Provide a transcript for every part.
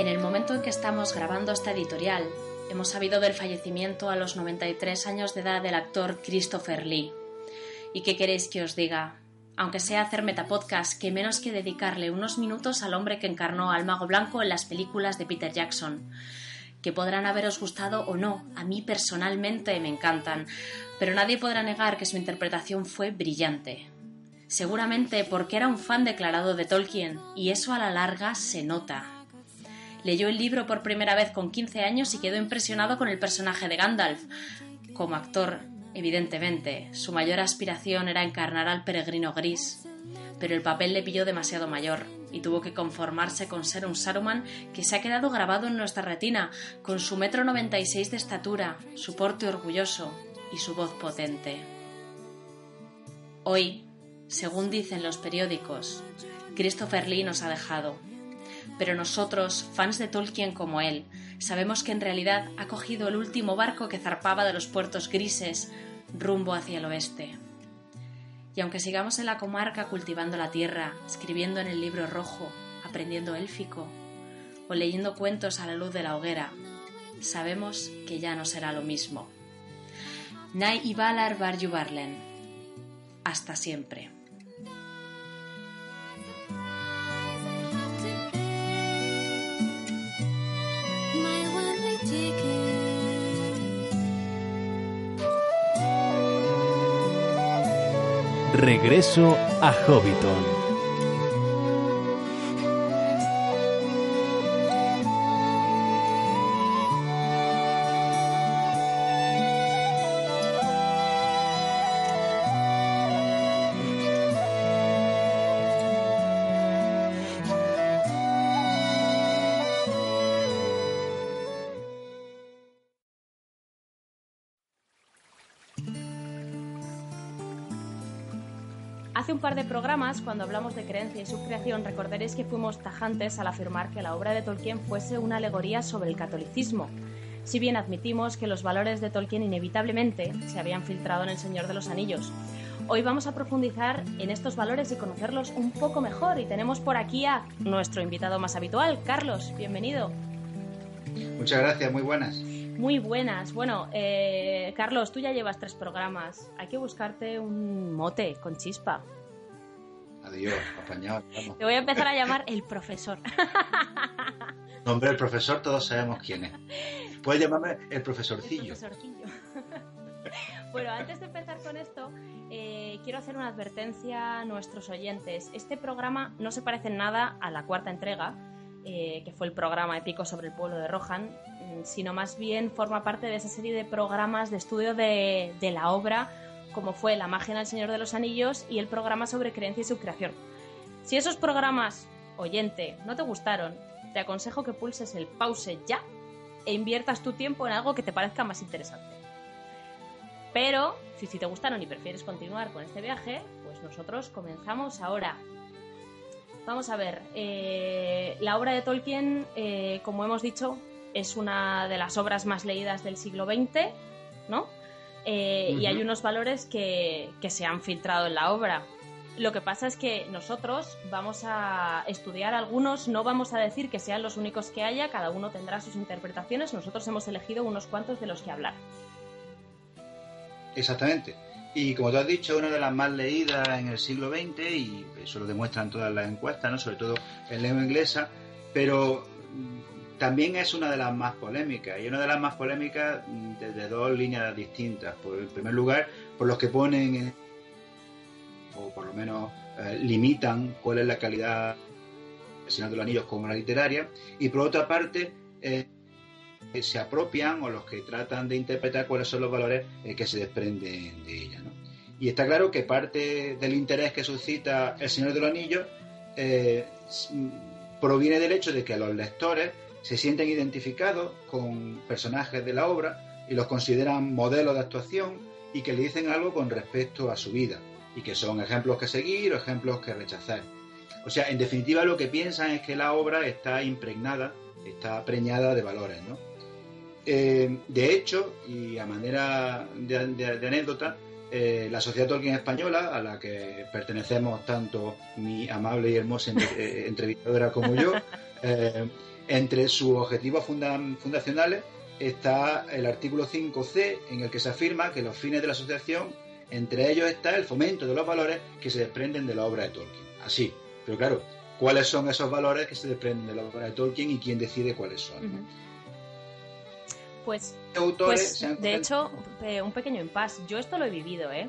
En el momento en que estamos grabando esta editorial, hemos sabido del fallecimiento a los 93 años de edad del actor Christopher Lee. ¿Y qué queréis que os diga? Aunque sea hacer metapodcast, que menos que dedicarle unos minutos al hombre que encarnó al mago blanco en las películas de Peter Jackson. Que podrán haberos gustado o no, a mí personalmente me encantan, pero nadie podrá negar que su interpretación fue brillante. Seguramente porque era un fan declarado de Tolkien, y eso a la larga se nota. Leyó el libro por primera vez con 15 años y quedó impresionado con el personaje de Gandalf. Como actor, evidentemente, su mayor aspiración era encarnar al peregrino gris, pero el papel le pilló demasiado mayor y tuvo que conformarse con ser un Saruman que se ha quedado grabado en nuestra retina, con su metro 96 de estatura, su porte orgulloso y su voz potente. Hoy, según dicen los periódicos, Christopher Lee nos ha dejado, pero nosotros, fans de Tolkien como él, sabemos que en realidad ha cogido el último barco que zarpaba de los puertos grises rumbo hacia el oeste. Y aunque sigamos en la comarca cultivando la tierra, escribiendo en el libro rojo, aprendiendo élfico o leyendo cuentos a la luz de la hoguera, sabemos que ya no será lo mismo. Nai y Valar. Hasta siempre. Regreso a Hobbiton. Par de programas, cuando hablamos de creencia y subcreación, recordaréis que fuimos tajantes al afirmar que la obra de Tolkien fuese una alegoría sobre el catolicismo. Si bien admitimos que los valores de Tolkien inevitablemente se habían filtrado en El Señor de los Anillos. Hoy vamos a profundizar en estos valores y conocerlos un poco mejor y tenemos por aquí a nuestro invitado más habitual, Carlos, bienvenido. Muchas gracias, muy buenas. Muy buenas. Bueno, eh, Carlos, tú ya llevas tres programas. Hay que buscarte un mote con chispa. Adiós, apañado. Te voy a empezar a llamar el profesor. Hombre, el profesor todos sabemos quién es. Puedes llamarme el profesorcillo. El profesorcillo. bueno, antes de empezar con esto, eh, quiero hacer una advertencia a nuestros oyentes. Este programa no se parece en nada a la cuarta entrega, eh, que fue el programa épico sobre el pueblo de Rohan, sino más bien forma parte de esa serie de programas de estudio de, la obra, como fue La magia en el Señor de los Anillos y el programa sobre creencia y subcreación. Si esos programas, oyente, no te gustaron, te aconsejo que pulses el pause ya e inviertas tu tiempo en algo que te parezca más interesante. Pero, si, te gustaron y prefieres continuar con este viaje, pues nosotros comenzamos ahora. Vamos a ver, eh, la obra de Tolkien, eh, como hemos dicho, es una de las obras más leídas del siglo XX, ¿no? Eh, y hay unos valores que, se han filtrado en la obra. Lo que pasa es que nosotros vamos a estudiar algunos, no vamos a decir que sean los únicos que haya, cada uno tendrá sus interpretaciones, nosotros hemos elegido unos cuantos de los que hablar. Exactamente. Y como tú has dicho, una de las más leídas en el siglo XX, y eso lo demuestran todas las encuestas, ¿no? sobre todo en lengua inglesa, pero también es una de las más polémicas, y una de las más polémicas mm, desde dos líneas distintas. Por el primer lugar, por los que ponen, o por lo menos eh, limitan cuál es la calidad del Señor de los Anillos como la literaria, y por otra parte, eh, se apropian o los que tratan de interpretar cuáles son los valores eh, que se desprenden de ella. Y está claro que parte del interés que suscita El Señor de los Anillos mm, proviene del hecho de que los lectores se sienten identificados con personajes de la obra y los consideran modelos de actuación y que le dicen algo con respecto a su vida y que son ejemplos que seguir o ejemplos que rechazar. O sea, en definitiva lo que piensan es que la obra está impregnada, está preñada de valores, ¿no? Eh, de hecho, y a manera de, anécdota, eh, la Sociedad Tolkien Española, a la que pertenecemos tanto mi amable y hermosa eh, entrevistadora como yo, Entre sus objetivos fundacionales está el artículo 5c, en el que se afirma que los fines de la asociación, entre ellos está el fomento de los valores que se desprenden de la obra de Tolkien. Así, pero claro, ¿cuáles son esos valores que se desprenden de la obra de Tolkien y quién decide cuáles son? Pues, pues de hecho, eh, un pequeño impasse. Yo esto lo he vivido, ¿eh?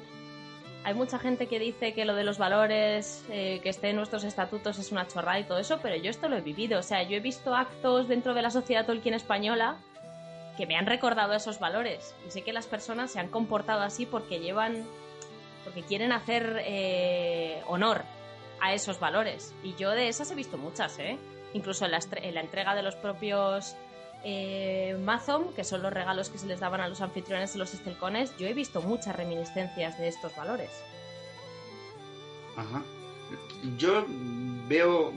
Hay mucha gente que dice que lo de los valores eh, que esté en nuestros estatutos es una chorrada y todo eso, pero yo esto lo he vivido. O sea, yo he visto actos dentro de la sociedad Tolkien española que me han recordado esos valores. Y sé que las personas se han comportado así porque llevan. porque quieren hacer eh, honor a esos valores. Y yo de esas he visto muchas, ¿eh? Incluso en la, en la entrega de los propios eh, Mazom, que son los regalos que se les daban a los anfitriones de los estelcones, yo he visto muchas reminiscencias de estos valores. Ajá. Yo veo,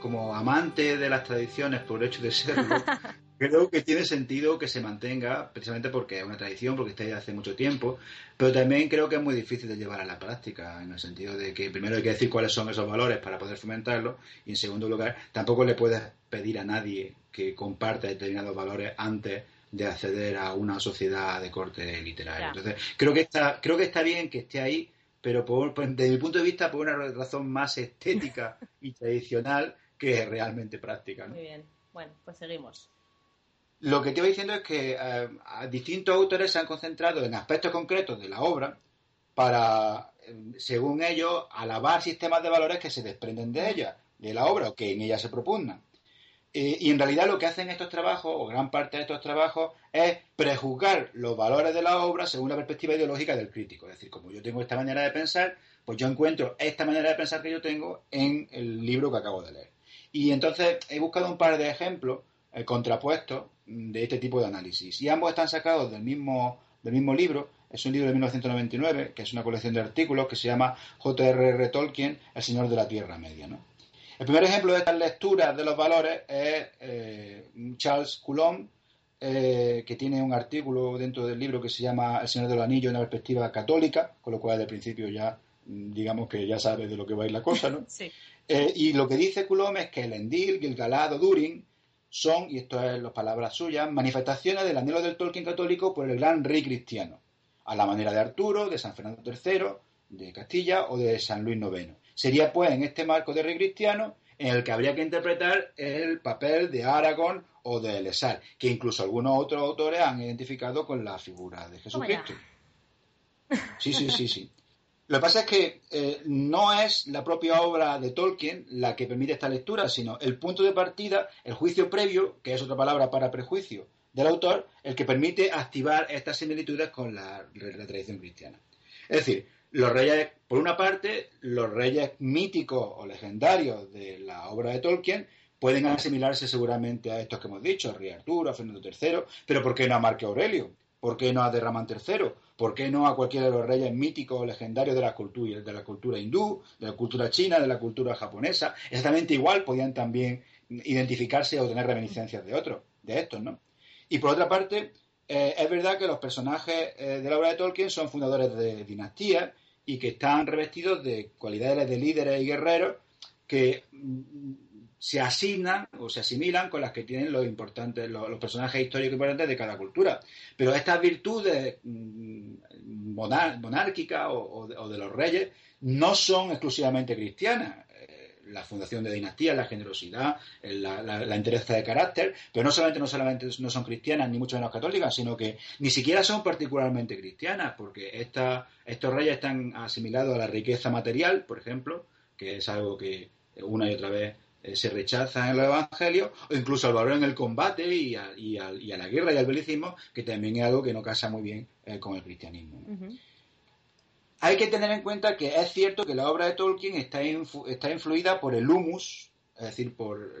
como amante de las tradiciones por el hecho de serlo, creo que tiene sentido que se mantenga, precisamente porque es una tradición, porque está ahí hace mucho tiempo, pero también creo que es muy difícil de llevar a la práctica, en el sentido de que primero hay que decir cuáles son esos valores para poder fomentarlos, y en segundo lugar, tampoco le puedes pedir a nadie que comparte determinados valores antes de acceder a una sociedad de corte literario. Entonces, creo que está, creo que está bien que esté ahí, pero por, desde mi punto de vista por una razón más estética y tradicional que realmente práctica. Muy bien. Bueno, pues seguimos. Lo que te iba diciendo es que eh, distintos autores se han concentrado en aspectos concretos de la obra para, eh, según ellos, alabar sistemas de valores que se desprenden de ella, de la obra o que en ella se propugnan. Eh, y en realidad lo que hacen estos trabajos, o gran parte de estos trabajos, es prejuzgar los valores de la obra según la perspectiva ideológica del crítico. Es decir, como yo tengo esta manera de pensar, pues yo encuentro esta manera de pensar que yo tengo en el libro que acabo de leer. Y entonces he buscado un par de ejemplos eh, contrapuestos de este tipo de análisis. Y ambos están sacados del mismo, del mismo libro. Es un libro de 1999, que es una colección de artículos que se llama J.R.R. Tolkien, El Señor de la Tierra Media. ¿no? El primer ejemplo de estas lecturas de los valores es eh, Charles Coulomb, eh, que tiene un artículo dentro del libro que se llama El Señor del Anillo en una perspectiva católica, con lo cual de principio ya mm, digamos que ya sabe de lo que va a ir la cosa, ¿no? Sí. Eh, y lo que dice Coulomb es que el Endil, Gilgalad o Durin son, y esto es las palabras suyas, manifestaciones del anhelo del Tolkien católico por el gran rey cristiano, a la manera de Arturo, de San Fernando III, de Castilla o de San Luis IX. Sería pues en este marco de rey cristiano en el que habría que interpretar el papel de Aragón o de Elesar, que incluso algunos otros autores han identificado con la figura de Jesucristo. Sí, sí, sí, sí. Lo que pasa es que eh, no es la propia obra de Tolkien la que permite esta lectura, sino el punto de partida, el juicio previo, que es otra palabra para prejuicio del autor, el que permite activar estas similitudes con la tradición cristiana. Es decir, los reyes, por una parte, los reyes míticos o legendarios de la obra de Tolkien pueden asimilarse seguramente a estos que hemos dicho, a Rey Arturo, a Fernando III, pero ¿por qué no a Marco Aurelio? ¿Por qué no a Derramán III? ¿Por qué no a cualquiera de los reyes míticos o legendarios de la cultura, de la cultura hindú, de la cultura china, de la cultura japonesa? Exactamente igual podían también identificarse o tener reminiscencias de otros, de estos, ¿no? Y por otra parte, eh, es verdad que los personajes eh, de la obra de Tolkien son fundadores de dinastías y que están revestidos de cualidades de líderes y guerreros que mm, se asignan o se asimilan con las que tienen los importantes, los, personajes históricos importantes de cada cultura. Pero estas virtudes mm, monárquicas o, de los reyes no son exclusivamente cristianas la fundación de dinastías, la generosidad, la, la, de carácter, pero no solamente, no solamente no son cristianas, ni mucho menos católicas, sino que ni siquiera son particularmente cristianas, porque estos reyes están asimilados a la riqueza material, por ejemplo, que es algo que una y otra vez eh, se rechaza en los evangelios, o incluso al valor en el combate y a, la guerra y al belicismo, que también es algo que no casa muy bien eh, con el cristianismo. Hay que tener en cuenta que es cierto que la obra de Tolkien está, está influida por el humus, es decir, por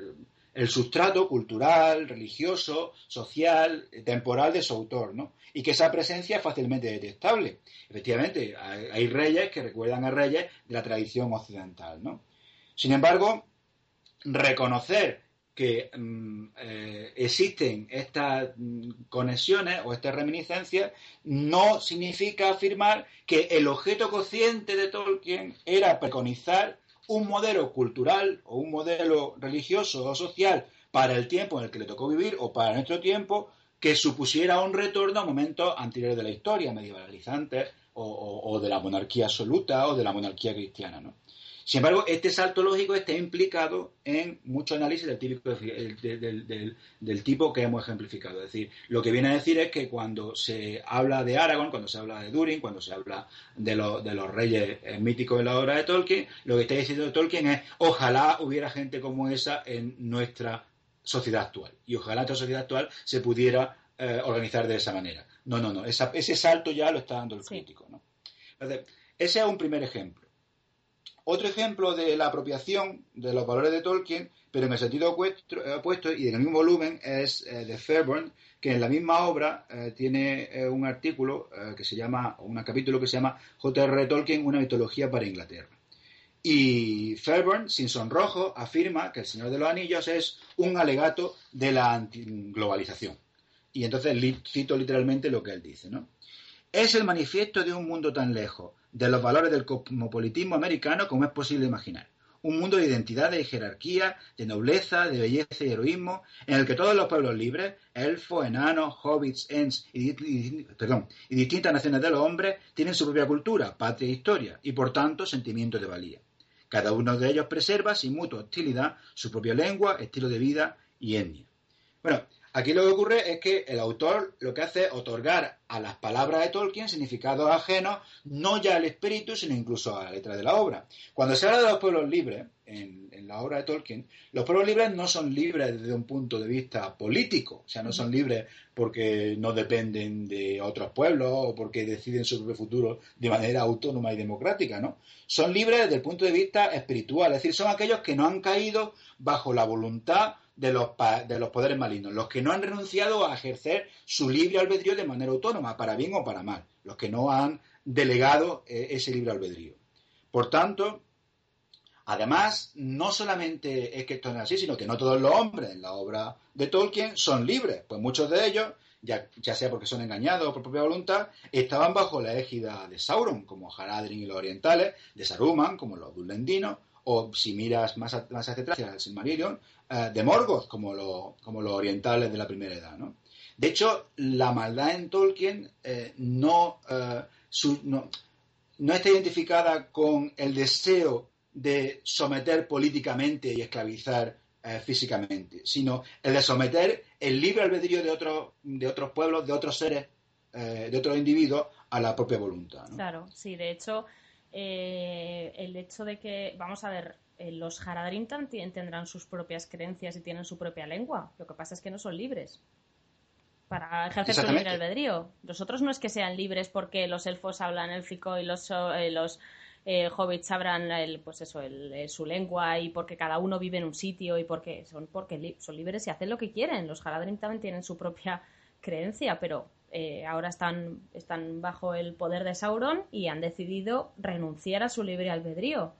el sustrato cultural, religioso, social, temporal de su autor, ¿no? Y que esa presencia es fácilmente detectable. Efectivamente, hay, reyes que recuerdan a reyes de la tradición occidental, ¿no? Sin embargo, reconocer que mm, eh, existen estas mm, conexiones o estas reminiscencias no significa afirmar que el objeto consciente de Tolkien era preconizar un modelo cultural o un modelo religioso o social para el tiempo en el que le tocó vivir o para nuestro tiempo que supusiera un retorno a momentos anteriores de la historia, medievalizantes o, de la monarquía absoluta o de la monarquía cristiana. ¿no? Sin embargo, este salto lógico está implicado en mucho análisis del, típico, del, tipo que hemos ejemplificado. Es decir, lo que viene a decir es que cuando se habla de Aragorn, cuando se habla de Durin, cuando se habla de, de los reyes eh, míticos de la obra de Tolkien, lo que está diciendo Tolkien es ojalá hubiera gente como esa en nuestra sociedad actual. Y ojalá esta sociedad actual se pudiera eh, organizar de esa manera. No, no, no. ese salto ya lo está dando el crítico. ¿no? Entonces, ese es un primer ejemplo. Otro ejemplo de la apropiación de los valores de Tolkien, pero en el sentido opuesto y en el mismo volumen, es eh, de Fairburn, que en la misma obra eh, tiene eh, un artículo que se llama, un capítulo que se llama J.R. Tolkien, una mitología para Inglaterra. Y Fairburn, sin sonrojo, afirma que El Señor de los Anillos es un alegato de la globalización. Y entonces cito literalmente lo que él dice, ¿no? Es el manifiesto de un mundo tan lejos, de los valores del cosmopolitismo americano como es posible imaginar. Un mundo de identidad, de jerarquía, de nobleza, de belleza y heroísmo, en el que todos los pueblos libres, elfos, enanos, hobbits, ents y, y distintas naciones de los hombres, tienen su propia cultura, patria e historia, y por tanto sentimiento de valía. Cada uno de ellos preserva sin mutua hostilidad su propia lengua, estilo de vida y etnia. Bueno, Aquí lo que ocurre es que el autor lo que hace es otorgar a las palabras de Tolkien significados ajenos, no ya al espíritu, sino incluso a la letra de la obra. Cuando se habla de los pueblos libres, en, la obra de Tolkien, los pueblos libres no son libres desde un punto de vista político, o sea, no son libres porque no dependen de otros pueblos o porque deciden su propio futuro de manera autónoma y democrática, ¿no? Son libres desde el punto de vista espiritual, es decir, son aquellos que no han caído bajo la voluntad de los, de los poderes malignos, los que no han renunciado a ejercer su libre albedrío de manera autónoma, para bien o para mal, los que no han delegado eh, ese libre albedrío. Por tanto, además, no solamente es que esto es así, sino que no todos los hombres en la obra de Tolkien son libres, pues muchos de ellos, ya, ya sea porque son engañados por propia voluntad, estaban bajo la égida de Sauron, como Haradrim y los orientales, de Saruman, como los dunlendinos, o si miras más, más hacia atrás, el Silmarillion, eh, de Morgoth, como, como los orientales de la primera edad. ¿no? De hecho, la maldad en Tolkien eh, no, eh, no, no, está identificada con el deseo de someter políticamente y esclavizar físicamente, sino el de someter el libre albedrío de, otros de otros pueblos, de otros seres, de otros individuos a la propia voluntad. Claro, sí, de hecho, el hecho de que, vamos a ver, eh, los Haradrim también tendrán sus propias creencias y tienen su propia lengua. Lo que pasa es que no son libres para ejercer su libre albedrío. Los otros no es que sean libres porque los elfos hablan élfico y los, eh, los eh, hobbits hablan el, pues eso, su lengua y porque cada uno vive en un sitio y porque son, porque son libres y hacen lo que quieren. Los Haradrim también tienen su propia creencia, pero ahora están, están bajo el poder de Sauron y han decidido renunciar a su libre albedrío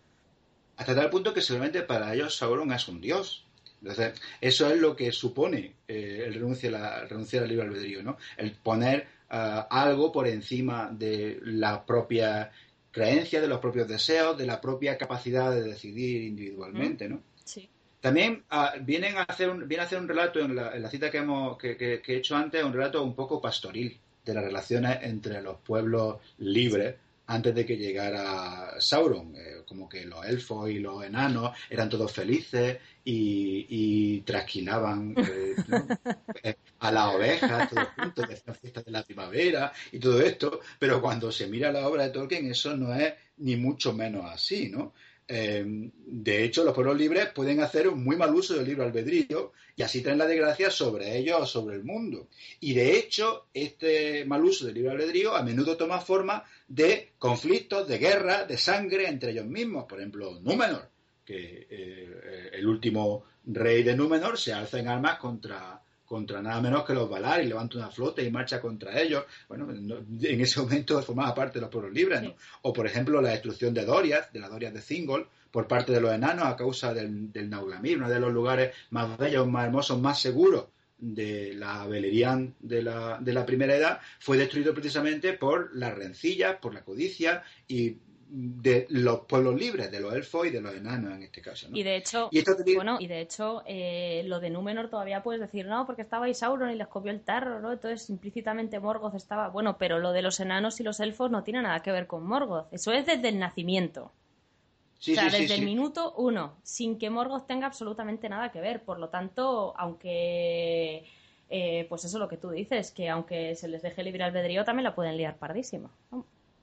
hasta tal punto que seguramente para ellos Sauron es un dios. Entonces, eso es lo que supone eh, el, renunciar, al libre albedrío, ¿no? El poner eh, algo por encima de la propia creencia, de los propios deseos, de la propia capacidad de decidir individualmente, ¿no? Sí. También ah, vienen a hacer un, viene a hacer un relato en la, cita que, hemos, que, he hecho antes, un relato un poco pastoril de las relaciones entre los pueblos libres antes de que llegara Sauron. Eh, como que los elfos y los enanos eran todos felices y, y trasquilaban eh, eh, a las ovejas todos juntos, la fiesta de la primavera y todo esto. Pero cuando se mira la obra de Tolkien, eso no es ni mucho menos así, ¿no? Em, de hecho, los pueblos libres pueden hacer un muy mal uso del libro albedrío y así traen la desgracia sobre ellos o sobre el mundo. Y de hecho, este mal uso del libro albedrío a menudo toma forma de conflictos, de guerra, de sangre entre ellos mismos. Por ejemplo, Númenor, que eh, el último rey de Númenor se alza en armas contra, contra nada menos que los Valar y levanta una flota y marcha contra ellos. Bueno, en ese momento formaba parte de los pueblos libres, ¿no? O, por ejemplo, la destrucción de Doriath, de la Doriath de Thingol, por parte de los enanos a causa del, del Nauglamir, uno de los lugares más bellos, más hermosos, más seguros de la Beleriand de la, de la primera edad, fue destruido precisamente por las rencillas, por la codicia y de los pueblos libres, de los elfos y de los enanos en este caso. Y de hecho, bueno, y de hecho eh, lo de Númenor todavía puedes decir, no, porque estaba Isauron y les copió el tarro, ¿no? Entonces implícitamente Morgoth estaba, bueno, pero lo de los enanos y los elfos no tiene nada que ver con Morgoth, eso es desde el nacimiento. o sea, desde el minuto uno, sin que Morgoth tenga absolutamente nada que ver. Por lo tanto, aunque, eh, pues eso es lo que tú dices, que aunque se les deje libre albedrío, también la pueden liar pardísimo.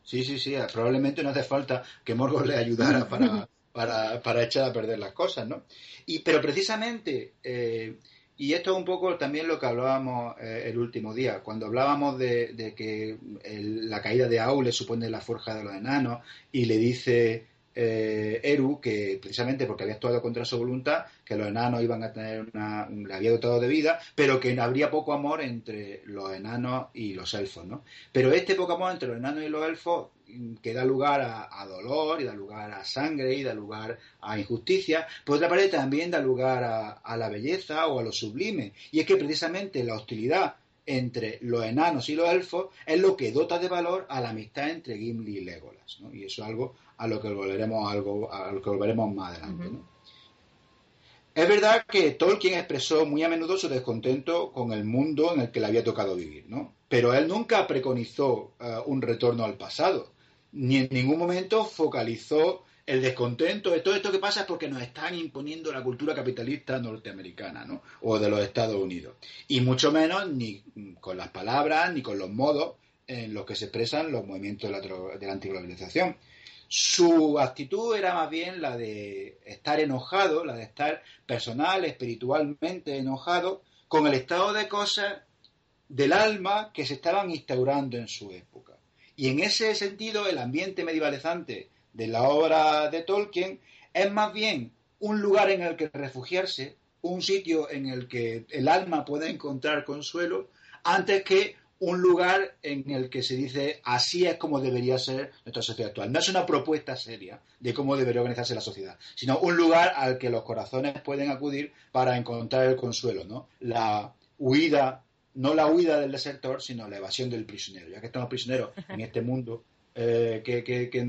Sí, sí, sí. Probablemente no hace falta que Morgoth le ayudara para, para, echar a perder las cosas, ¿no? Y, pero precisamente, eh, y esto es un poco también lo que hablábamos eh, el último día, cuando hablábamos de, que la caída de Aule supone la forja de los enanos y le dice eh, Eru que precisamente porque había actuado contra su voluntad, que los enanos iban a tener una, le había dotado de vida, pero que habría poco amor entre los enanos y los elfos, ¿no? Pero este poco amor entre los enanos y los elfos mm, que da lugar a, dolor y da lugar a sangre y da lugar a injusticia, por otra parte también da lugar a, a la belleza o a lo sublime. Y es que precisamente la hostilidad entre los enanos y los elfos es lo que dota de valor a la amistad entre Gimli y Legolas. ¿no? Y eso es algo a lo que volveremos, algo, a lo que volveremos más adelante. ¿no? Es verdad que Tolkien expresó muy a menudo su descontento con el mundo en el que le había tocado vivir, ¿no? pero él nunca preconizó uh, un retorno al pasado, ni en ningún momento focalizó el descontento de todo esto que pasa es porque nos están imponiendo la cultura capitalista norteamericana, ¿no? O de los Estados Unidos. Y mucho menos ni con las palabras ni con los modos en los que se expresan los movimientos de la, de la antiglobalización. Su actitud era más bien la de estar enojado, la de estar personal, espiritualmente enojado con el estado de cosas del alma que se estaban instaurando en su época. Y en ese sentido, el ambiente medievalizante de la obra de Tolkien es más bien un lugar en el que refugiarse, un sitio en el que el alma pueda encontrar consuelo, antes que un lugar en el que se dice así es como debería ser nuestra sociedad actual. No es una propuesta seria de cómo debería organizarse la sociedad, sino un lugar al que los corazones pueden acudir para encontrar el consuelo, ¿no? La huida, no la huida del desertor, sino la evasión del prisionero. Ya que estamos prisioneros en este mundo eh, que,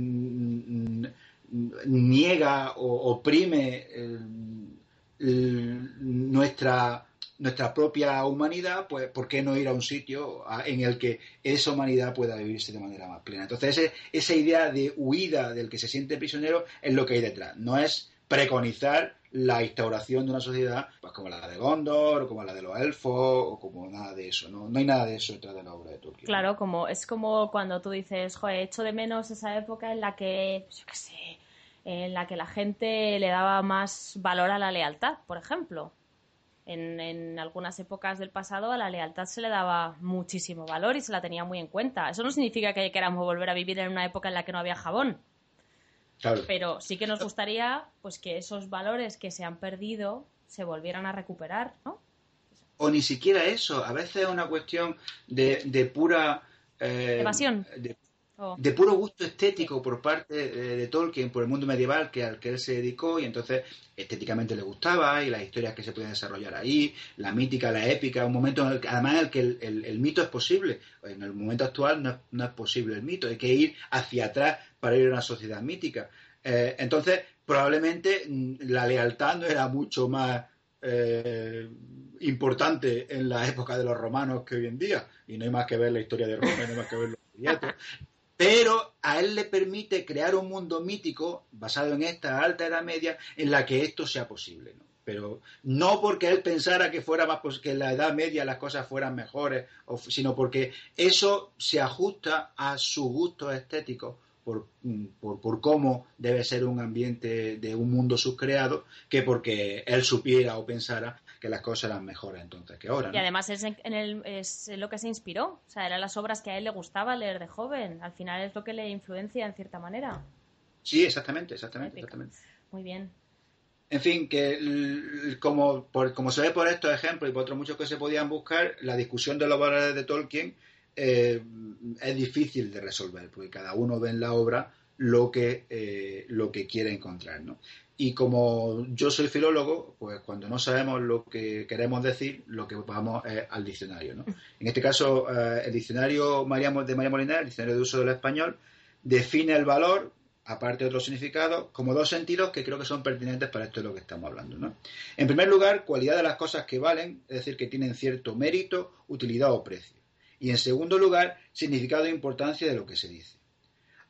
niega o oprime nuestra, nuestra propia humanidad, pues ¿por qué no ir a un sitio en el que esa humanidad pueda vivirse de manera más plena? Entonces, esa idea de huida del que se siente prisionero es lo que hay detrás. No es preconizar la instauración de una sociedad pues como la de Gondor, o como la de los elfos, o como nada de eso. No, no hay nada de eso detrás de la obra de Tolkien. Claro, como es como cuando tú dices, joder, echo de menos esa época en la que, yo qué sé, en la que la gente le daba más valor a la lealtad, por ejemplo. En, en, algunas épocas del pasado a la lealtad se le daba muchísimo valor y se la tenía muy en cuenta. Eso no significa que queramos volver a vivir en una época en la que no había jabón. Pero sí que nos gustaría pues que esos valores que se han perdido se volvieran a recuperar, ¿no? O ni siquiera eso, a veces es una cuestión de, de pura... Eh, Evasión. De, puro gusto estético por parte de, Tolkien, por el mundo medieval que al que él se dedicó y entonces estéticamente le gustaba y las historias que se pueden desarrollar ahí, la mítica, la épica, un momento en el que, además en el que el, mito es posible. En el momento actual no, no es posible el mito, hay que ir hacia atrás para ir a una sociedad mítica. Eh, entonces, probablemente mm, la lealtad no era mucho más eh, importante en la época de los romanos que hoy en día. Y no hay más que ver la historia de Roma, no hay más que ver los Pero a él le permite crear un mundo mítico basado en esta alta edad media en la que esto sea posible. Pero no porque él pensara que fuera más que en la edad media las cosas fueran mejores, sino porque eso se ajusta a su gusto estético Mm, por, por, cómo debe ser un ambiente de un mundo subcreado que porque él supiera o pensara que las cosas eran mejores entonces que ahora. Y además es, en el, es lo que se inspiró, o sea, eran las obras que a él le gustaba leer de joven, al final es lo que le influencia en cierta manera. Sí, exactamente, exactamente, exactamente. Muy bien. En fin, que como, como se ve por estos ejemplos y por otros muchos que se podían buscar, la discusión de los valores de Tolkien eh, es difícil de resolver, porque cada uno ve en la obra lo que, eh, lo que quiere encontrar. ¿no? Y como yo soy filólogo, pues cuando no sabemos lo que queremos decir, lo que vamos es al diccionario. ¿no? En este caso, eh, el diccionario de María Molina, el diccionario de uso del español, define el valor aparte de otros significados, como dos sentidos que creo que son pertinentes para esto de lo que estamos hablando. ¿no? En primer lugar, cualidad de las cosas que valen, es decir, que tienen cierto mérito, utilidad o precio. Y en segundo lugar, significado e importancia de lo que se dice.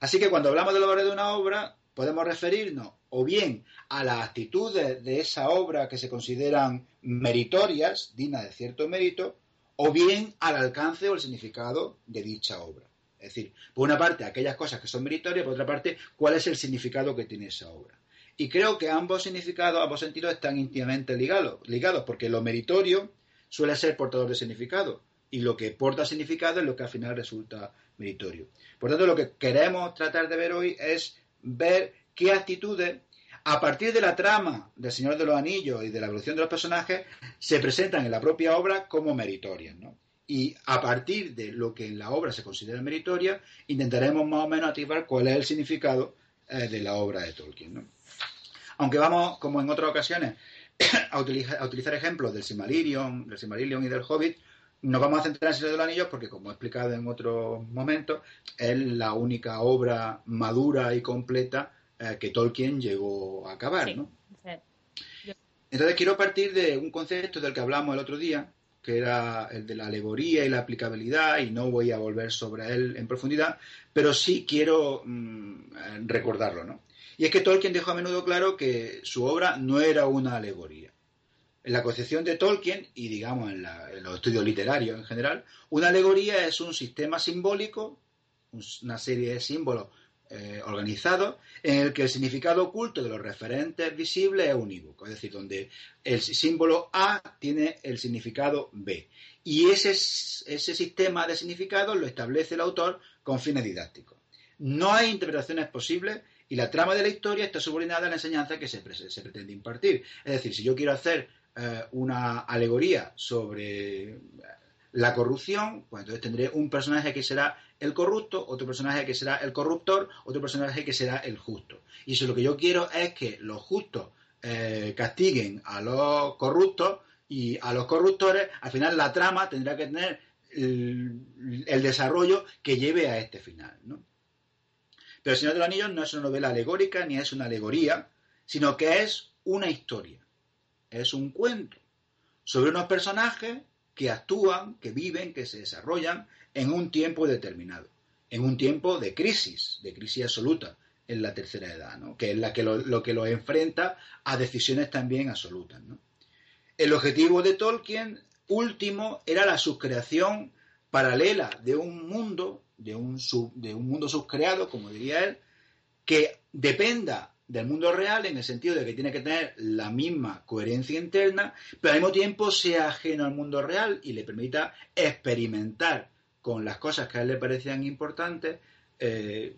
Así que cuando hablamos del valor de una obra, podemos referirnos o bien a las actitudes de esa obra que se consideran meritorias, dignas de cierto mérito, o bien al alcance o el significado de dicha obra. Es decir, por una parte, aquellas cosas que son meritorias, por otra parte, cuál es el significado que tiene esa obra. Y creo que ambos significados, ambos sentidos están íntimamente ligados, ligados porque lo meritorio suele ser portador de significado y lo que porta significado es lo que al final resulta meritorio. Por tanto, lo que queremos tratar de ver hoy es ver qué actitudes, a partir de la trama del Señor de los Anillos y de la evolución de los personajes, se presentan en la propia obra como meritorias. ¿no? Y a partir de lo que en la obra se considera meritoria, intentaremos más o menos activar cuál es el significado eh, de la obra de Tolkien. ¿no? Aunque vamos, como en otras ocasiones, a utilizar, a ejemplos del Silmarillion, del Silmarillion y del Hobbit, nos vamos a centrar en el Señor de los Anillos porque, como he explicado en otros momentos, es la única obra madura y completa eh, que Tolkien llegó a acabar, ¿no? Entonces quiero partir de un concepto del que hablamos el otro día, que era el de la alegoría y la aplicabilidad, y no voy a volver sobre él en profundidad, pero sí quiero mm, recordarlo, ¿no? Y es que Tolkien dejó a menudo claro que su obra no era una alegoría. En la concepción de Tolkien, y digamos en, los estudios literarios en general, una alegoría es un sistema simbólico, una serie de símbolos eh, organizado en el que el significado oculto de los referentes visibles es unívoco, es decir, donde el símbolo A tiene el significado B. Y ese, ese sistema de significados lo establece el autor con fines didácticos. No hay interpretaciones posibles y la trama de la historia está subordinada a la enseñanza que se pretende impartir. Es decir, si yo quiero hacer eh, una alegoría sobre la corrupción, pues entonces tendré un personaje que será el corrupto, otro personaje que será el corruptor, otro personaje que será el justo. Y si lo que yo quiero es que los justos eh, castiguen a los corruptos y a los corruptores, al final la trama tendrá que tener el, desarrollo que lleve a este final. ¿no? Pero El Señor de los Anillos no es una novela alegórica ni es una alegoría, sino que es una historia, es un cuento sobre unos personajes que actúan, que viven, que se desarrollan en un tiempo determinado, en un tiempo de crisis, de crisis absoluta en la tercera edad, ¿no? que es la que lo, que lo enfrenta a decisiones también absolutas. ¿no? El objetivo de Tolkien último era la subcreación paralela de un mundo, de un, de un mundo subcreado, como diría él, que dependa del mundo real en el sentido de que tiene que tener la misma coherencia interna, pero al mismo tiempo sea ajeno al mundo real y le permita experimentar con las cosas que a él le parecían importantes, eh,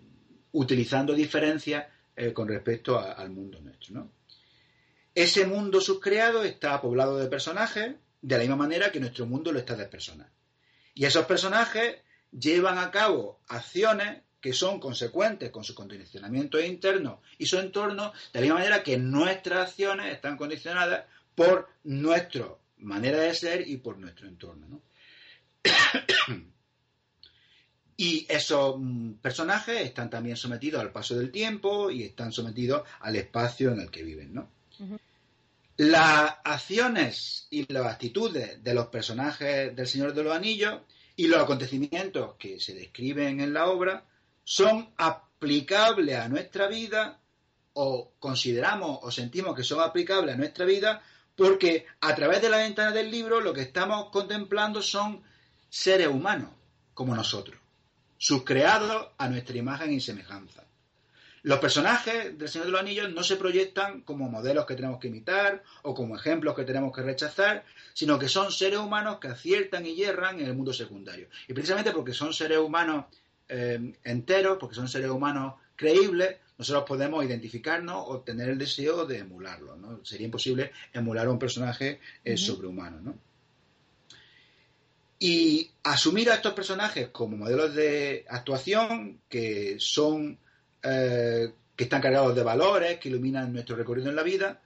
utilizando diferencias eh, con respecto al mundo nuestro. Ese mundo subcreado está poblado de personajes de la misma manera que nuestro mundo lo está de personas. Y esos personajes llevan a cabo acciones que son consecuentes con su condicionamiento interno y su entorno, de la misma manera que nuestras acciones están condicionadas por nuestra manera de ser y por nuestro entorno. ¿no? Y esos mm, personajes están también sometidos al paso del tiempo y están sometidos al espacio en el que viven, ¿no? Las acciones y las actitudes de los personajes del Señor de los Anillos y los acontecimientos que se describen en la obra son aplicables a nuestra vida o consideramos o sentimos que son aplicables a nuestra vida porque a través de la ventana del libro lo que estamos contemplando son seres humanos como nosotros subcreados a nuestra imagen y semejanza. Los personajes del Señor de los Anillos no se proyectan como modelos que tenemos que imitar o como ejemplos que tenemos que rechazar, sino que son seres humanos que aciertan y hierran en el mundo secundario. Y precisamente porque son seres humanos eh, enteros, porque son seres humanos creíbles, nosotros podemos identificarnos o tener el deseo de emularlo. ¿no? Sería imposible emular a un personaje eh, sobrehumano. ¿no? Y asumir a estos personajes como modelos de actuación que son eh, que están cargados de valores, que iluminan nuestro recorrido en la vida,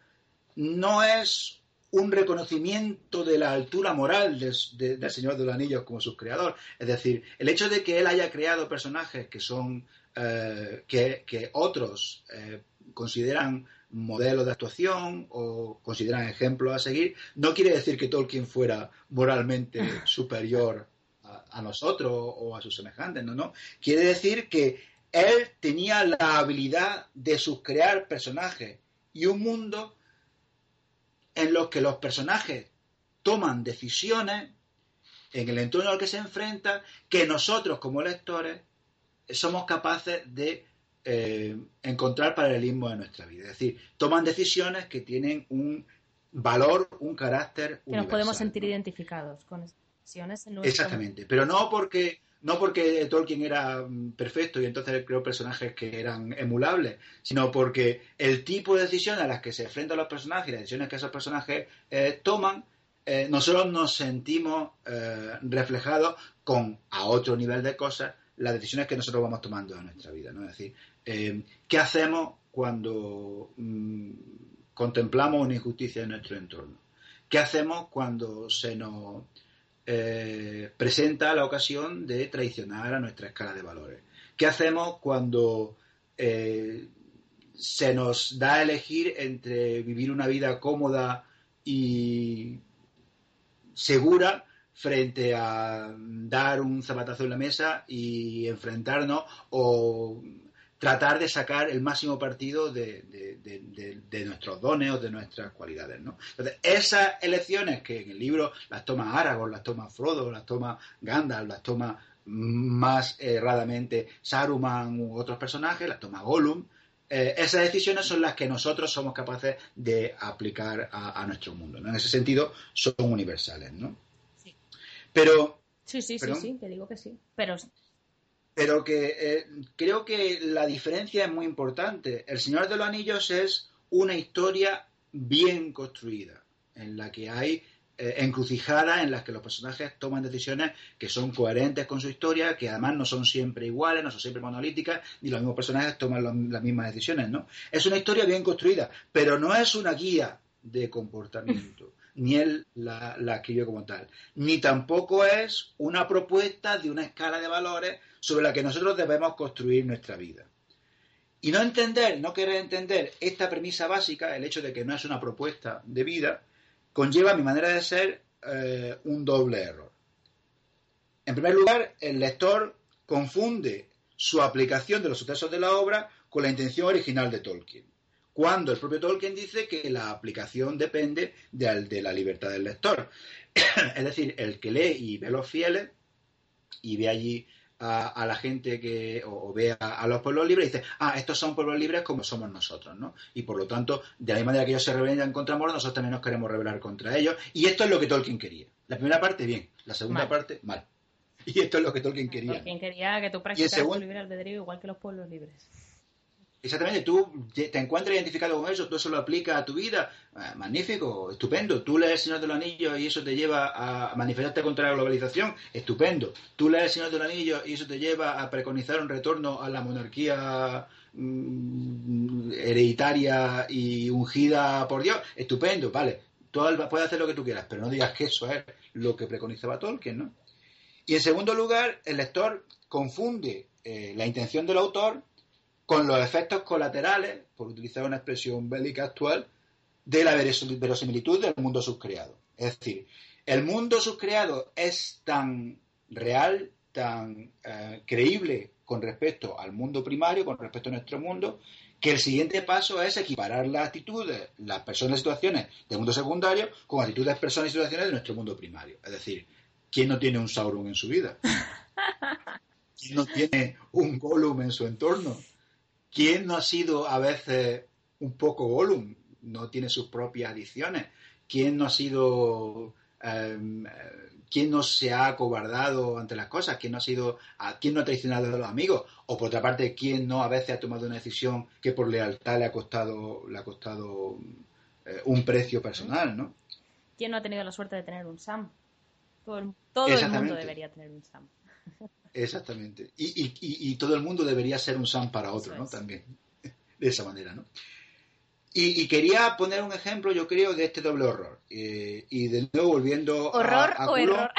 no es un reconocimiento de la altura moral del Señor de los Anillos como su creador. Es decir, el hecho de que él haya creado personajes que son eh, que, otros eh, consideran modelos de actuación o consideran ejemplos a seguir, no quiere decir que Tolkien fuera moralmente superior a, nosotros o a sus semejantes, no, no. Quiere decir que él tenía la habilidad de subcrear personajes y un mundo en los que los personajes toman decisiones en el entorno al que se enfrentan que nosotros como lectores somos capaces de eh, encontrar paralelismo en nuestra vida. Es decir, toman decisiones que tienen un valor, un carácter que nos podemos sentir identificados con decisiones. En Exactamente, pero no porque no porque Tolkien era mm, perfecto y entonces creó personajes que eran emulables, sino porque el tipo de decisiones a las que se enfrentan los personajes y las decisiones que esos personajes eh, toman, eh, nosotros nos sentimos eh, reflejados con, a otro nivel de cosas, las decisiones que nosotros vamos tomando en nuestra vida. ¿no? Es decir, ¿qué hacemos cuando mm, contemplamos una injusticia en nuestro entorno? ¿Qué hacemos cuando se nos eh, presenta la ocasión de traicionar a nuestra escala de valores. ¿Qué hacemos cuando eh, se nos da a elegir entre vivir una vida cómoda y segura frente a dar un zapatazo en la mesa y enfrentarnos o tratar de sacar el máximo partido de, nuestros dones o de nuestras cualidades. ¿no? Entonces, esas elecciones que en el libro las toma Aragorn, las toma Frodo, las toma Gandalf, las toma más erradamente Saruman u otros personajes, las toma Gollum, eh, esas decisiones son las que nosotros somos capaces de aplicar a, nuestro mundo. ¿no? En ese sentido, son universales. ¿no? Sí. Pero... Sí, sí, sí, sí, te digo que sí. Pero pero que eh, creo que la diferencia es muy importante. El Señor de los Anillos es una historia bien construida, en la que hay eh, encrucijadas en las que los personajes toman decisiones que son coherentes con su historia, que además no son siempre iguales, no son siempre monolíticas, ni los mismos personajes toman las mismas decisiones, ¿no? Es una historia bien construida, pero no es una guía de comportamiento ni él la, la, como tal, ni tampoco es una propuesta de una escala de valores sobre la que nosotros debemos construir nuestra vida. Y no entender, no querer entender esta premisa básica, el hecho de que no es una propuesta de vida, conlleva mi manera de ser eh, un doble error. En primer lugar, el lector confunde su aplicación de los sucesos de la obra con la intención original de Tolkien, cuando el propio Tolkien dice que la aplicación depende de, de la libertad del lector. es decir, el que lee y ve los fieles y ve allí a, la gente que o, ve a, los pueblos libres y dice, ah, estos son pueblos libres como somos nosotros, ¿no? Y por lo tanto, de la misma manera que ellos se rebelan contra Mordor, nosotros también nos queremos rebelar contra ellos. Y esto es lo que Tolkien quería. La primera parte, bien. La segunda parte, mal. Y esto es lo que Tolkien quería. Tolkien quería que tú practicaras tu libre albedrío igual que los pueblos libres. Exactamente, tú te encuentras identificado con eso, tú eso lo aplicas a tu vida, ah, magnífico, estupendo. Tú lees El Señor de los y eso te lleva a manifestarte contra la globalización, estupendo. Tú lees El Señor de los Anillos y eso te lleva a preconizar un retorno a la monarquía mm, hereditaria y ungida por Dios, estupendo, vale. Tú puedes hacer lo que tú quieras, pero no digas que eso es lo que preconizaba Tolkien, ¿no? Y en segundo lugar, el lector confunde eh, la intención del autor con los efectos colaterales, por utilizar una expresión bélica actual, de la verosimilitud del mundo subcreado. Es decir, el mundo subcreado es tan real, tan eh, creíble con respecto al mundo primario, con respecto a nuestro mundo, que el siguiente paso es equiparar las actitudes, las personas y situaciones del mundo secundario con actitudes, personas y situaciones de nuestro mundo primario. Es decir, ¿quién no tiene un Sauron en su vida? ¿Quién no tiene un Gollum en su entorno? ¿Quién no ha sido a veces un poco Gollum? No tiene sus propias adicciones. ¿Quién no ha sido... Em, ¿Quién no se ha acobardado ante las cosas? ¿Quién no ha sido... ¿Quién no ha traicionado a los amigos? O por otra parte, ¿quién no a veces ha tomado una decisión que por lealtad le ha costado, le ha costado eh, un precio personal, ¿no? ¿Quién no ha tenido la suerte de tener un Sam? Todo el, todo el mundo debería tener un Sam. Exactamente. Y, todo el mundo debería ser un Sam para otro, ¿no? También. De esa manera, ¿no? Y, quería poner un ejemplo, yo creo, de este doble horror. Eh, y de nuevo volviendo ¿Horror a, o error?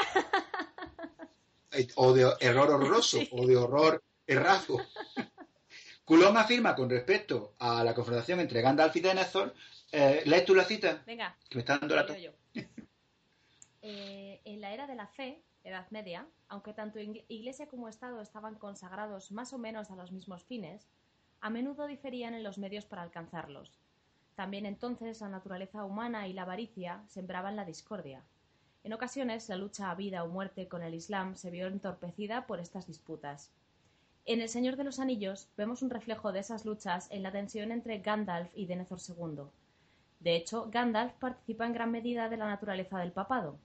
Eh, o de error horroroso, o de horror errazo. Culón afirma con respecto a la confrontación entre Gandalf y Denethor. Eh, ¿Lees tú la cita? Venga. Que me está dando la eh, en la era de la fe, Edad Media, aunque tanto Iglesia como Estado estaban consagrados más o menos a los mismos fines, a menudo diferían en los medios para alcanzarlos. También entonces la naturaleza humana y la avaricia sembraban la discordia. En ocasiones la lucha a vida o muerte con el Islam se vio entorpecida por estas disputas. En El Señor de los Anillos vemos un reflejo de esas luchas en la tensión entre Gandalf y Denethor II. De hecho, Gandalf participa en gran medida de la naturaleza del papado.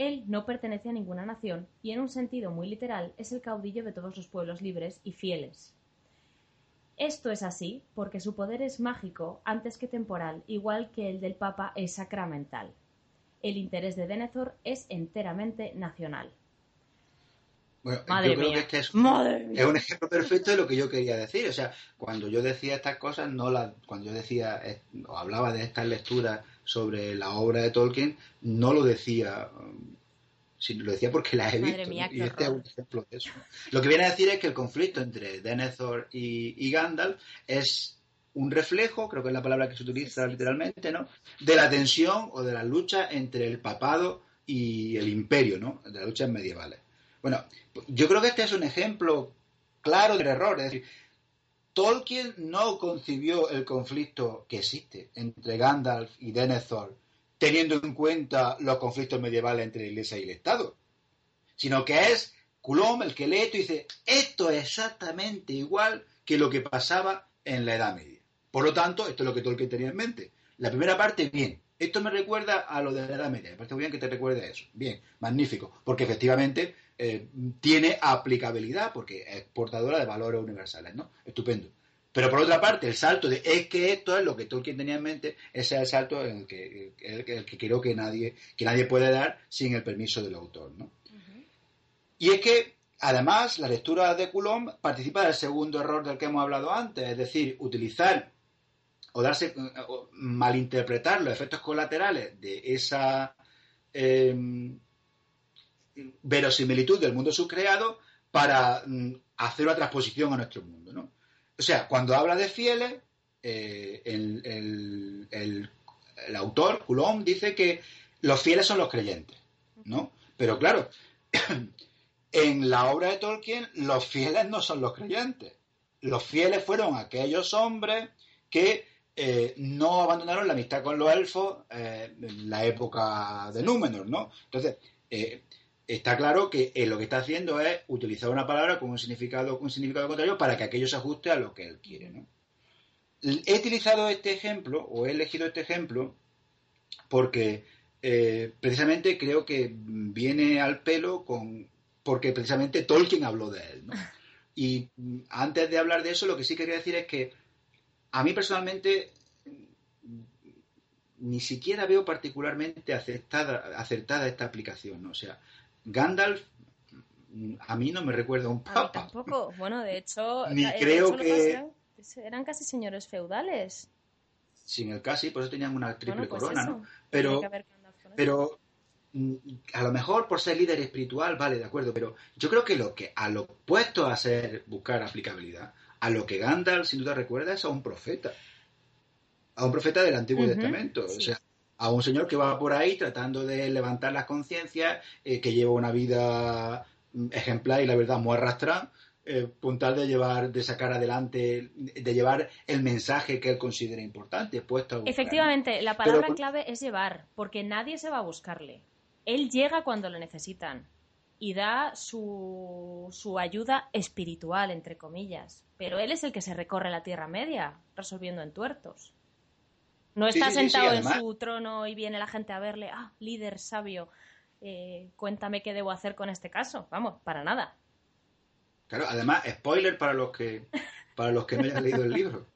Él no pertenece a ninguna nación y en un sentido muy literal es el caudillo de todos los pueblos libres y fieles. Esto es así porque su poder es mágico antes que temporal, igual que el del Papa es sacramental. El interés de Denethor es enteramente nacional. Bueno, yo creo que este es, un ejemplo perfecto de lo que yo quería decir. O sea, cuando yo decía estas cosas, no la, cuando yo decía o hablaba de estas lecturas sobre la obra de Tolkien, no lo decía lo decía porque la he visto. y este es un ejemplo de eso. Lo que viene a decir es que el conflicto entre Denethor y, Gandalf es un reflejo, creo que es la palabra que se utiliza literalmente, ¿no? De la tensión o de la lucha entre el papado y el imperio, ¿no? De las luchas medievales. Bueno, yo creo que este es un ejemplo claro del error. Es decir, Tolkien no concibió el conflicto que existe entre Gandalf y Denethor teniendo en cuenta los conflictos medievales entre la Iglesia y el Estado, sino que es Coulomb el que lee esto y dice, esto es exactamente igual que lo que pasaba en la Edad Media. Por lo tanto, esto es lo que Tolkien tenía en mente. La primera parte, bien. Esto me recuerda a lo de la Edad Media. Me parece muy bien que te recuerde a eso. Bien, magnífico. Porque efectivamente eh, tiene aplicabilidad, porque es portadora de valores universales, ¿no? Estupendo. Pero por otra parte, el salto de es que esto es lo que Tolkien tenía en mente, ese es el salto en el que, el, que creo que nadie, que nadie puede dar sin el permiso del autor. ¿no? Y es que, además, la lectura de Coulomb participa del segundo error del que hemos hablado antes, es decir, utilizar o darse malinterpretar los efectos colaterales de esa em, verosimilitud del mundo subcreado para mm, hacer una transposición a nuestro mundo. ¿no? O sea, cuando habla de fieles, eh, el, autor, Coulomb, dice que los fieles son los creyentes, ¿no? Pero claro, en la obra de Tolkien, los fieles no son los creyentes. Los fieles fueron aquellos hombres que eh, no abandonaron la amistad con los elfos eh, en la época de Númenor, ¿no? Entonces, está claro que lo que está haciendo es utilizar una palabra con un significado, un significado contrario para que aquello se ajuste a lo que él quiere. ¿no? He utilizado este ejemplo, o he elegido este ejemplo, porque eh, precisamente creo que viene al pelo con. porque precisamente Tolkien habló de él. ¿no? Y antes de hablar de eso, lo que sí quería decir es que a mí personalmente ni siquiera veo particularmente acertada, acertada esta aplicación. ¿no? O sea, Gandalf a mí no me recuerda un papa. tampoco. Bueno, de hecho, Ni creo que... eran casi señores feudales. Sin el casi, por eso tenían una triple pues corona, ¿no? Pero, pero mm, a lo mejor por ser líder espiritual, vale, de acuerdo, pero yo creo que lo que a lo puesto a ser buscar aplicabilidad, a lo que Gandalf sin duda recuerda es a un profeta. A un profeta del Antiguo Testamento. O sea, a un señor que va por ahí tratando de levantar las conciencias, eh, que lleva una vida mm, ejemplar y la verdad muy arrastrada, eh, puntal de llevar, de sacar adelante, de llevar el mensaje que él considera importante, puesto Efectivamente, la palabra clave es llevar, porque nadie se va a buscarle. Él llega cuando lo necesitan y da su, su ayuda espiritual, entre comillas. Pero él es el que se recorre la Tierra Media, resolviendo entuertos. No está sentado en su trono y viene la gente a verle, ah, líder sabio, eh, cuéntame qué debo hacer con este caso. Vamos, para nada. Claro, además, spoiler para los que para los que no hayan leído el libro.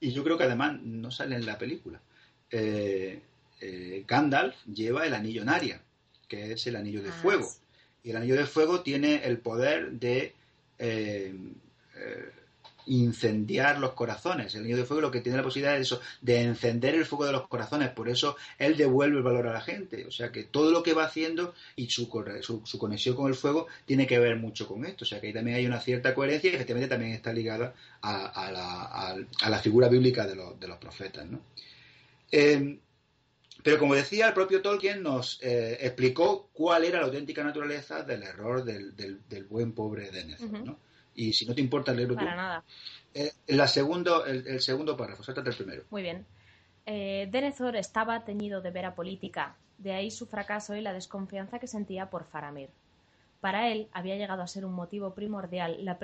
Y yo creo que además no sale en la película. Eh, eh, Gandalf lleva el anillo Naria, que es el anillo de ah, fuego. Y el anillo de fuego tiene el poder de incendiar los corazones. El niño de fuego lo que tiene la posibilidad es eso, de encender el fuego de los corazones. Por eso él devuelve el valor a la gente. O sea que todo lo que va haciendo y su, conexión con el fuego tiene que ver mucho con esto. O sea que ahí también hay una cierta coherencia y efectivamente también está ligada a, la, figura bíblica de, los, de los profetas. ¿no? Eh, pero como decía, el propio Tolkien nos eh, explicó cuál era la auténtica naturaleza del error del, del, buen pobre Denethor, ¿no? Y si no te importa leerlo Para nada. Eh, la segundo, el, segundo párrafo, sáltate el primero. Muy bien. Eh, Denethor estaba teñido de vera política, de ahí su fracaso y la desconfianza que sentía por Faramir. Para él había llegado a ser un motivo primordial la,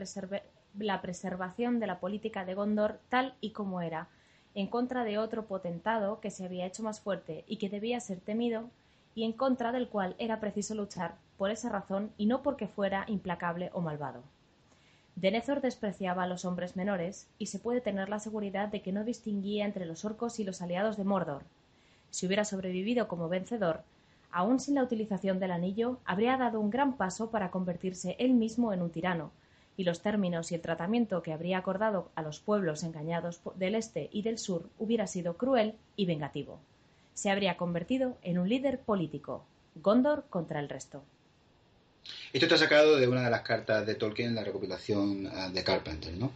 la preservación de la política de Gondor tal y como era, en contra de otro potentado que se había hecho más fuerte y que debía ser temido, y en contra del cual era preciso luchar por esa razón y no porque fuera implacable o malvado. Denethor despreciaba a los hombres menores, y se puede tener la seguridad de que no distinguía entre los orcos y los aliados de Mordor. Si hubiera sobrevivido como vencedor, aun sin la utilización del anillo, habría dado un gran paso para convertirse él mismo en un tirano, y los términos y el tratamiento que habría acordado a los pueblos engañados del este y del sur hubiera sido cruel y vengativo. Se habría convertido en un líder político, Gondor contra el resto. Esto está sacado de una de las cartas de Tolkien en la recopilación ah, de Carpenter. ¿no?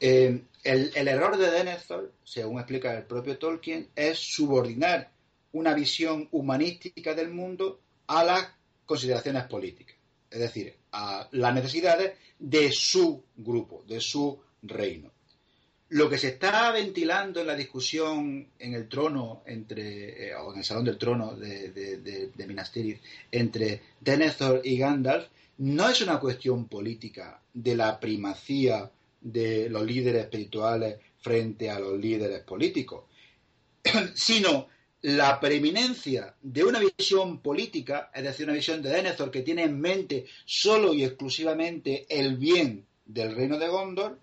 Eh, el, el, error de Denethor, según explica el propio Tolkien, es subordinar una visión humanística del mundo a las consideraciones políticas. Es decir, a las necesidades de su grupo, de su reino. Lo que se está ventilando en la discusión en el trono entre, eh, o en el salón del trono de, de, Minas Tirith entre Denethor y Gandalf no es una cuestión política de la primacía de los líderes espirituales frente a los líderes políticos, sino la preeminencia de una visión política, es decir, una visión de Denethor que tiene en mente solo y exclusivamente el bien del reino de Gondor,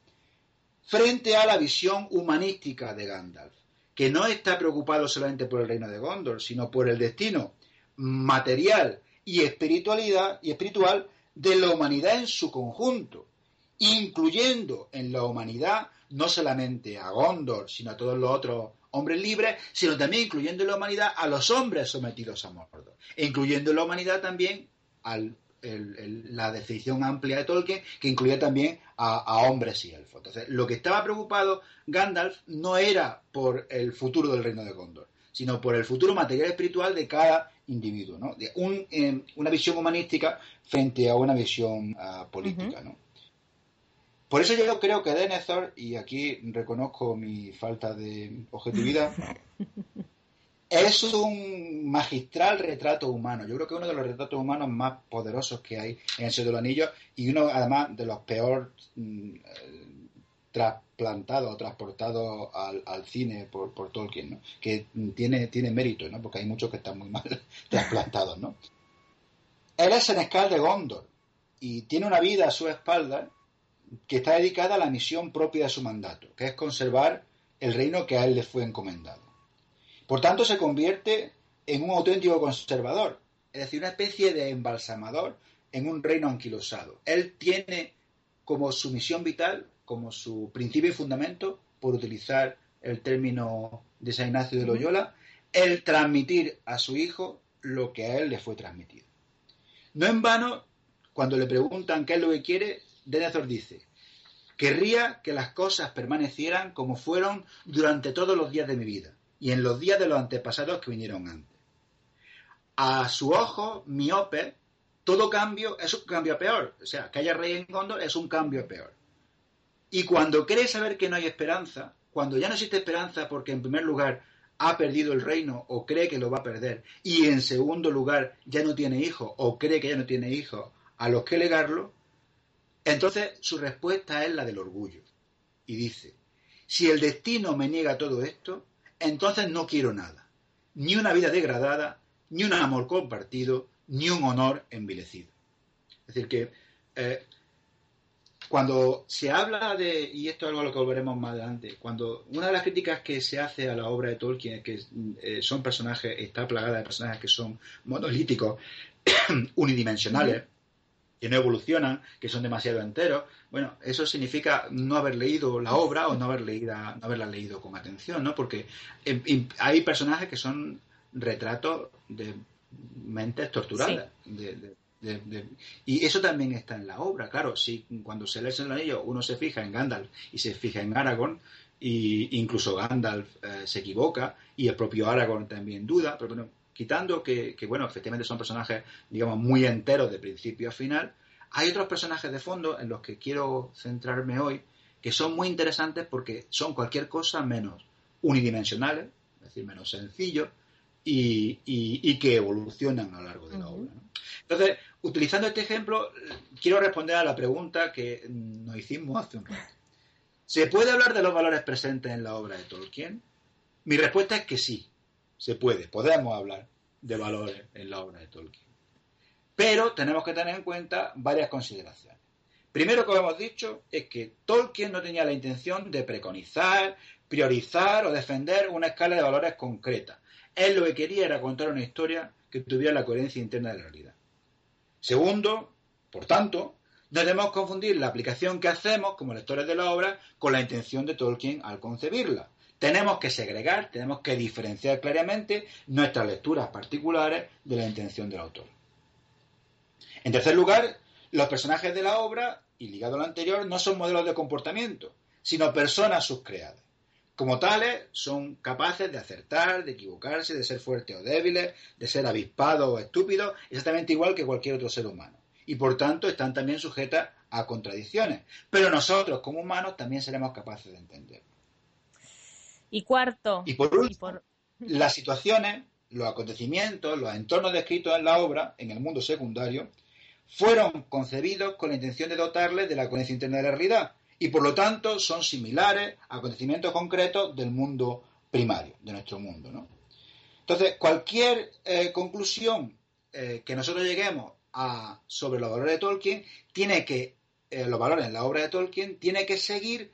frente a la visión humanística de Gandalf, que no está preocupado solamente por el reino de Gondor, sino por el destino material y espiritualidad y espiritual de la humanidad en su conjunto, incluyendo en la humanidad no solamente a Gondor, sino a todos los otros hombres libres, sino también incluyendo en la humanidad a los hombres sometidos a Mordor, e incluyendo en la humanidad también al, la definición amplia de Tolkien, que incluía también a, hombres y elfos. Entonces, lo que estaba preocupado Gandalf no era por el futuro del reino de Gondor, sino por el futuro material y espiritual de cada individuo, ¿no? De un, eh, una visión humanística frente a una visión uh, política, ¿no? Por eso yo creo que Denethor, y aquí reconozco mi falta de objetividad, es un magistral retrato humano. Yo creo que uno de los retratos humanos más poderosos que hay en el Señor del Anillo y uno además de los peor mm, eh, trasplantados o transportados al, cine por, Tolkien, ¿no? que tiene, tiene mérito, ¿no? porque hay muchos que están muy mal trasplantados. ¿no? Él es Senescal de Gondor y tiene una vida a su espalda que está dedicada a la misión propia de su mandato, que es conservar el reino que a él le fue encomendado. Por tanto, se convierte en un auténtico conservador, es decir, una especie de embalsamador en un reino anquilosado. Él tiene como su misión vital, como su principio y fundamento, por utilizar el término de San Ignacio de Loyola, el transmitir a su hijo lo que a él le fue transmitido. No en vano, cuando le preguntan qué es lo que quiere, Denethor dice, querría que las cosas permanecieran como fueron durante todos los días de mi vida y en los días de los antepasados que vinieron antes. A su ojo miope, todo cambio es un cambio peor. O sea, que haya rey en Gondor es un cambio peor. Y cuando cree saber que no hay esperanza, cuando ya no existe esperanza porque en primer lugar ha perdido el reino o cree que lo va a perder, y en segundo lugar ya no tiene hijos o cree que ya no tiene hijos a los que legarlo, entonces su respuesta es la del orgullo. Y dice, si el destino me niega todo esto, entonces no quiero nada. Ni una vida degradada, ni un amor compartido, ni un honor envilecido. Es decir, que eh, cuando se habla de, y esto es algo a lo que volveremos más adelante, cuando una de las críticas que se hace a la obra de Tolkien es que eh, son personajes, está plagada de personajes que son monolíticos, unidimensionales, que no evolucionan, que son demasiado enteros. Bueno, eso significa no haber leído la obra o no, haber leído, no haberla leído con atención, ¿no? Porque eh, hay personajes que son retratos de mentes torturadas. y eso también está en la obra, claro. Si cuando se lee el anillo uno se fija en Gandalf y se fija en Aragorn, y incluso Gandalf eh, se equivoca y el propio Aragorn también duda, pero bueno, quitando que, bueno, efectivamente son personajes, digamos, muy enteros de principio a final, hay otros personajes de fondo en los que quiero centrarme hoy que son muy interesantes porque son cualquier cosa menos unidimensionales, es decir, menos sencillos y, que evolucionan a lo largo de la obra. Entonces, utilizando este ejemplo, quiero responder a la pregunta que nos hicimos hace un rato. ¿Se puede hablar de los valores presentes en la obra de Tolkien? Mi respuesta es que sí, se puede, podemos hablar de valores en la obra de Tolkien. Pero tenemos que tener en cuenta varias consideraciones. Primero, como hemos dicho, es que Tolkien no tenía la intención de preconizar, priorizar o defender una escala de valores concreta. Él lo que quería era contar una historia que tuviera la coherencia interna de la realidad. Segundo, por tanto, no debemos confundir la aplicación que hacemos como lectores de la obra con la intención de Tolkien al concebirla. Tenemos que segregar, tenemos que diferenciar claramente nuestras lecturas particulares de la intención del autor. En tercer lugar, los personajes de la obra, y ligado a lo anterior, no son modelos de comportamiento, sino personas subcreadas. Como tales, son capaces de acertar, de equivocarse, de ser fuertes o débiles, de ser avispados o estúpidos, exactamente igual que cualquier otro ser humano y por tanto están también sujetas a contradicciones. Pero nosotros como humanos también seremos capaces de entenderlo. Y cuarto. Y por último, las situaciones, los acontecimientos, los entornos descritos en la obra, en el mundo secundario, fueron concebidos con la intención de dotarles de la conexión interna de la realidad y por lo tanto son similares a acontecimientos concretos del mundo primario, de nuestro mundo. ¿no? Entonces, cualquier eh, conclusión eh, que nosotros lleguemos sobre los valores de Tolkien, tiene que, eh, los valores en la obra de Tolkien, tiene que seguir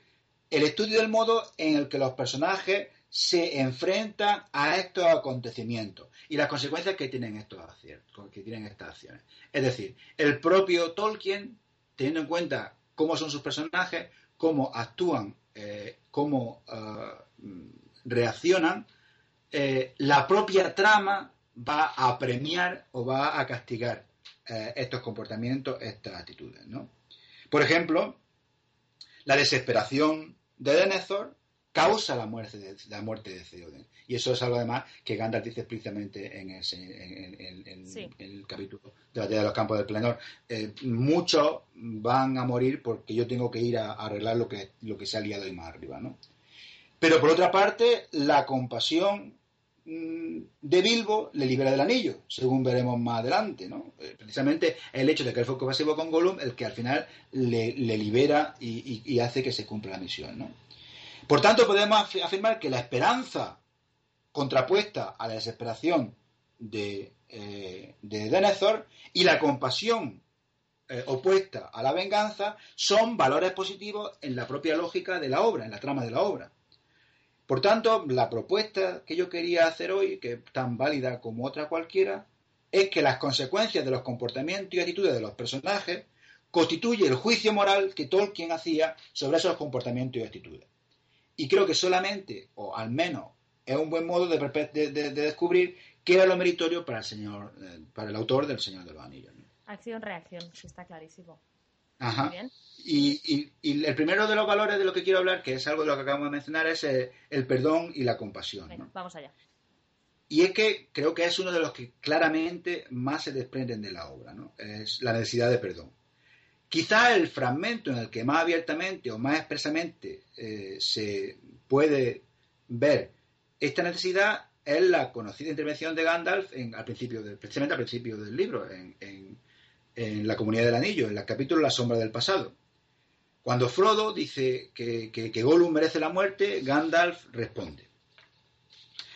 el estudio del modo en el que los personajes se enfrentan a estos acontecimientos y las consecuencias que tienen estos que tienen estas acciones. Es decir, el propio Tolkien, teniendo en cuenta cómo son sus personajes, cómo actúan, eh, cómo eh, reaccionan, la propia trama va a premiar o va a castigar eh, estos comportamientos, estas actitudes. ¿no? Por ejemplo, la desesperación de Denethor causa la muerte de, la muerte de Theoden. Y eso es algo además que Gandalf dice explícitamente en, el capítulo de la batalla de los campos del Plenor. Eh, muchos van a morir porque yo tengo que ir a, arreglar lo que, lo que se ha liado ahí más arriba. ¿no? Pero por otra parte, la compasión de Bilbo le libera del anillo, según veremos más adelante, ¿no? Eh, precisamente el hecho de que él fue compasivo con Gollum, el que al final le, libera y, hace que se cumpla la misión, ¿no? Por tanto, podemos afirmar que la esperanza contrapuesta a la desesperación de, eh, de Denethor y la compasión eh, opuesta a la venganza son valores positivos en la propia lógica de la obra, en la trama de la obra. Por tanto, la propuesta que yo quería hacer hoy, que es tan válida como otra cualquiera, es que las consecuencias de los comportamientos y actitudes de los personajes constituye el juicio moral que Tolkien hacía sobre esos comportamientos y actitudes. Y creo que solamente, o al menos, es un buen modo de, descubrir qué era lo meritorio para el señor, eh, para el autor del Señor de los Anillos. Acción-reacción, está clarísimo. Ajá. Y, el primero de los valores de lo que quiero hablar, que es algo de lo que acabamos de mencionar, es eh, el, perdón y la compasión. Vamos allá. Y es que creo que es uno de los que claramente más se desprenden de la obra, ¿no? Es la necesidad de perdón. Quizá el fragmento en el que más abiertamente o más expresamente eh, se puede ver esta necesidad es la conocida intervención de Gandalf en, al principio, precisamente al principio del libro, en, en la comunidad del anillo, en el capítulo La sombra del pasado. Cuando Frodo dice que, que, Gollum merece la muerte, Gandalf responde.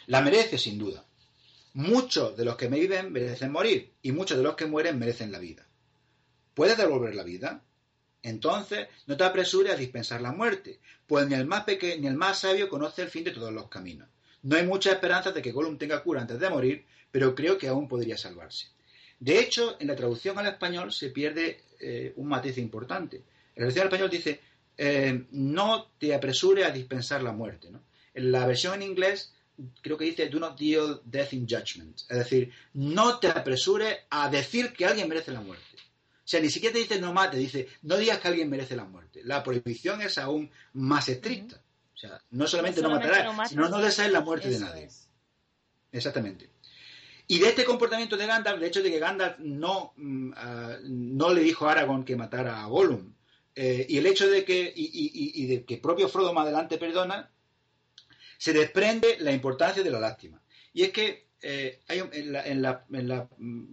La merece sin duda. Muchos de los que me viven merecen morir y muchos de los que mueren merecen la vida. ¿Puedes devolver la vida? Entonces, no te apresures a dispensar la muerte, pues ni el más pequeño ni el más sabio conoce el fin de todos los caminos. No hay mucha esperanza de que Gollum tenga cura antes de morir, pero creo que aún podría salvarse. De hecho, en la traducción al español se pierde eh, un matiz importante. El versión español dice, eh, no te apresure a dispensar la muerte. ¿no? En la versión en inglés creo que dice, do not deal death in judgment. Es decir, no te apresure a decir que alguien merece la muerte. O sea, ni siquiera te dice no mate, dice, no digas que alguien merece la muerte. La prohibición es aún más estricta. O sea, no solamente no, matarás, sino no desees la muerte de nadie. Exactamente. Y de este comportamiento de Gandalf, el hecho de que Gandalf no, mm, ah, no le dijo a Aragorn que matara a Gollum, eh, y el hecho de que, y, de que propio Frodo más adelante perdona, se desprende la importancia de la lástima. Y es que eh, en la mm,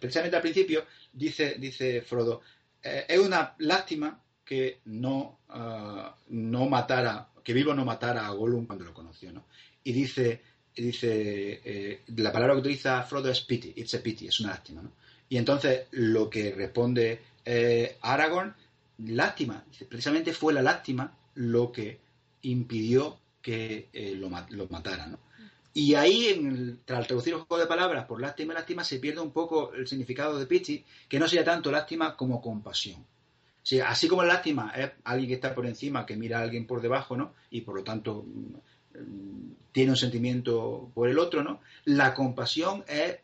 precisamente al principio dice, dice Frodo, eh, es una lástima que no, ah, no matara, que Vivo no matara a Gollum cuando lo conoció, ¿no? Y dice, dice eh, la palabra que utiliza Frodo es pity, it's a pity, es una lástima, ¿no? Y entonces lo que responde eh, Aragorn, lástima, precisamente fue la lástima lo que impidió que eh, lo, lo, matara, ¿no? Y ahí, en tras traducir el juego de palabras por lástima y lástima, se pierde un poco el significado de pity, que no sería tanto lástima como compasión. así como lástima es alguien que está por encima, que mira a alguien por debajo, ¿no? Y por lo tanto tiene un sentimiento por el otro, ¿no? La compasión es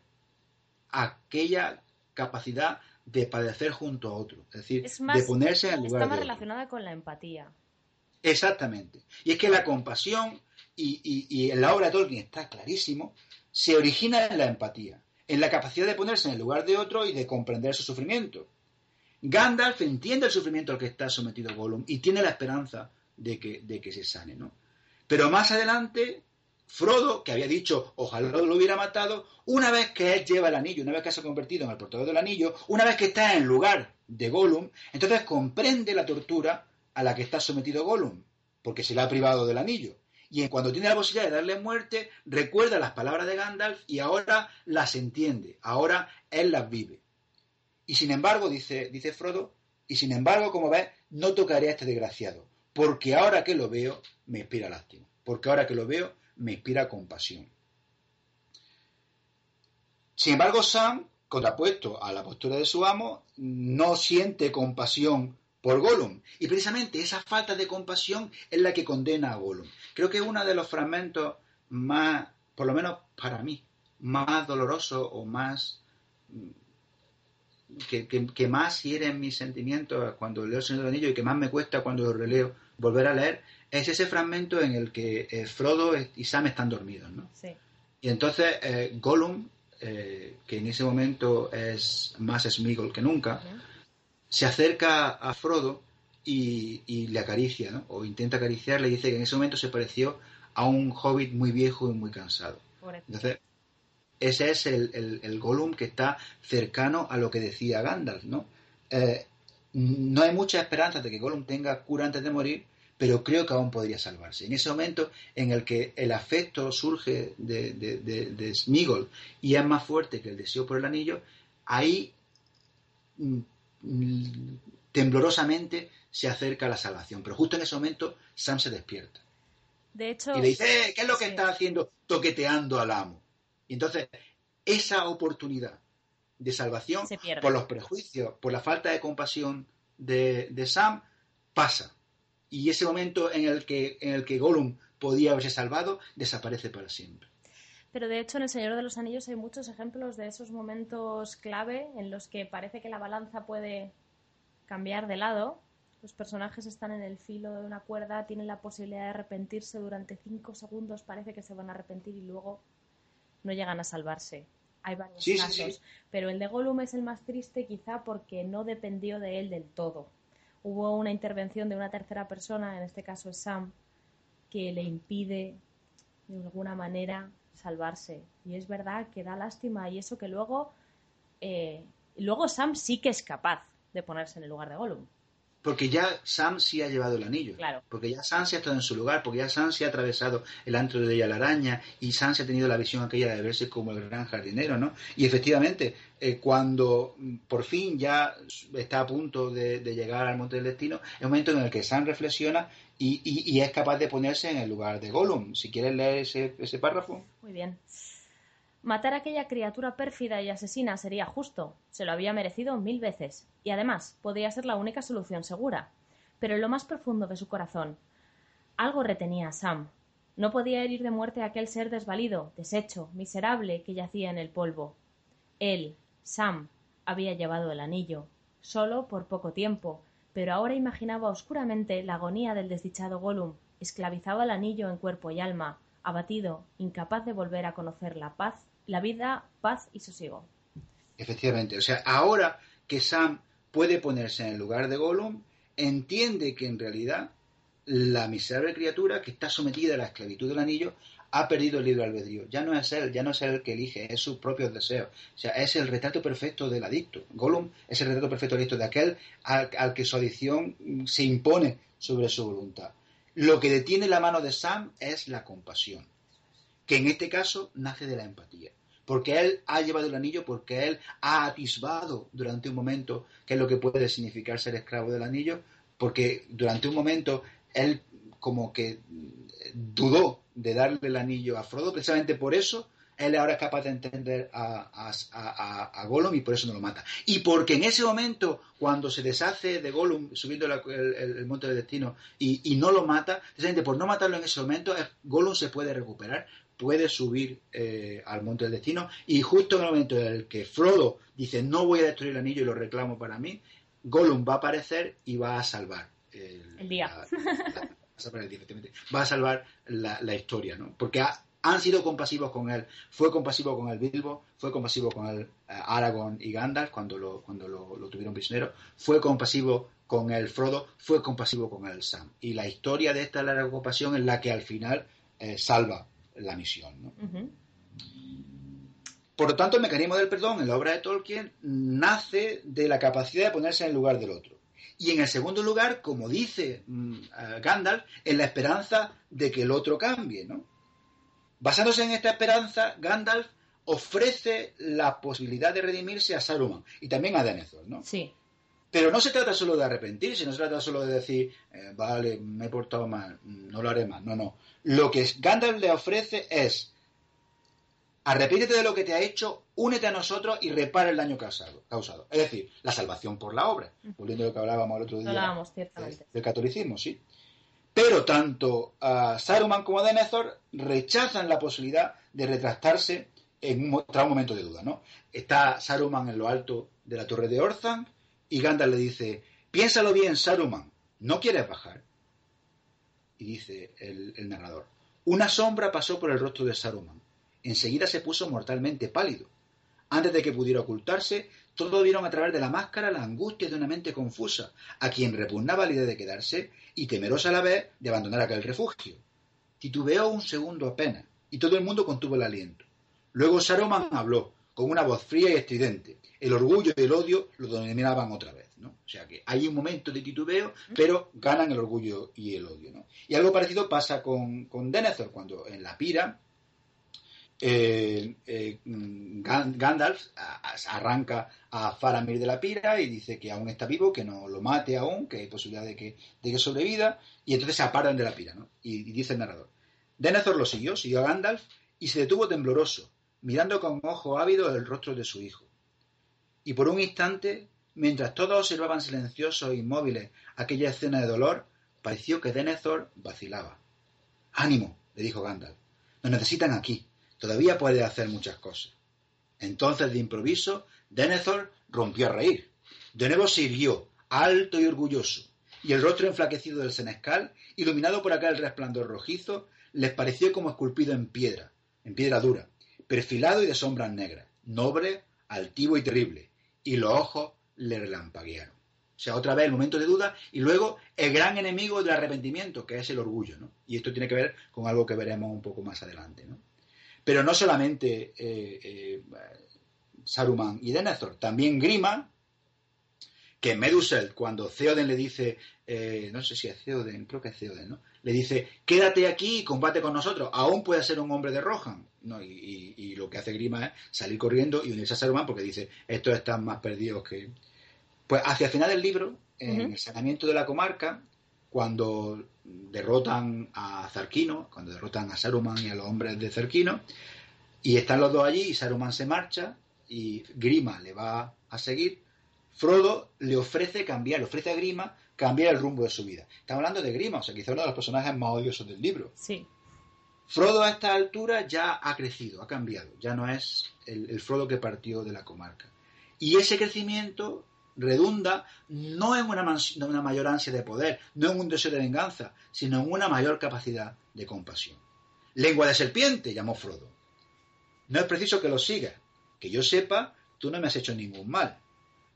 aquella capacidad de padecer junto a otro, es decir, de ponerse en lugar está más relacionada con la empatía. Exactamente. Y es que la compasión, y, en la obra de Tolkien está clarísimo, se origina en la empatía, en la capacidad de ponerse en el lugar de otro y de comprender su sufrimiento. Gandalf entiende el sufrimiento al que está sometido Gollum y tiene la esperanza de que, de que se sane, ¿no? Pero más adelante, Frodo, que había dicho, ojalá lo hubiera matado, una vez que él lleva el anillo, una vez que se ha convertido en el portador del anillo, una vez que está en lugar de Gollum, entonces comprende la tortura a la que está sometido Gollum, porque se le ha privado del anillo. Y cuando tiene la posibilidad de darle muerte, recuerda las palabras de Gandalf y ahora las entiende, ahora él las vive. Y sin embargo, dice, dice Frodo, y sin embargo, como ves, no tocaré a este desgraciado, porque ahora que lo veo, me inspira lástima, porque ahora que lo veo, me inspira compasión. Sin embargo, Sam, contrapuesto a la postura de su amo, no siente compasión por Gollum. Y precisamente esa falta de compasión es la que condena a Gollum. Creo que es uno de los fragmentos más, por lo menos para mí, más doloroso o más que, que, más hieren mis sentimientos cuando leo El Señor del Anillo y que más me cuesta cuando lo releo volver a leer, es ese fragmento en el que eh, Frodo y Sam están dormidos, ¿no? Sí. Y entonces eh, Gollum, eh, que en ese momento es más Smigol que nunca, se acerca a Frodo y, le acaricia, ¿no? O intenta acariciarle y dice que en ese momento se pareció a un hobbit muy viejo y muy cansado. Entonces, ese es el, el, Gollum que está cercano a lo que decía Gandalf, ¿no? Eh, no hay mucha esperanza de que Gollum tenga cura antes de morir, pero creo que aún podría salvarse. En ese momento en el que el afecto surge de, de, Smigol y es más fuerte que el deseo por el anillo, ahí mm, mm, temblorosamente se acerca la salvación. Pero justo en ese momento Sam se despierta. De hecho, y le dice, eh, ¿qué es lo que está haciendo toqueteando al amo? Y entonces, esa oportunidad de salvación, por los prejuicios, por la falta de compasión de, Sam, pasa. Y ese momento en el que, en el que Gollum podía haberse salvado, desaparece para siempre. Pero de hecho en El Señor de los Anillos hay muchos ejemplos de esos momentos clave en los que parece que la balanza puede cambiar de lado. Los personajes están en el filo de una cuerda, tienen la posibilidad de arrepentirse durante cinco segundos, parece que se van a arrepentir y luego no llegan a salvarse. Hay varios casos, pero el de Gollum es el más triste quizá porque no dependió de él del todo. Hubo una intervención de una tercera persona, en este caso es Sam, que le impide de alguna manera salvarse. Y es verdad que da lástima y eso que luego, eh, luego Sam sí que es capaz de ponerse en el lugar de Gollum. Porque ya Sam sí ha llevado el anillo. Claro. Porque ya Sam se ha estado en su lugar, porque ya Sam se ha atravesado el antro de ella la araña y Sam se ha tenido la visión aquella de verse como el gran jardinero, ¿no? Y efectivamente, eh, cuando por fin ya está a punto de, llegar al monte del destino, es un momento en el que Sam reflexiona y, es capaz de ponerse en el lugar de Gollum. Si quieres leer ese, ese párrafo. Muy bien. Matar a aquella criatura pérfida y asesina sería justo, se lo había merecido mil veces, y además podría ser la única solución segura. Pero en lo más profundo de su corazón, algo retenía a Sam. No podía herir de muerte a aquel ser desvalido, deshecho, miserable que yacía en el polvo. Él, Sam, había llevado el anillo, solo por poco tiempo, pero ahora imaginaba oscuramente la agonía del desdichado Gollum, esclavizaba el anillo en cuerpo y alma, abatido, incapaz de volver a conocer la paz, la vida, paz y sosiego. Efectivamente, o sea, ahora que Sam puede ponerse en el lugar de Gollum, entiende que en realidad la miserable criatura que está sometida a la esclavitud del anillo ha perdido el libre albedrío. Ya no es él, ya no es él el que elige, es sus propios deseos. O sea, es el retrato perfecto del adicto. Gollum es el retrato perfecto del adicto, de aquel al, que su adicción se impone sobre su voluntad. Lo que detiene la mano de Sam es la compasión, que en este caso nace de la empatía. Porque él ha llevado el anillo, porque él ha atisbado durante un momento qué es lo que puede significar ser esclavo del anillo, porque durante un momento él como que dudó de darle el anillo a Frodo, precisamente por eso él ahora es capaz de entender a, a, Gollum y por eso no lo mata. Y porque en ese momento, cuando se deshace de Gollum subiendo el, monte del destino y, no lo mata, precisamente por no matarlo en ese momento, Gollum se puede recuperar, puede subir eh, al monte del destino y justo en el momento en el que Frodo dice no voy a destruir el anillo y lo reclamo para mí, Gollum va a aparecer y va a salvar el, día va a salvar la, historia, ¿no? Porque han sido compasivos con él. Fue compasivo con el Bilbo, fue compasivo con el eh, Aragorn y Gandalf cuando lo, cuando lo, tuvieron prisionero, fue compasivo con el Frodo, fue compasivo con el Sam. Y la historia de esta larga compasión es la que al final eh, salva la misión, ¿no? Por lo tanto, el mecanismo del perdón en la obra de Tolkien nace de la capacidad de ponerse en el lugar del otro. Y en el segundo lugar, como dice mm, Gandalf, en la esperanza de que el otro cambie, ¿no? Basándose en esta esperanza, Gandalf ofrece la posibilidad de redimirse a Saruman y también a Denethor, ¿no? Sí. Pero no se trata solo de arrepentirse, no se trata solo de decir, eh, vale, me he portado mal, no lo haré más. No, no. Lo que Gandalf le ofrece es arrepiéntete de lo que te ha hecho, únete a nosotros y repara el daño causado. causado. Es decir, la salvación por la obra. Volviendo a lo que hablábamos el otro día. Hablábamos, ciertamente. Del catolicismo, sí. Pero tanto a Saruman como a Denethor rechazan la posibilidad de retractarse en un, tras un momento de duda, ¿no? Está Saruman en lo alto de la torre de Orthanc y Gandalf le dice, piénsalo bien, Saruman, ¿no quieres bajar? Y dice el, narrador, una sombra pasó por el rostro de Saruman enseguida se puso mortalmente pálido. Antes de que pudiera ocultarse, todos vieron a través de la máscara la angustia de una mente confusa, a quien repugnaba la idea de quedarse y temerosa a la vez de abandonar aquel refugio. Titubeó un segundo apenas, y todo el mundo contuvo el aliento. Luego Saruman habló, con una voz fría y estridente. El orgullo y el odio lo dominaban otra vez, ¿no? O sea que hay un momento de titubeo, pero ganan el orgullo y el odio, ¿no? Y algo parecido pasa con, con Denethor, cuando en la pira eh, eh, Gandalf arranca a Faramir de la pira y dice que aún está vivo, que no lo mate aún, que hay posibilidad de que, de que sobreviva, y entonces se apartan de la pira, ¿no? Y, dice el narrador. Denethor lo siguió, siguió a Gandalf y se detuvo tembloroso, mirando con ojo ávido el rostro de su hijo. Y por un instante, mientras todos observaban silenciosos e inmóviles aquella escena de dolor, pareció que Denethor vacilaba. Ánimo, le dijo Gandalf. Nos necesitan aquí. Todavía puede hacer muchas cosas. Entonces, de improviso, Denethor rompió a reír. De nuevo se irguió, alto y orgulloso, y el rostro enflaquecido del senescal, iluminado por aquel resplandor rojizo, les pareció como esculpido en piedra, en piedra dura, perfilado y de sombras negras, noble, altivo y terrible, y los ojos le relampaguearon. O sea, otra vez el momento de duda y luego el gran enemigo del arrepentimiento, que es el orgullo, ¿no? Y esto tiene que ver con algo que veremos un poco más adelante, ¿no? Pero no solamente eh, eh, Saruman y Denethor, también Grima, que Medusel, cuando Theoden le dice, eh, no sé si es Theoden, creo que es Theoden, ¿no? Le dice, quédate aquí y combate con nosotros, aún puede ser un hombre de Rohan. ¿no? Y, lo que hace Grima es salir corriendo y unirse a Saruman porque dice, estos están más perdidos que... Pues hacia el final del libro, en el saneamiento de la comarca, cuando derrotan a Zarquino, cuando derrotan a Saruman y a los hombres de Zarquino, Y están los dos allí y Saruman se marcha y Grima le va a seguir. Frodo le ofrece cambiar, le ofrece a Grima cambiar el rumbo de su vida. Estamos hablando de Grima, o sea, quizá uno de los personajes más odiosos del libro. Sí. Frodo a esta altura ya ha crecido, ha cambiado, ya no es el, el Frodo que partió de la comarca. Y ese crecimiento redunda no en una, no en una mayor ansia de poder, no en un deseo de venganza, sino en una mayor capacidad de compasión. Lengua de serpiente, llamó Frodo. No es preciso que lo sigas. Que yo sepa, tú no me has hecho ningún mal.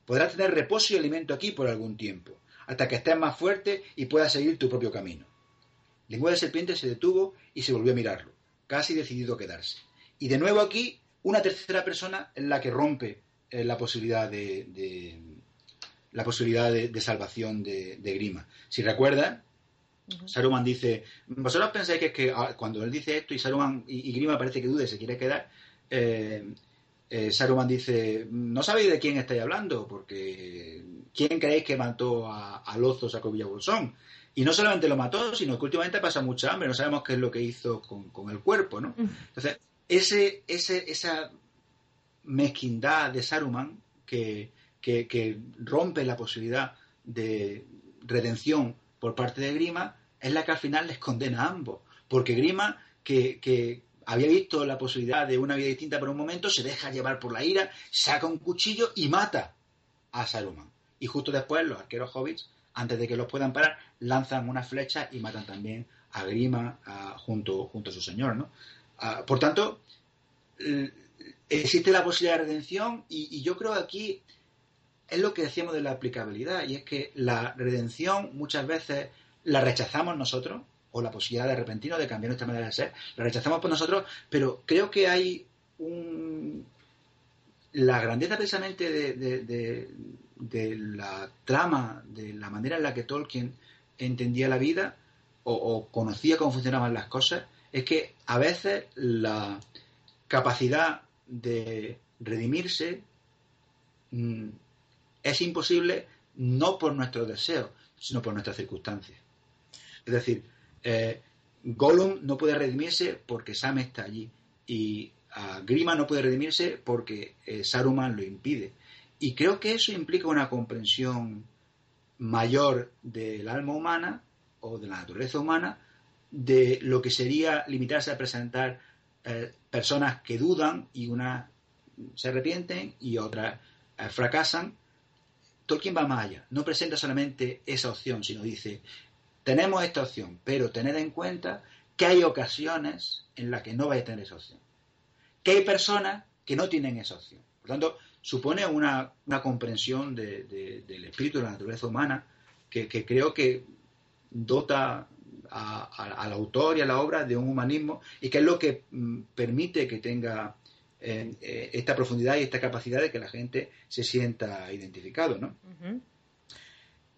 Podrás tener reposo y alimento aquí por algún tiempo, hasta que estés más fuerte y puedas seguir tu propio camino. Lengua de serpiente se detuvo y se volvió a mirarlo, casi decidido a quedarse. Y de nuevo aquí, una tercera persona es la que rompe eh, la posibilidad de, de- la posibilidad de, de salvación de, de Grima. Si recuerdan, Ujú. Saruman dice, vosotros pensáis que es que ah, cuando él dice esto y Saruman y, y Grima parece que dude, se quiere quedar, eh, eh, Saruman dice, no sabéis de quién estáis hablando, porque ¿quién creéis que mató a, a Lozos a Bolsón? Y no solamente lo mató, sino que últimamente pasa mucha hambre, no sabemos qué es lo que hizo con, con el cuerpo, ¿no? Entonces, ese, ese, esa mezquindad de Saruman que, que, que rompe la posibilidad de redención por parte de Grima es la que al final les condena a ambos. Porque Grima, que, que había visto la posibilidad de una vida distinta por un momento, se deja llevar por la ira, saca un cuchillo y mata a Saruman. Y justo después los arqueros hobbits, antes de que los puedan parar, lanzan una flecha y matan también a Grima junto, junto a su señor. ¿no? Ah, por tanto, existe la posibilidad de redención y, y yo creo que aquí es lo que decíamos de la aplicabilidad y es que la redención muchas veces la rechazamos nosotros o la posibilidad de arrepentirnos, de cambiar nuestra manera de ser, la rechazamos por nosotros, pero creo que hay un... La grandeza precisamente de, de- la trama, de la manera en la que Tolkien entendía la vida o, o conocía cómo funcionaban las cosas, es que a veces la capacidad de redimirse mm, es imposible no por nuestros deseos, sino por nuestras circunstancias. Es decir, eh, Gollum no puede redimirse porque Sam está allí y ah, Grima no puede redimirse porque eh, Saruman lo impide. Y creo que eso implica una comprensión mayor del alma humana o de la naturaleza humana de lo que sería limitarse a presentar eh, personas que dudan y unas se arrepienten y otras fracasan. Tolkien va más allá, no presenta solamente esa opción, sino dice, tenemos esta opción, pero tened en cuenta que hay ocasiones en las que no vais a tener esa opción. Que hay personas que no tienen esa opción. Por tanto, supone una, una comprensión de- de- del espíritu de la naturaleza humana que, creo que dota al autor y a la obra de un humanismo y que es lo que mm, permite que tenga eh, eh, esta profundidad y esta capacidad de que la gente se sienta identificado, ¿no?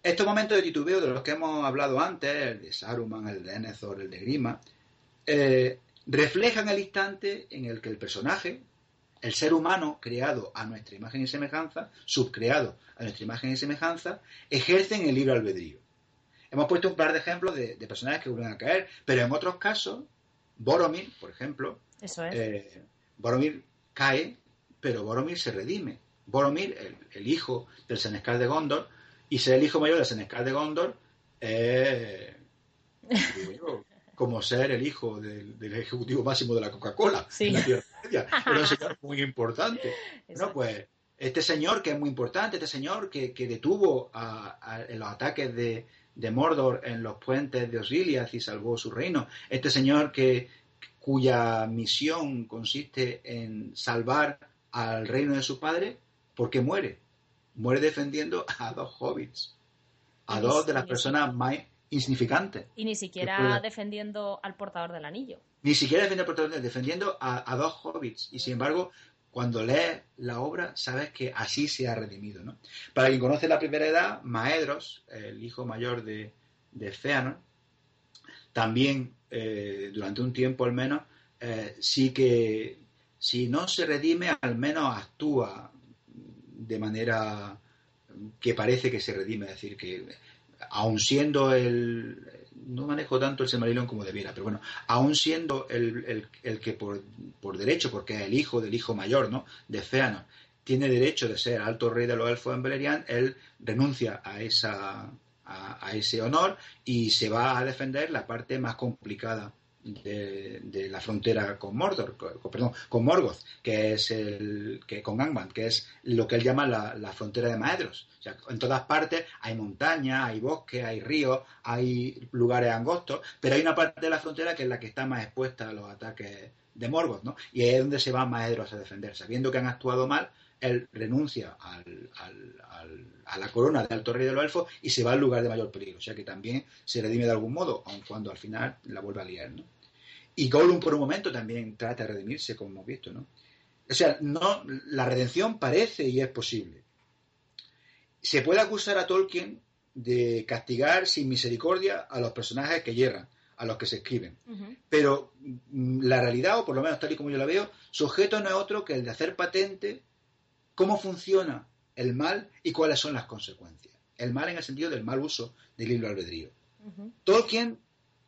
Estos momentos de titubeo de los que hemos hablado antes, el de Saruman, el de Enethor, el de Grima, eh, reflejan el instante en el que el personaje, el ser humano creado a nuestra imagen y semejanza, subcreado a nuestra imagen y semejanza, ejercen el libre albedrío. Hemos puesto un par de ejemplos de, de personajes que vuelven a caer, pero en otros casos, Boromir, por ejemplo, Eso es. eh, Boromir cae, pero Boromir se redime. Boromir, el, el hijo del Senescal de Gondor, y ser el hijo mayor del Senescal de Gondor, es digo yo, como ser el hijo del, del ejecutivo máximo de la Coca-Cola Sí. en la Tierra Media. Era un señor muy importante. Bueno, pues este señor que es muy importante, este señor que, que detuvo a, a- en los ataques de, de Mordor en los puentes de Osgiliath y salvó su reino, este señor que cuya misión consiste en salvar al reino de su padre, ¿por qué muere? Muere defendiendo a dos hobbits, a Y dos de las personas más insignificantes. Y ni siquiera defendiendo al portador del anillo. Ni siquiera defendiendo, al protagonista, defendiendo a, a dos hobbits. Y sin embargo, cuando lees la obra, sabes que así se ha redimido. ¿no? Para quien conoce la primera edad, Maedros, el hijo mayor de, de Fëanor, también eh, durante un tiempo al menos, eh, sí que si no se redime, al menos actúa de manera que parece que se redime. Es decir, que aun siendo el, no manejo tanto el Silmarillion como debiera, pero bueno, aún siendo el, que por, por, derecho, porque es el hijo del hijo mayor, ¿no? De Feanor, tiene derecho de ser alto rey de los elfos en Beleriand, él renuncia a esa a, ese honor y se va a defender la parte más complicada de, la frontera con Mordor, con, perdón, con Morgoth, que es el que con Angman, que es lo que él llama la, frontera de Maedros. O sea, en todas partes hay montaña, hay bosque, hay ríos, hay lugares angostos, pero hay una parte de la frontera que es la que está más expuesta a los ataques de Morgoth, ¿no? Y es donde se va Maedros a defender, sabiendo que han actuado mal, él renuncia a la corona de alto rey de los elfos y se va al lugar de mayor peligro. O sea que también se redime de algún modo, aun cuando al final la vuelve a liar. ¿no? Y Gollum por un momento también trata de redimirse, como hemos visto. ¿no? O sea, no, la redención parece y es posible. Se puede acusar a Tolkien de castigar sin misericordia a los personajes que llegan, a los que se escriben. Pero mm, la realidad, o por lo menos tal y como yo la veo, su objeto no es otro que el de hacer patente cómo funciona el mal y cuáles son las consecuencias. El mal en el sentido del mal uso del libro albedrío. Tolkien,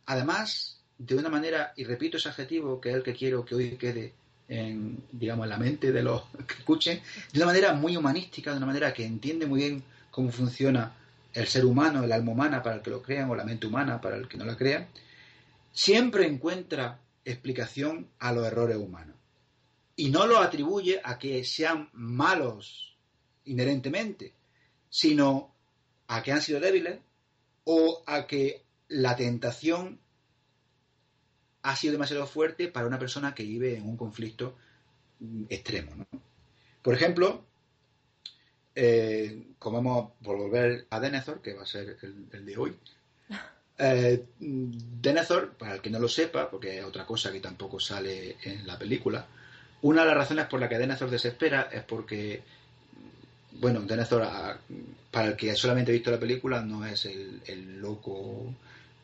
además, de una manera, y repito ese adjetivo que es el que quiero que hoy quede en, digamos, en la mente de los que escuchen, de una manera muy humanística, de una manera que entiende muy bien cómo funciona el ser humano, el alma humana para el que lo crean, o la mente humana para el que no la crean, siempre encuentra explicación a los errores humanos y no lo atribuye a que sean malos inherentemente, sino a que han sido débiles o a que la tentación ha sido demasiado fuerte para una persona que vive en un conflicto mm, extremo. Por ejemplo, eh, como vamos por volver a Denethor, que va a ser el, de hoy, eh, Denethor, para el que no lo sepa, porque es otra cosa que tampoco sale en la película, una de las razones por la que Denethor desespera es porque, bueno, Denethor, para el que solamente ha visto la película, no es el, loco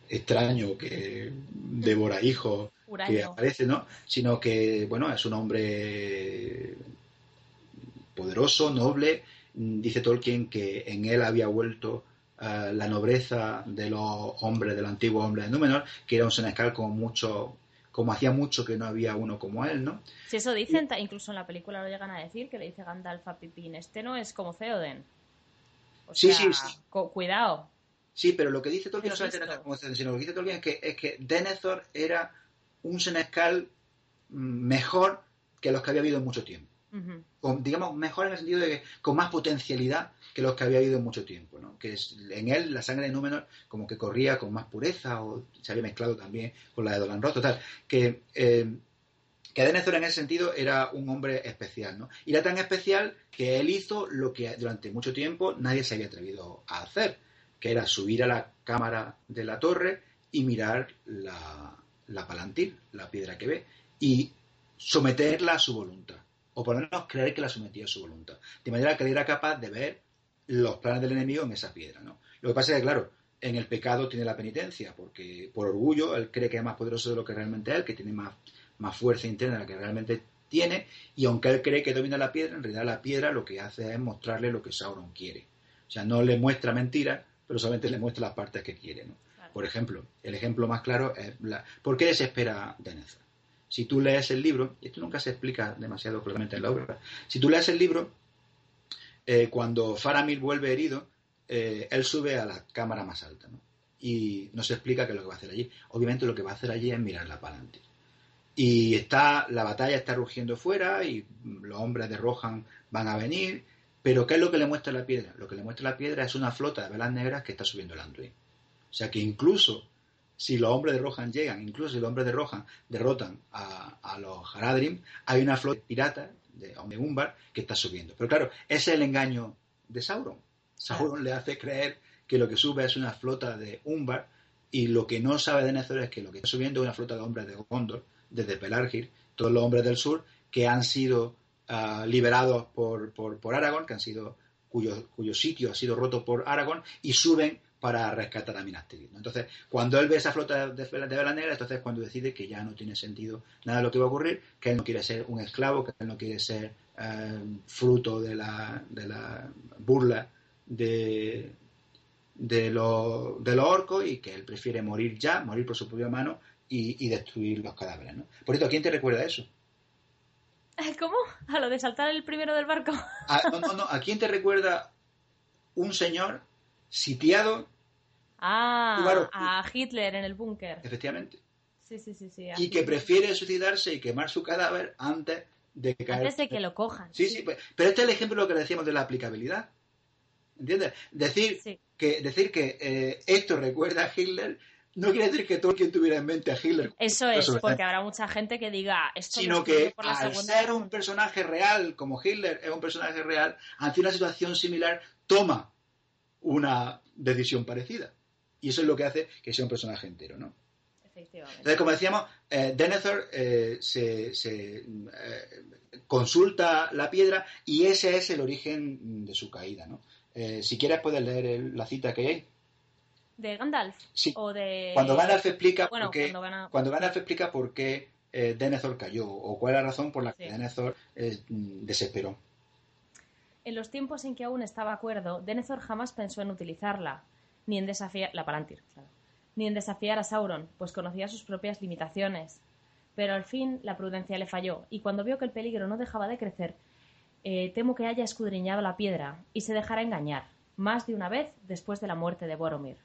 extraño que devora hijos que aparece, ¿no? Sino que, bueno, es un hombre poderoso, noble. Dice Tolkien que en él había vuelto eh, la nobleza de los hombres, del antiguo hombre de Númenor, que era un senescal con mucho como hacía mucho que no había uno como él, ¿no? Si eso dicen, incluso en la película lo llegan a decir, que le dice Gandalf a Pipín, este no es como Theoden. sí, sí, sí. cuidado. Sí, pero lo que dice Tolkien no solamente no es como Theoden, sino lo que dice Tolkien es que, es que Denethor era un senescal mejor que los que había habido en mucho tiempo. con, digamos, mejor en el sentido de que con más potencialidad que los que había habido mucho tiempo. Que en él la sangre de Númenor como que corría con más pureza o se había mezclado también con la de Dolan Roth, tal, que eh, que Denethor en ese sentido era un hombre especial, ¿no? Y era tan especial que él hizo lo que durante mucho tiempo nadie se había atrevido a hacer, que era subir a la cámara de la torre y mirar la, la la piedra que ve, y someterla a su voluntad, o por lo menos creer que la sometía a su voluntad, de manera que él era capaz de ver los planes del enemigo en esa piedra. ¿no? Lo que pasa es que, claro, en el pecado tiene la penitencia, porque por orgullo él cree que es más poderoso de lo que realmente es, que tiene más, más fuerza interna de la que realmente tiene, y aunque él cree que domina la piedra, en realidad la piedra lo que hace es mostrarle lo que Sauron quiere. O sea, no le muestra mentiras, pero solamente le muestra las partes que quiere. ¿no? Por ejemplo, el ejemplo más claro es la... ¿por qué desespera Denethor? Si tú lees el libro, y esto nunca se explica demasiado claramente en la obra, si tú lees el libro, eh, cuando Faramir vuelve herido, eh, él sube a la cámara más alta, ¿no? Y nos explica qué es lo que va a hacer allí. Obviamente lo que va a hacer allí es mirarla para adelante. Y está, la batalla está rugiendo fuera y los hombres de Rohan van a venir. Pero ¿qué es lo que le muestra la piedra? Lo que le muestra la piedra es una flota de velas negras que está subiendo el Anduin. O sea que incluso si los hombres de Rohan llegan, incluso si los hombres de Rohan derrotan a, los Haradrim, hay una flota pirata de, de Umbar que está subiendo. Pero claro, ese es el engaño de Sauron. Sauron le hace creer que lo que sube es una flota de Umbar y lo que no sabe de Denethor es que lo que está subiendo es una flota de hombres de Gondor, desde Pelargir, todos los hombres del sur que han sido ah, liberados por, por, Aragorn, que han sido cuyo, cuyo sitio ha sido roto por Aragorn y suben para rescatar a Minas Tirith. Entonces, cuando él ve esa flota de, de entonces es cuando decide que ya no tiene sentido nada de lo que va a ocurrir, que él no quiere ser un esclavo, que él no quiere ser eh, fruto de la, de la burla de, de los, de los orcos y que él prefiere morir ya, morir por su propia mano y, y destruir los cadáveres. ¿no? Por esto, ¿a quién te recuerda eso? ¿Cómo? ¿A lo de saltar el primero del barco? ¿A, no, no, no. ¿A quién te recuerda un señor sitiado? Ah, a Hitler en el búnker. Efectivamente. Sí, sí, sí, sí. Y que prefiere suicidarse y quemar su cadáver antes de que Antes de que lo cojan. Sí, sí, pues, pero este es el ejemplo de lo que decíamos de la aplicabilidad. ¿Entiendes? Decir Sí. que, decir que eh, esto recuerda a Hitler no quiere decir que Tolkien tuviera en mente a Hitler. Eso es, porque habrá mucha gente que diga esto sino que por la al ser un Mundial". personaje real, como Hitler es un personaje real, ante una situación similar, toma una decisión parecida. Y eso es lo que hace que sea un personaje entero, ¿no? Efectivamente. Entonces, como decíamos, eh, Denethor eh, se, se, eh, consulta la piedra y ese es el origen de su caída, ¿no? Si quieres puedes leer el- la cita que hay. ¿De Gandalf? Sí. O de... Cuando Gandalf explica Bueno, por qué, cuando Gandalf- cuando Gandalf explica por qué Denethor cayó o cuál es la razón por la que Sí. Denethor desesperó. En los tiempos en que aún estaba acuerdo, Denethor jamás pensó en utilizarla, ni en desafiar... La Palantir. Ni en desafiar a Sauron, pues conocía sus propias limitaciones. Pero al fin la prudencia le falló, y cuando vio que el peligro no dejaba de crecer, eh, temo que haya escudriñado la piedra y se dejara engañar, más de una vez después de la muerte de Boromir.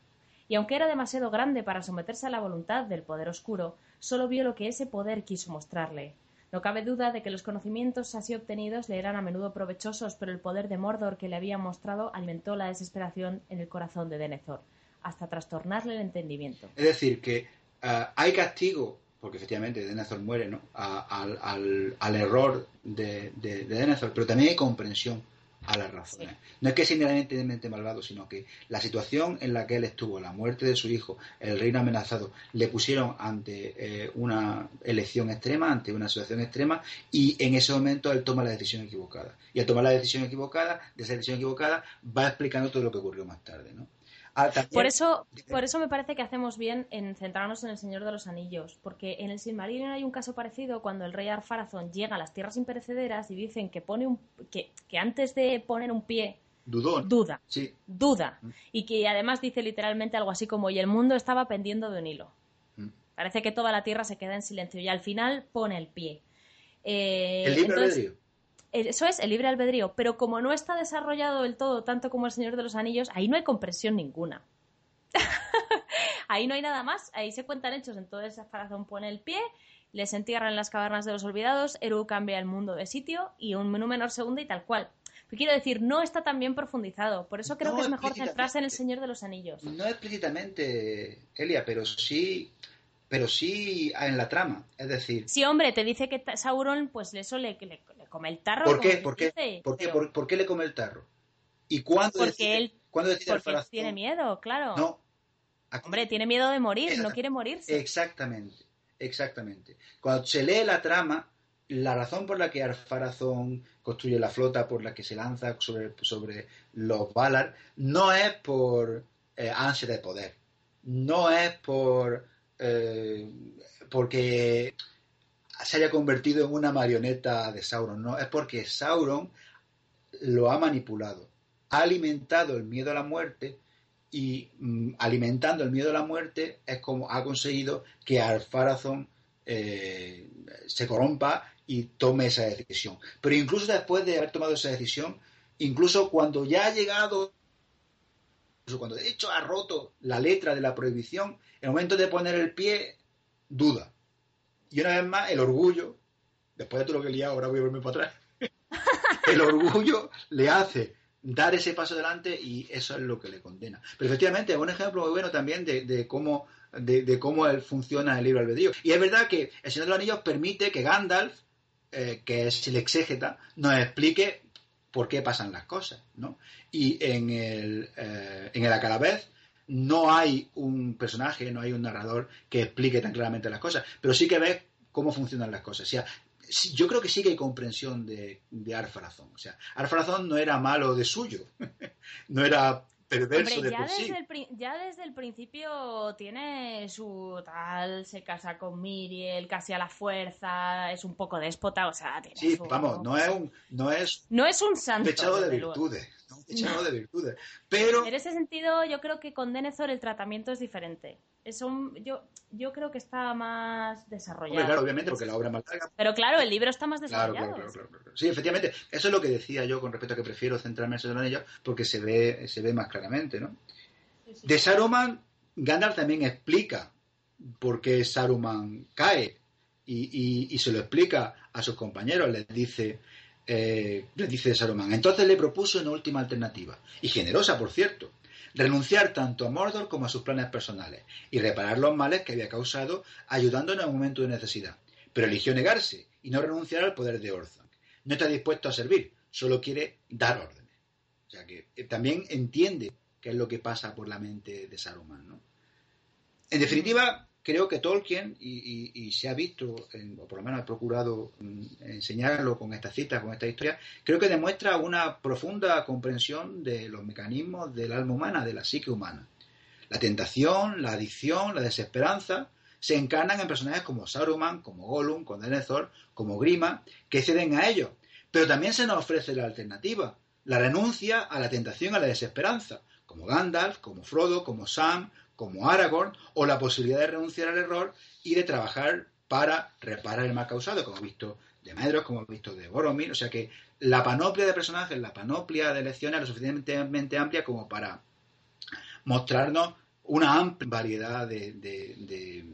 Y aunque era demasiado grande para someterse a la voluntad del poder oscuro, solo vio lo que ese poder quiso mostrarle. No cabe duda de que los conocimientos así obtenidos le eran a menudo provechosos, pero el poder de Mordor que le había mostrado alimentó la desesperación en el corazón de Denethor, hasta trastornarle el entendimiento. Es decir, que ah, hay castigo, porque efectivamente Denethor muere, ¿no? Al error de, de, de Denethor, pero también hay comprensión a las razones. Sí. No es que sea inherentemente malvado, sino que la situación en la que él estuvo, la muerte de su hijo, el reino amenazado, le pusieron ante eh, una elección extrema, ante una situación extrema, y en ese momento él toma la decisión equivocada. Y al tomar la decisión equivocada, de esa decisión equivocada, va explicando todo lo que ocurrió más tarde, ¿no? Ah, Por eso, por eso me parece que hacemos bien en centrarnos en el Señor de los Anillos, porque en el Silmarillion hay un caso parecido cuando el rey Arpharazón llega a las tierras imperecederas y dicen que pone un que, que antes de poner un pie duda, Sí. duda, Mm. y que además dice literalmente algo así como y el mundo estaba pendiendo de un hilo. Mm. Parece que toda la tierra se queda en silencio y al final pone el pie. Eh, El libre entonces, albedrío. Eso es el libre albedrío, pero como no está desarrollado del todo tanto como el Señor de los Anillos, ahí no hay comprensión ninguna. ahí no hay nada más, ahí se cuentan hechos, entonces Farazón pone el pie, les entierra en las cavernas de los olvidados, Eru cambia el mundo de sitio y un menú menor segunda y tal cual. Pero quiero decir, no está tan bien profundizado, por eso creo No, que es mejor centrarse en el Señor de los Anillos. No explícitamente, Elia, pero sí, pero sí en la trama. Es decir, Sí, hombre, te dice que Sauron, pues eso le, le- le come el tarro. ¿por qué? ¿Por qué? dice, ¿Por qué? pero- ¿Por, por qué le come el tarro? ¿Y cuándo Porque decide, él- cuándo decide Porque Alfarazón? tiene miedo, claro. No. Aquí- Hombre, tiene miedo de morir, no quiere morirse. Exactamente, exactamente. Cuando se lee la trama, la razón por la que Arfarazón construye la flota, por la que se lanza sobre, sobre los Valar, no es por eh, ansia de poder, no es por eh, porque se haya convertido en una marioneta de Sauron, no, es porque Sauron lo ha manipulado, ha alimentado el miedo a la muerte y mm, alimentando el miedo a la muerte es como ha conseguido que Alfarazón eh, se corrompa y tome esa decisión. Pero incluso después de haber tomado esa decisión, incluso cuando ya ha llegado, incluso cuando de hecho ha roto la letra de la prohibición, en el momento de poner el pie, duda. Y una vez más, el orgullo, después de todo lo que he liado, ahora voy a volver para atrás, el orgullo le hace dar ese paso adelante y eso es lo que le condena. Pero efectivamente es un ejemplo muy bueno también de, cómo funciona el libro albedrío. Y es verdad que el Señor de los Anillos permite que Gandalf, eh, que es el exégeta, nos explique por qué pasan las cosas, ¿no? Y en el, eh, en el Acalavez no hay un personaje, no hay un narrador que explique tan claramente las cosas, pero sí que ves cómo funcionan las cosas. O sea, yo creo que sí que hay comprensión de, de Arfarazón. O sea, Arfarazón no era malo de suyo, no era perverso Hombre, de ya, por sí. desde el, pri- ya desde el principio tiene su tal, se casa con Miriel, casi a la fuerza, es un poco déspota, o sea, tiene Sí, su- vamos, no es un, no es No es un santo. pechado de virtudes, no pechado de virtudes. Pero En ese sentido, yo creo que con Denethor el tratamiento es diferente. Es un, yo, yo creo que está más desarrollado. Hombre, claro, obviamente, porque la obra más larga. Pero claro, el libro está más desarrollado. claro, claro, claro, claro. Sí, efectivamente, eso es lo que decía yo con respecto a que prefiero centrarme en Anillos, porque se ve, se ve más claramente, ¿no? Sí, sí. De Saruman, Gandalf también explica por qué Saruman cae y, y- y se lo explica a sus compañeros. Les dice, eh, les dice Saruman. Entonces le propuso una última alternativa, y generosa, por cierto. Renunciar tanto a Mordor como a sus planes personales y reparar los males que había causado ayudando en un momento de necesidad. Pero eligió negarse y no renunciar al poder de Orthanc. No está dispuesto a servir, solo quiere dar órdenes. O sea que eh, también entiende qué es lo que pasa por la mente de Saruman, ¿no? En definitiva, creo que Tolkien, y, se ha visto, en- o por lo menos ha procurado mm, enseñarlo con estas citas, con esta historia, creo que demuestra una profunda comprensión de los mecanismos del alma humana, de la psique humana. La tentación, la adicción, la desesperanza se encarnan en personajes como Saruman, como Gollum, como Denethor, como Grima, que ceden a ellos. Pero también se nos ofrece la alternativa, la renuncia a la tentación, a la desesperanza, como Gandalf, como Frodo, como Sam, como Aragorn, o la posibilidad de renunciar al error y de trabajar para reparar el mal causado, como hemos visto de Medros, como hemos visto de Boromir. O sea que la panoplia de personajes, la panoplia de elecciones es lo suficientemente amplia como para mostrarnos una amplia variedad de, de, de,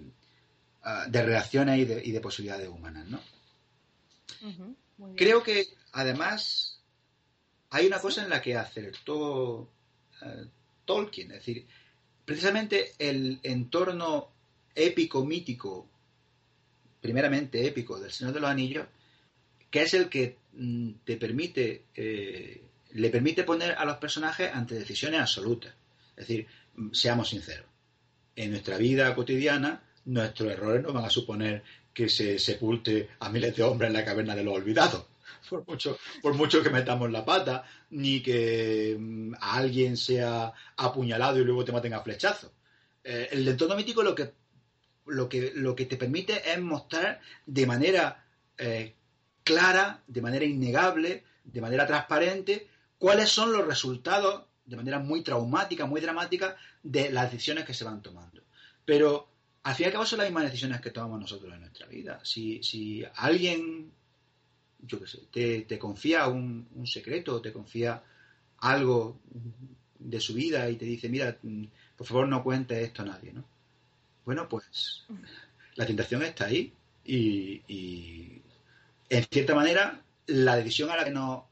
de relaciones y de, y de posibilidades humanas, ¿no? Creo que además hay una cosa en la que acertó eh, Tolkien, es decir, precisamente el entorno épico, mítico, primeramente épico del Señor de los Anillos, que es el que mm, te permite, eh, le permite poner a los personajes ante decisiones absolutas. Es decir, mm, seamos sinceros, en nuestra vida cotidiana nuestros errores no van a suponer que se sepulte a miles de hombres en la caverna de los olvidados. Por mucho, por mucho que metamos la pata, ni que mm, a alguien sea apuñalado y luego te maten a flechazos. Eh, el entorno mítico lo que, lo, que, lo que te permite es mostrar de manera eh, clara, de manera innegable, de manera transparente, cuáles son los resultados, de manera muy traumática, muy dramática, de las decisiones que se van tomando. Pero al fin y al cabo son las mismas decisiones que tomamos nosotros en nuestra vida. Si, si alguien, yo qué sé, te, te confía un, un secreto, te confía algo de su vida y te dice, mira, mm, por favor no cuentes esto a nadie, ¿no? Bueno, pues la tentación está ahí y, y en cierta manera la decisión a la que nos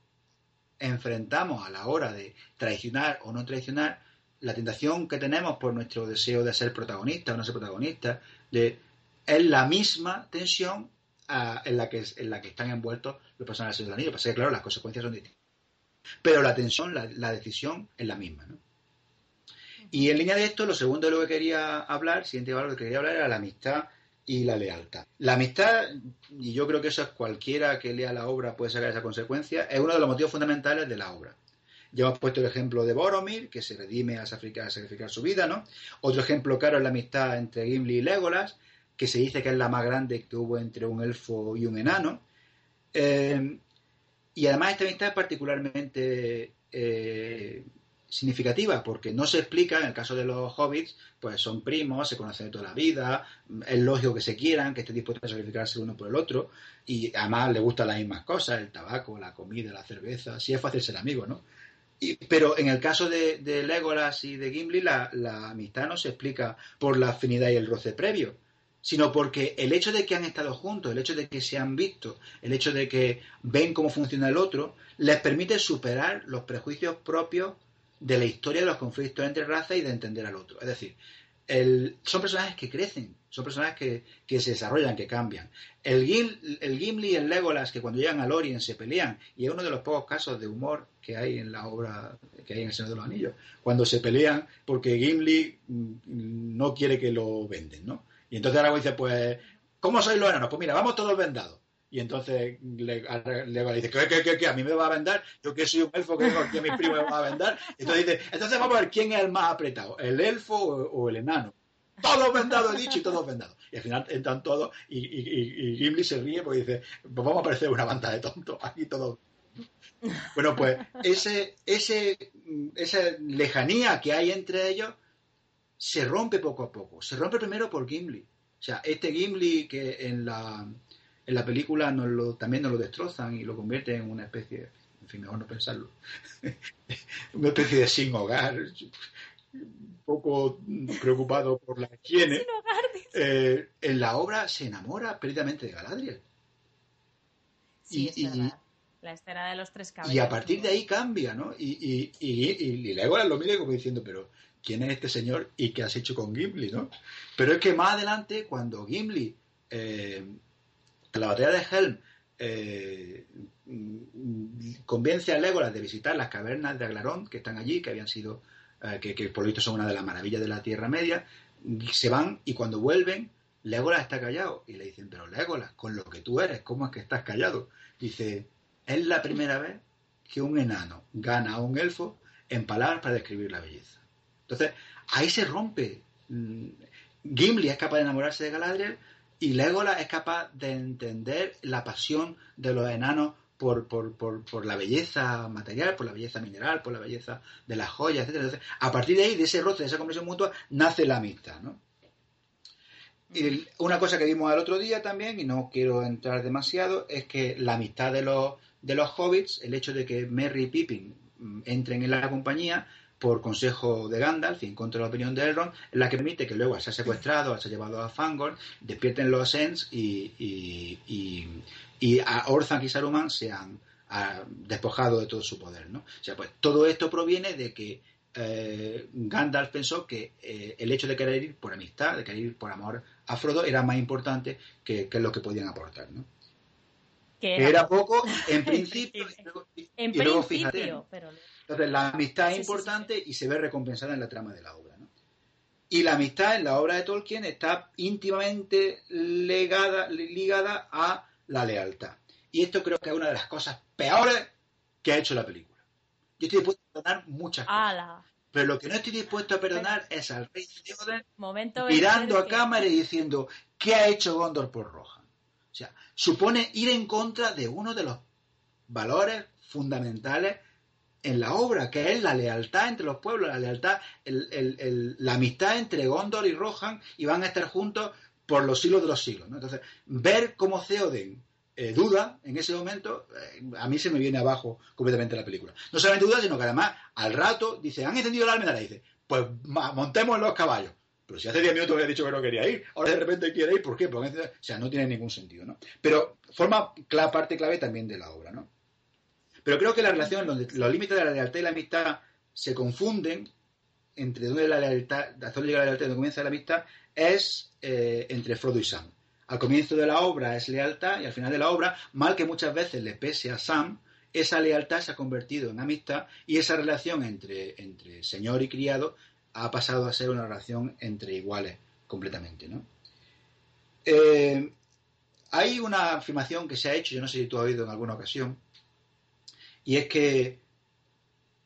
enfrentamos a la hora de traicionar o no traicionar, la tentación que tenemos por nuestro deseo de ser protagonista o no ser protagonista, de, es la misma tensión en, la que, en la que están envueltos los personajes del anillo. Pasa que, claro, las consecuencias son distintas. Pero la tensión, la, la decisión es la misma, ¿no? Y en línea de esto, lo segundo de lo que quería hablar, siguiente valor que quería hablar era la amistad y la lealtad. La amistad, y yo creo que eso es cualquiera que lea la obra puede sacar esa consecuencia, es uno de los motivos fundamentales de la obra. Ya hemos puesto el ejemplo de Boromir, que se redime a sacrificar, a sacrificar su vida, ¿no? Otro ejemplo claro es la amistad entre Gimli y Legolas, que se dice que es la más grande que hubo entre un elfo y un enano. Eh, y además esta amistad es particularmente eh, significativa porque no se explica, en el caso de los hobbits, pues son primos, se conocen de toda la vida, es lógico que se quieran, que estén dispuestos a sacrificarse uno por el otro, y además les gustan las mismas cosas, el tabaco, la comida, la cerveza, sí es fácil ser amigo, ¿no? Pero en el caso de, Legolas y de Gimli, la, amistad no se explica por la afinidad y el roce previo, sino porque el hecho de que han estado juntos, el hecho de que se han visto, el hecho de que ven cómo funciona el otro, les permite superar los prejuicios propios de la historia de los conflictos entre razas y de entender al otro. Es decir, son personajes que crecen, son personajes que, se desarrollan, que cambian. El, Gim, el, Gimli y el Legolas, que cuando llegan a Lorien se pelean, y es uno de los pocos casos de humor que hay en la obra, que hay en El Señor de los Anillos, cuando se pelean porque Gimli no quiere que lo venden, ¿no? Y entonces Aragorn dice, pues, ¿cómo sois los enanos? Pues mira, vamos todos vendados. Y entonces le, le, dice, ¿qué, qué, qué, qué? ¿A mí me va a vender? Yo que soy un elfo que a mis primos me va a vender. Entonces dice, entonces vamos a ver quién es el más apretado, el elfo o, el enano. Todos vendados, he dicho, y todos vendados. Y al final entran todos y, y, y, Gimli se ríe porque dice, pues vamos a parecer una banda de tontos, aquí todos. Bueno, pues ese, ese, esa lejanía que hay entre ellos se rompe poco a poco. Se rompe primero por Gimli. O sea, este Gimli que en la, en la película nos lo, también nos lo destrozan y lo convierten en una especie, en fin, mejor no pensarlo, una especie de sin hogar, un poco preocupado por la higiene. Eh, en la obra se enamora perdidamente de Galadriel. Sí, y, es la escena de los tres cabellos. Y a partir de ahí cambia, ¿no? Y, y, y, y lo mira como diciendo, pero ¿quién es este señor y qué has hecho con Gimli, no? Pero es que más adelante, cuando Gimli eh, la batalla de Helm eh, convence a Legolas de visitar las cavernas de Aglarón que están allí, que habían sido, eh, que, por lo visto son una de las maravillas de la Tierra Media, se van y cuando vuelven, Legolas está callado y le dicen, pero Legolas, con lo que tú eres, ¿cómo es que estás callado? Dice, es la primera vez que un enano gana a un elfo en palabras para describir la belleza. Entonces, ahí se rompe. Mm, Gimli es capaz de enamorarse de Galadriel, y Legolas es capaz de entender la pasión de los enanos por, por, por, por, la belleza material, por la belleza mineral, por la belleza de las joyas, etc. a partir de ahí, de ese roce, de esa conversión mutua, nace la amistad. ¿no? Y una cosa que vimos el otro día también, y no quiero entrar demasiado, es que la amistad de los, de los hobbits, el hecho de que Merry y Pippin mm, entren en la compañía, por consejo de Gandalf y en contra de la opinión de Elrond, la que permite que luego se ha secuestrado, se ha llevado a Fangorn, despierten los Ents y, y, y, a Orthanc y Saruman se han despojado de todo su poder. ¿no? O sea, pues todo esto proviene de que eh, Gandalf pensó que eh, el hecho de querer ir por amistad, de querer ir por amor a Frodo, era más importante que, lo que podían aportar. ¿no? Que era, poco en principio, en principio, pero entonces, la amistad es importante y se ve recompensada en la trama de la obra. ¿no? Y la amistad en la obra de Tolkien está íntimamente ligada, ligada a la lealtad. Y esto creo que es una de las cosas peores que ha hecho la película. Yo estoy dispuesto a perdonar muchas cosas. Pero lo que no estoy dispuesto a perdonar es al rey Theoden mirando a cámara y diciendo ¿qué ha hecho Gondor por Rohan? O sea, supone ir en contra de uno de los valores fundamentales en la obra, que es la lealtad entre los pueblos, la lealtad, la amistad entre Gondor y Rohan, y van a estar juntos por los siglos de los siglos. Entonces, ver cómo Theoden eh, duda en ese momento, eh, a mí se me viene abajo completamente la película. No solamente duda, sino que además al rato dice, han encendido la almendra, dice, pues montemos los caballos. Pero si hace 10 minutos había dicho que no quería ir, ahora de repente quiere ir, ¿por qué? Porque, o sea, no tiene ningún sentido, ¿no? Pero forma parte clave también de la obra, ¿no? Pero creo que la relación, donde los límites de la lealtad y la amistad se confunden entre dónde la lealtad, hasta dónde llega la lealtad y dónde comienza la amistad, es eh, entre Frodo y Sam. Al comienzo de la obra es lealtad y al final de la obra, mal que muchas veces le pese a Sam, esa lealtad se ha convertido en amistad y esa relación entre, entre señor y criado ha pasado a ser una relación entre iguales completamente. ¿no? Eh, hay una afirmación que se ha hecho, yo no sé si tú has oído en alguna ocasión, y es que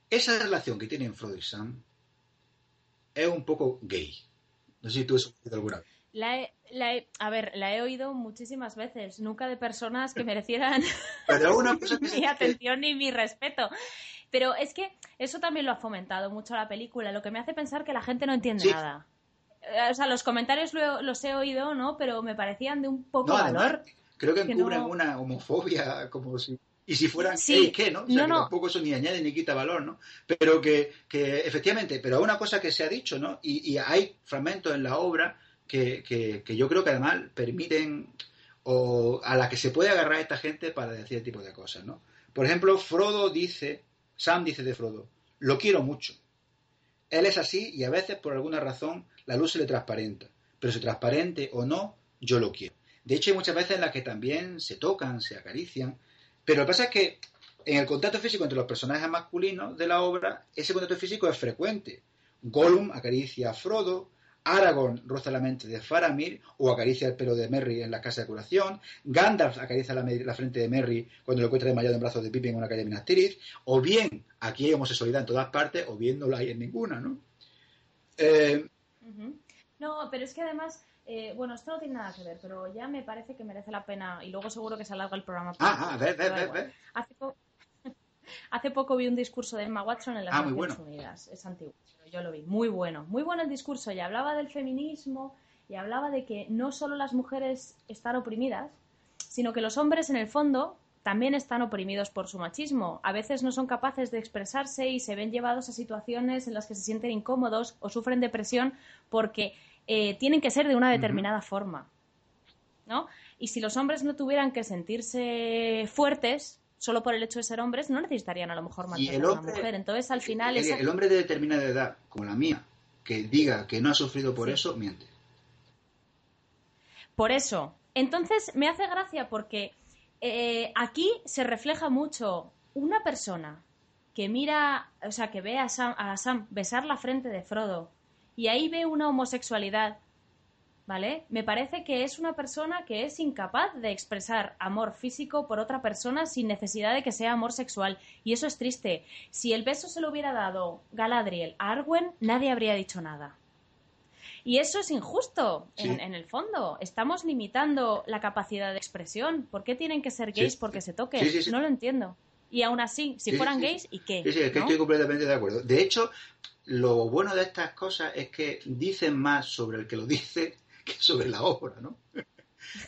esa relación que tienen Frodo y Sam es un poco gay. No sé si tú has oído alguna vez. La a ver, la he oído muchísimas veces, nunca de personas que merecieran mi atención ni mi respeto. Pero es que eso también lo ha fomentado mucho la película, lo que me hace pensar que la gente no entiende nada. Eh, o sea, los comentarios los he oído, ¿no? Pero me parecían de un poco valor. creo que encubren una homofobia como si y si fueran sí. ¿qué? ¿no? O sea, que tampoco eso ni añade ni quita valor, ¿no? Pero que, que efectivamente, pero una cosa que se ha dicho, ¿no? Y, hay fragmentos en la obra que, que, yo creo que además permiten o a la que se puede agarrar esta gente para decir este tipo de cosas, ¿no? Por ejemplo, Frodo dice, Sam dice de Frodo, lo quiero mucho. Él es así y a veces por alguna razón la luz se le transparenta, pero si transparente o no, yo lo quiero. De hecho, hay muchas veces en las que también se tocan, se acarician, pero lo que pasa es que en el contacto físico entre los personajes masculinos de la obra, ese contacto físico es frecuente. Gollum acaricia a Frodo, Aragorn roza la mente de Faramir o acaricia el pelo de Merry en la casa de curación. Gandalf acaricia la, frente de Merry cuando lo encuentra desmayado en brazos de Pippin en una calle de Minas Tirith. O bien aquí hay homosexualidad en todas partes o bien no la hay en ninguna, ¿no? Eh, no, pero es que además, eh, bueno, esto no tiene nada que ver, pero ya me parece que merece la pena y luego seguro que se alarga el programa. Ah, ah, ver, ver, ver, Hace, poco vi un discurso de Emma Watson en las ah, Naciones Unidas. Es antiguo yo lo vi, muy bueno, muy bueno el discurso y hablaba del feminismo y hablaba de que no solo las mujeres están oprimidas, sino que los hombres en el fondo también están oprimidos por su machismo. A veces no son capaces de expresarse y se ven llevados a situaciones en las que se sienten incómodos o sufren depresión porque eh, tienen que ser de una determinada forma. ¿no? Y si los hombres no tuvieran que sentirse fuertes, solo por el hecho de ser hombres, no necesitarían a lo mejor mantener a una mujer. Entonces, al final... El, el, hombre de determinada edad, como la mía, que diga que no ha sufrido por eso, miente. Por eso. Entonces, me hace gracia porque eh, aquí se refleja mucho una persona que mira, o sea, que ve a a Sam besar la frente de Frodo y ahí ve una homosexualidad ¿vale? Me parece que es una persona que es incapaz de expresar amor físico por otra persona sin necesidad de que sea amor sexual. Y eso es triste. Si el beso se lo hubiera dado Galadriel a Arwen, nadie habría dicho nada. Y eso es injusto, en, el fondo. Estamos limitando la capacidad de expresión. ¿Por qué tienen que ser gays porque se toquen? no lo entiendo. Y aún así, si fueran gays, ¿y qué? Sí, sí, es que estoy completamente de acuerdo. De hecho, lo bueno de estas cosas es que dicen más sobre el que lo dice que sobre la obra, ¿no?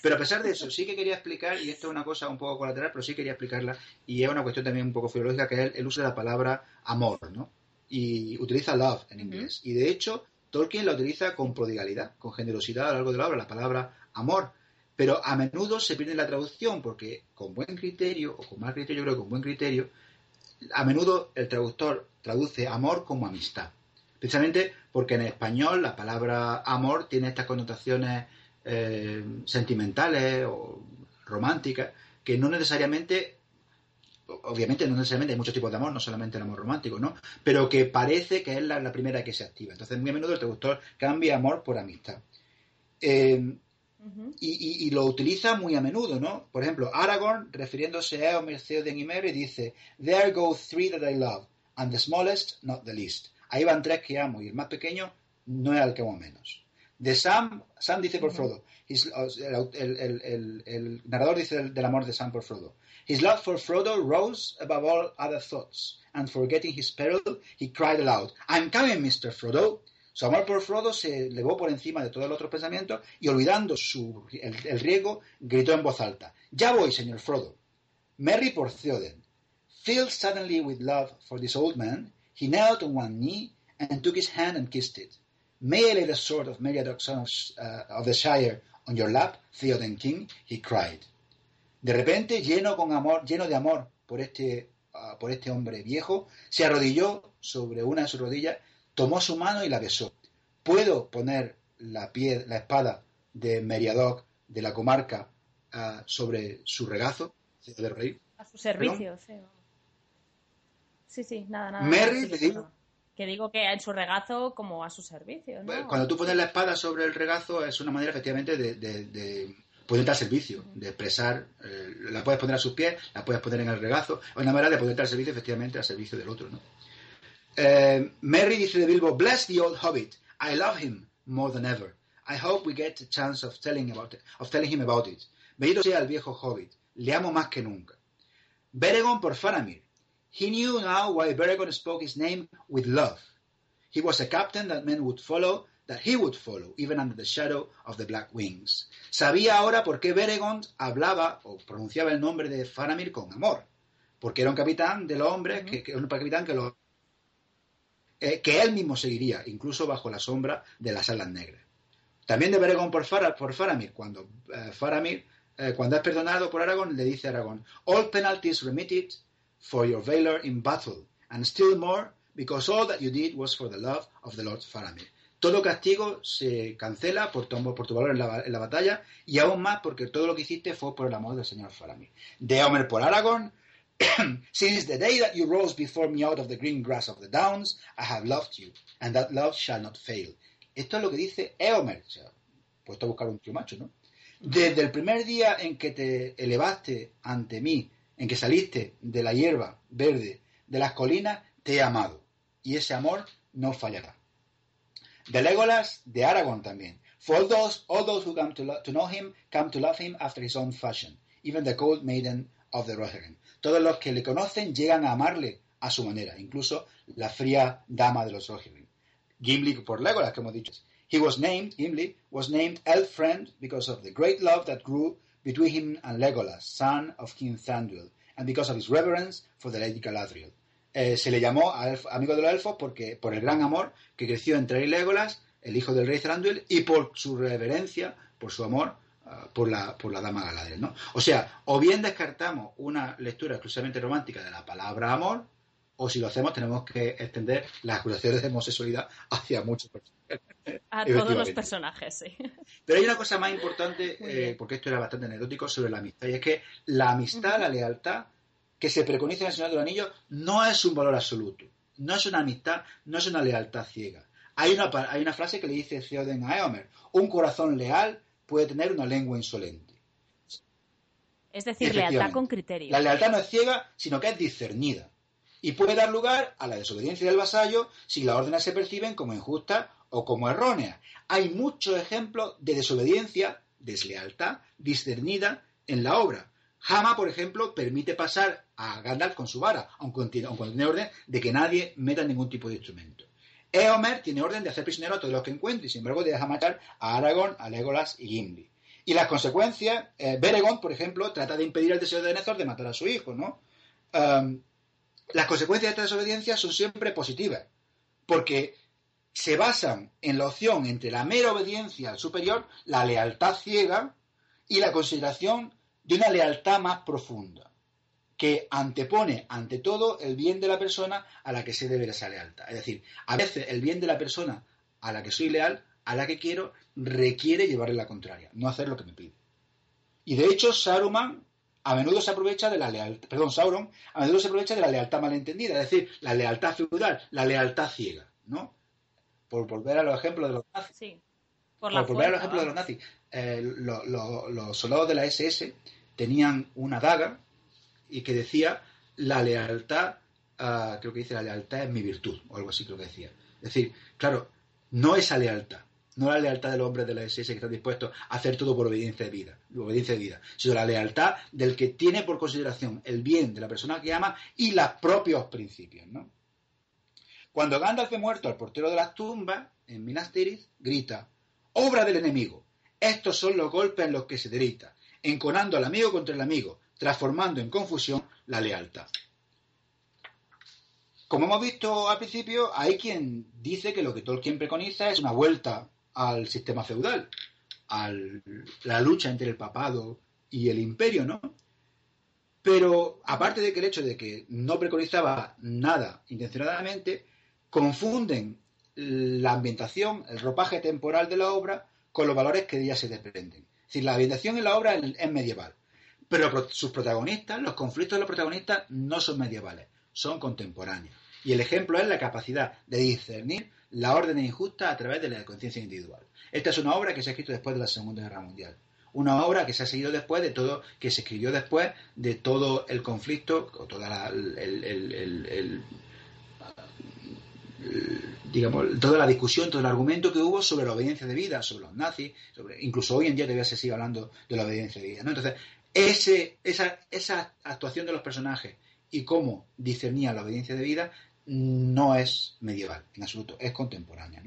Pero a pesar de eso, sí que quería explicar, y esto es una cosa un poco colateral, pero sí quería explicarla, y es una cuestión también un poco filológica, que es el uso de la palabra amor, ¿no? Y utiliza love en inglés. Y de hecho, Tolkien la utiliza con prodigalidad, con generosidad a lo largo de la obra, la palabra amor. Pero a menudo se pierde la traducción, porque con buen criterio, o con mal criterio, creo que con buen criterio, a menudo el traductor traduce amor como amistad. Precisamente porque en español la palabra amor tiene estas connotaciones eh, sentimentales o románticas que no necesariamente obviamente no necesariamente hay muchos tipos de amor, no solamente el amor romántico, ¿no? Pero que parece que es la, primera que se activa. Entonces, muy a menudo el traductor cambia amor por amistad. Eh, y, lo utiliza muy a menudo, ¿no? Por ejemplo, Aragorn, refiriéndose a Eomer, Theoden y Merry, dice, There go three that I love, and the smallest, not the least. Ahí van tres que amo y el más pequeño no es al que amo menos. De Sam, Sam dice por Frodo, el, narrador dice del, amor de Sam por Frodo. His love for Frodo rose above all other thoughts, and forgetting his peril, he cried aloud, I'm coming, Mr. Frodo. Amor por Frodo se elevó por encima de todos los otros pensamientos y olvidando su, el, riego, gritó en voz alta, Ya voy, señor Frodo. Merry por Theoden. Filled suddenly with love for this old man, He knelt on one knee and took his hand and kissed it. May I lay the sword of Meriadoc, son of, uh, of, the Shire, on your lap, Theoden King? He cried. De repente, lleno con amor, lleno de amor por este, uh, por este hombre viejo, se arrodilló sobre una de sus rodillas, tomó su mano y la besó. ¿Puedo poner la, pie, la espada de Meriadoc de la comarca uh, sobre su regazo? A su servicio, sí. Sí, sí, nada, nada. Merry, te digo. Que digo que en su regazo como a su servicio. ¿no? Cuando tú pones la espada sobre el regazo es una manera efectivamente de, de, de ponerte al servicio, de expresar, eh, la puedes poner a sus pies, la puedes poner en el regazo, es una manera de ponerte al servicio efectivamente al servicio del otro. ¿no? Eh, Merry dice de Bilbo, bless the old hobbit, I love him more than ever. I hope we get a chance of telling, about it, of telling him about it. Bendito sea el viejo hobbit, le amo más que nunca. Beregon por Faramir, He knew now why Beregond spoke his name with love. He was a captain that men would follow, that he would follow, even under the shadow of the Black Wings. Sabía ahora por qué Beregond hablaba o pronunciaba el nombre de Faramir con amor. Porque era un capitán de los hombres, que, que, un capitán que, lo, eh, que él mismo seguiría, incluso bajo la sombra de las alas negras. También de Beregond por, por Faramir, cuando eh, Faramir, eh, cuando es perdonado por Aragón, le dice a Aragón, all penalties remitted, for your valor in battle, and still more because all that you did was for the love of the Lord Faramir. Todo castigo se cancela por tu, por tu valor en la, en la, batalla y aún más porque todo lo que hiciste fue por el amor del Señor Faramir. De Homer por Aragorn, Since the day that you rose before me out of the green grass of the downs, I have loved you, and that love shall not fail. Esto es lo que dice Eomer. O sea, puesto a buscar un tío macho, ¿no? Desde el primer día en que te elevaste ante mí, en que saliste de la hierba verde de las colinas, te he amado. Y ese amor no fallará. De Legolas, de Aragorn también. For all those, all those who come to, to know him come to love him after his own fashion, even the cold maiden of the Rohirrim. Todos los que le conocen llegan a amarle a su manera, incluso la fría dama de los Rohirrim. Gimli por Legolas, que hemos dicho. He was named, Gimli, was named elf friend because of the great love that grew between him and Legolas, son of King Thranduil, and because of his reverence for the Lady Galadriel. Eh, se le llamó elf- amigo de los elfos porque por el gran amor que creció entre él y Legolas, el hijo del rey Thranduil, y por su reverencia, por su amor por, la, por la dama Galadriel. ¿no? O sea, o bien descartamos una lectura exclusivamente romántica de la palabra amor, o si lo hacemos tenemos que extender las acusaciones de homosexualidad hacia muchos personajes. A todos los personajes, sí. Pero hay una cosa más importante, eh, porque esto era bastante anecdótico, sobre la amistad. Y es que la amistad, la lealtad que se preconiza en el Señor de los Anillos no es un valor absoluto. No es una amistad, no es una lealtad ciega. Hay una, hay una frase que le dice Theoden a Eomer. Un corazón leal puede tener una lengua insolente. Es decir, lealtad con criterio. La lealtad no es ciega, sino que es discernida. Y puede dar lugar a la desobediencia del vasallo si las órdenes se perciben como injustas o como erróneas. Hay muchos ejemplos de desobediencia, deslealtad, discernida en la obra. Hama, por ejemplo, permite pasar a Gandalf con su vara, aunque tiene orden de que nadie meta ningún tipo de instrumento. Eomer tiene orden de hacer prisionero a todos los que encuentre y, sin embargo, deja matar a Aragorn, a Legolas y Gimli. Y las consecuencias, eh, por ejemplo, trata de impedir al deseo de Denethor de matar a su hijo, ¿no? Las consecuencias de esta desobediencia son siempre positivas, porque se basan en la opción entre la mera obediencia al superior, la lealtad ciega y la consideración de una lealtad más profunda, que antepone ante todo el bien de la persona a la que se debe esa lealtad. Es decir, a veces el bien de la persona a la que soy leal, a la que quiero, requiere llevarle la contraria, no hacer lo que me pide. Y de hecho, Saruman a menudo se aprovecha de la lealtad, perdón, Sauron, a menudo se aprovecha de la lealtad malentendida, es decir, la lealtad feudal, la lealtad ciega, ¿no? Por volver a los ejemplos de los nazis. Sí. Por Por volver a los ejemplos de los nazis. Eh, lo- lo- los soldados de la SS tenían una daga y que decía la lealtad, ah, creo que dice la lealtad es mi virtud, o algo así creo que decía. Es decir, claro, no esa lealtad, no la lealtad del hombre de la SS que está dispuesto a hacer todo por obediencia de vida, obediencia de vida, sino la lealtad del que tiene por consideración el bien de la persona que ama y los propios principios, ¿no? Cuando Gandalf ve muerto al portero de las tumbas, en Minas Tirith, grita, obra del enemigo, estos son los golpes en los que se derrita, enconando al amigo contra el amigo, transformando en confusión la lealtad. Como hemos visto al principio, hay quien dice que lo que Tolkien preconiza es una vuelta al sistema feudal, a la lucha entre el papado y el imperio, ¿no? Pero aparte de que el hecho de que no preconizaba nada intencionadamente, confunden la ambientación, el ropaje temporal de la obra con los valores que de ella se desprenden. Es decir, la ambientación en la obra es medieval, pero sus protagonistas, los conflictos de los protagonistas no son medievales, son contemporáneos. Y el ejemplo es la capacidad de discernir la orden injusta a través de la conciencia individual. Esta es una obra que se ha escrito después de la Segunda Guerra Mundial. Una obra que se ha seguido después de todo, que se escribió después de todo el conflicto, o toda la, el- digamos, toda la discusión, todo el argumento que hubo sobre la obediencia de vida, sobre los nazis, sobre, incluso hoy en día todavía se sigue hablando de la obediencia de vida. ¿no? Entonces, esa, actuación de los personajes y cómo discernían la obediencia de vida no es medieval, en absoluto, es contemporánea.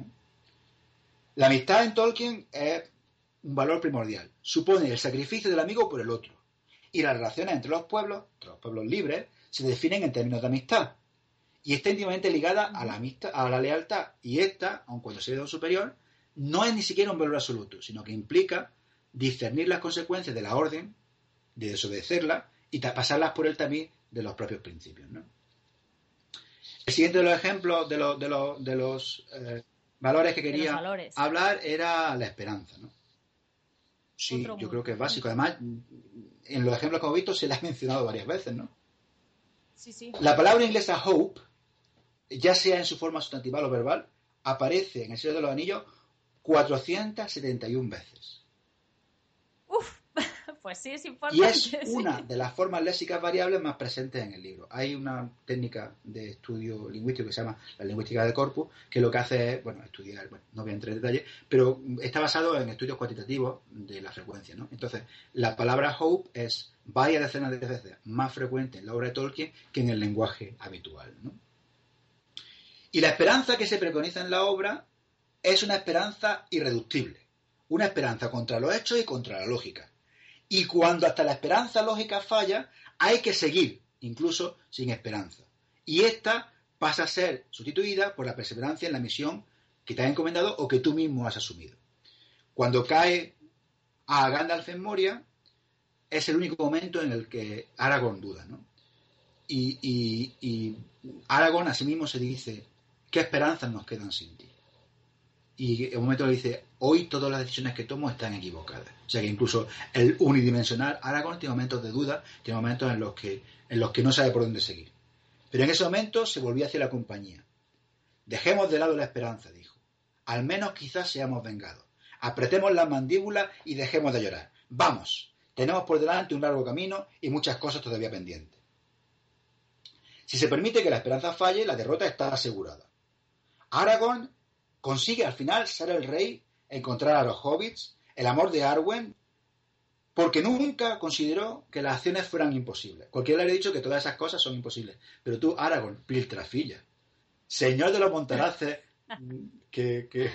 La amistad en Tolkien es un valor primordial, supone el sacrificio del amigo por el otro. Y las relaciones entre los pueblos, entre los pueblos libres, se definen en términos de amistad y está íntimamente ligada a la, amistad, a la lealtad. Y esta, aun cuando sea de un superior, no es ni siquiera un valor absoluto, sino que implica discernir las consecuencias de la orden, de desobedecerla y pasarlas por el tamiz de los propios principios. ¿no? El siguiente de los ejemplos de los, de los, de los eh, valores que quería valores. hablar era la esperanza. ¿no? Sí, Otro yo creo que es básico. Además, en los ejemplos que hemos visto se le ha mencionado varias veces, ¿no? Sí, sí. La palabra inglesa hope, ya sea en su forma sustantival o verbal, aparece en el Señor de los Anillos 471 veces. Pues sí es Y importante. es sí. una de las formas léxicas variables más presentes en el libro. Hay una técnica de estudio lingüístico que se llama la lingüística de corpus, que lo que hace es, bueno, estudiar, bueno, no voy a entrar en detalle, pero está basado en estudios cuantitativos de la frecuencia, ¿no? Entonces, la palabra hope es varias decenas de veces más frecuente en la obra de Tolkien que en el lenguaje habitual, ¿no? Y la esperanza que se preconiza en la obra es una esperanza irreductible, una esperanza contra los hechos y contra la lógica. Y cuando hasta la esperanza lógica falla, hay que seguir, incluso sin esperanza. Y esta pasa a ser sustituida por la perseverancia en la misión que te ha encomendado o que tú mismo has asumido. Cuando cae a Gandalf en Moria, es el único momento en el que Aragorn duda, ¿no? Y, y, y Aragorn a sí mismo se dice, ¿qué esperanzas nos quedan sin ti? Y en un momento le dice, hoy todas las decisiones que tomo están equivocadas. O sea que incluso el unidimensional Aragorn tiene momentos de duda, tiene momentos en los que, en los que no sabe por dónde seguir. Pero en ese momento se volvió hacia la compañía. Dejemos de lado la esperanza, dijo. Al menos quizás seamos vengados. Apretemos las mandíbulas y dejemos de llorar. Vamos, tenemos por delante un largo camino y muchas cosas todavía pendientes. Si se permite que la esperanza falle, la derrota está asegurada. Aragorn consigue al final ser el rey, encontrar a los hobbits, el amor de Arwen, porque nunca consideró que las acciones fueran imposibles. Cualquiera le habría dicho que todas esas cosas son imposibles. Pero tú, Aragorn, Piltrafilla, señor de los Montaraces, que, que,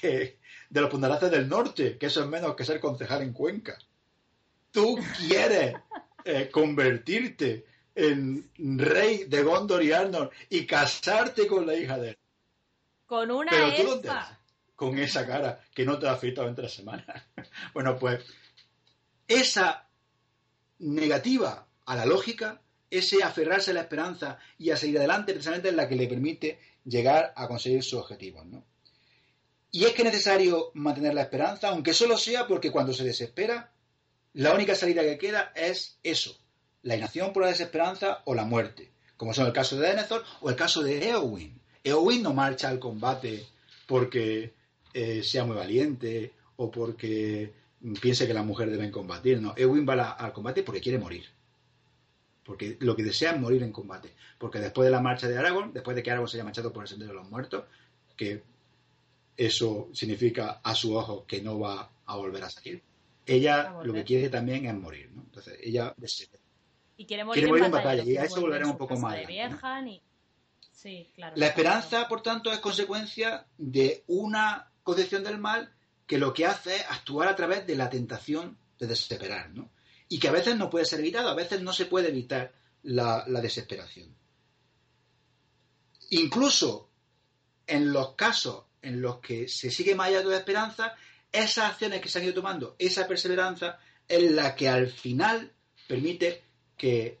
que- de los Montaraces del norte, que eso es menos que ser concejal en Cuenca. Tú quieres eh, convertirte en rey de Gondor y Arnor y casarte con la hija de él. Con una Pero tú dónde elfa. Con esa cara que no te has afeitado en tres semanas. Bueno, pues esa negativa a la lógica, ese aferrarse a la esperanza y a seguir adelante, precisamente es la que le permite llegar a conseguir sus objetivos, ¿no? Y es que es necesario mantener la esperanza, aunque solo sea porque cuando se desespera, la única salida que queda es eso, la inacción por la desesperanza o la muerte, como son el caso de Denethor o el caso de Eowyn. Eowyn no marcha al combate porque eh, sea muy valiente o porque piense que las mujeres deben combatir, no. Eowyn va la- al combate porque quiere morir. Porque lo que desea es morir en combate. Porque después de la marcha de Aragorn, después de que Aragorn se haya marchado por el sendero de los muertos, que eso significa a su ojo que no va a volver a salir, ella lo que quiere también es morir, ¿no? Entonces ella desea. Y quiere morir, Quiere morir en en batalla. y a eso volveremos un poco más de adelante, ¿no? ni- Sí, claro. La esperanza, claro. por tanto, es consecuencia de una concepción del mal que lo que hace es actuar a través de la tentación de desesperar, ¿no? Y que a veces no puede ser evitado, a veces no se puede evitar la, desesperación. Incluso en los casos en los que se sigue más allá de la esperanza, esas acciones que se han ido tomando, esa perseverancia, es la que al final permite que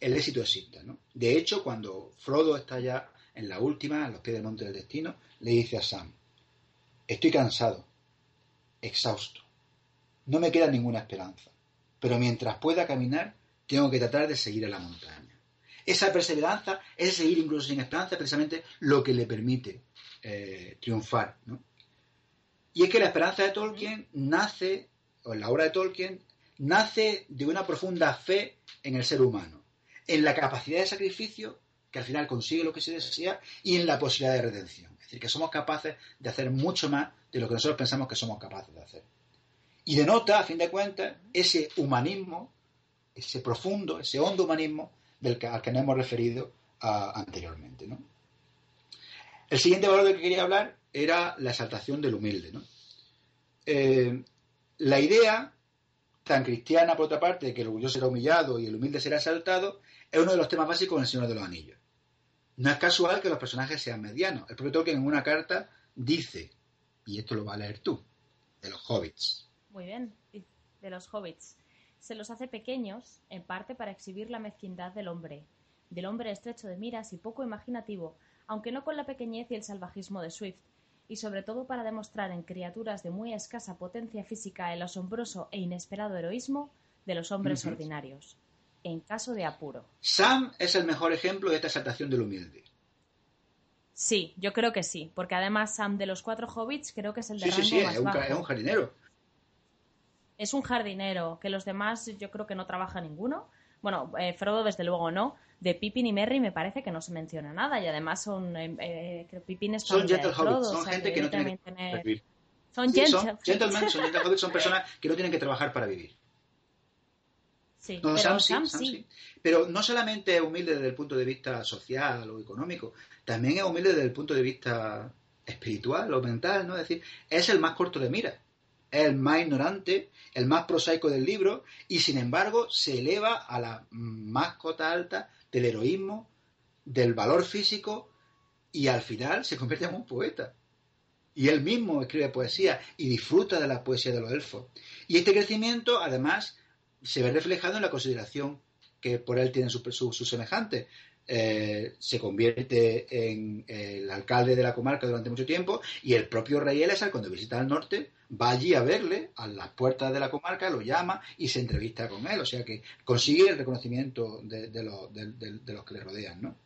el éxito exista. ¿no? De hecho, cuando Frodo está ya en la última, en los pies del monte del destino, le dice a Sam, estoy cansado, exhausto, no me queda ninguna esperanza, pero mientras pueda caminar, tengo que tratar de seguir a la montaña. Esa perseverancia, ese seguir incluso sin esperanza, es precisamente lo que le permite eh, triunfar. Y es que la esperanza de Tolkien nace, o la obra de Tolkien, nace de una profunda fe en el ser humano, en la capacidad de sacrificio que al final consigue lo que se desea y en la posibilidad de redención. Es decir, que somos capaces de hacer mucho más de lo que nosotros pensamos que somos capaces de hacer. Y denota, a fin de cuentas, ese humanismo, ese profundo, ese hondo humanismo del que, al que nos hemos referido anteriormente. El siguiente valor del que quería hablar era la exaltación del humilde. Eh, la idea tan cristiana, por otra parte, de que el orgulloso será humillado y el humilde será exaltado, es uno de los temas básicos en El Señor de los Anillos. No es casual que los personajes sean medianos. El propio Tolkien en una carta dice, y esto lo va a leer tú, de los hobbits. Muy bien. De los hobbits. Se los hace pequeños, en parte para exhibir la mezquindad del hombre, del hombre estrecho de miras y poco imaginativo, aunque no con la pequeñez y el salvajismo de Swift, y sobre todo para demostrar en criaturas de muy escasa potencia física el asombroso e inesperado heroísmo de los hombres ordinarios, en caso de apuro. Sam es el mejor ejemplo de esta exaltación del humilde. Sí, yo creo que sí, porque además Sam de los cuatro hobbits creo que es el de Sí, sí, rango sí, más es un, bajo. ca- es un jardinero. Es un jardinero, que los demás yo creo que no trabaja ninguno. Bueno, eh, Frodo desde luego no. De Pippin y Merry me parece que no se menciona nada y además son, eh, eh, creo Pippin es Son gentle Frodo, hobbits, o son sea gente que no tiene que deben tener- vivir. Son Sí, son gentle- gentlemen, son gentle hobbits, son personas que no tienen que trabajar para vivir. Sí, No, pero Sam, sí, Sam Sam sí. sí. Pero no solamente es humilde desde el punto de vista social o económico, también es humilde desde el punto de vista espiritual o mental, ¿no? Es decir, es el más corto de mira, es el más ignorante, el más prosaico del libro y sin embargo se eleva a la más cota alta del heroísmo, del valor físico y al final se convierte en un poeta. Y él mismo escribe poesía y disfruta de la poesía de los elfos. Y este crecimiento, además, se ve reflejado en la consideración que por él tienen sus su, sus semejantes. Eh, se convierte en el alcalde de la comarca durante mucho tiempo y el propio rey Elessar, cuando visita el norte, va allí a verle a las puertas de la comarca, lo llama y se entrevista con él. O sea que consigue el reconocimiento de, de los, de- de- de los que le rodean, ¿no?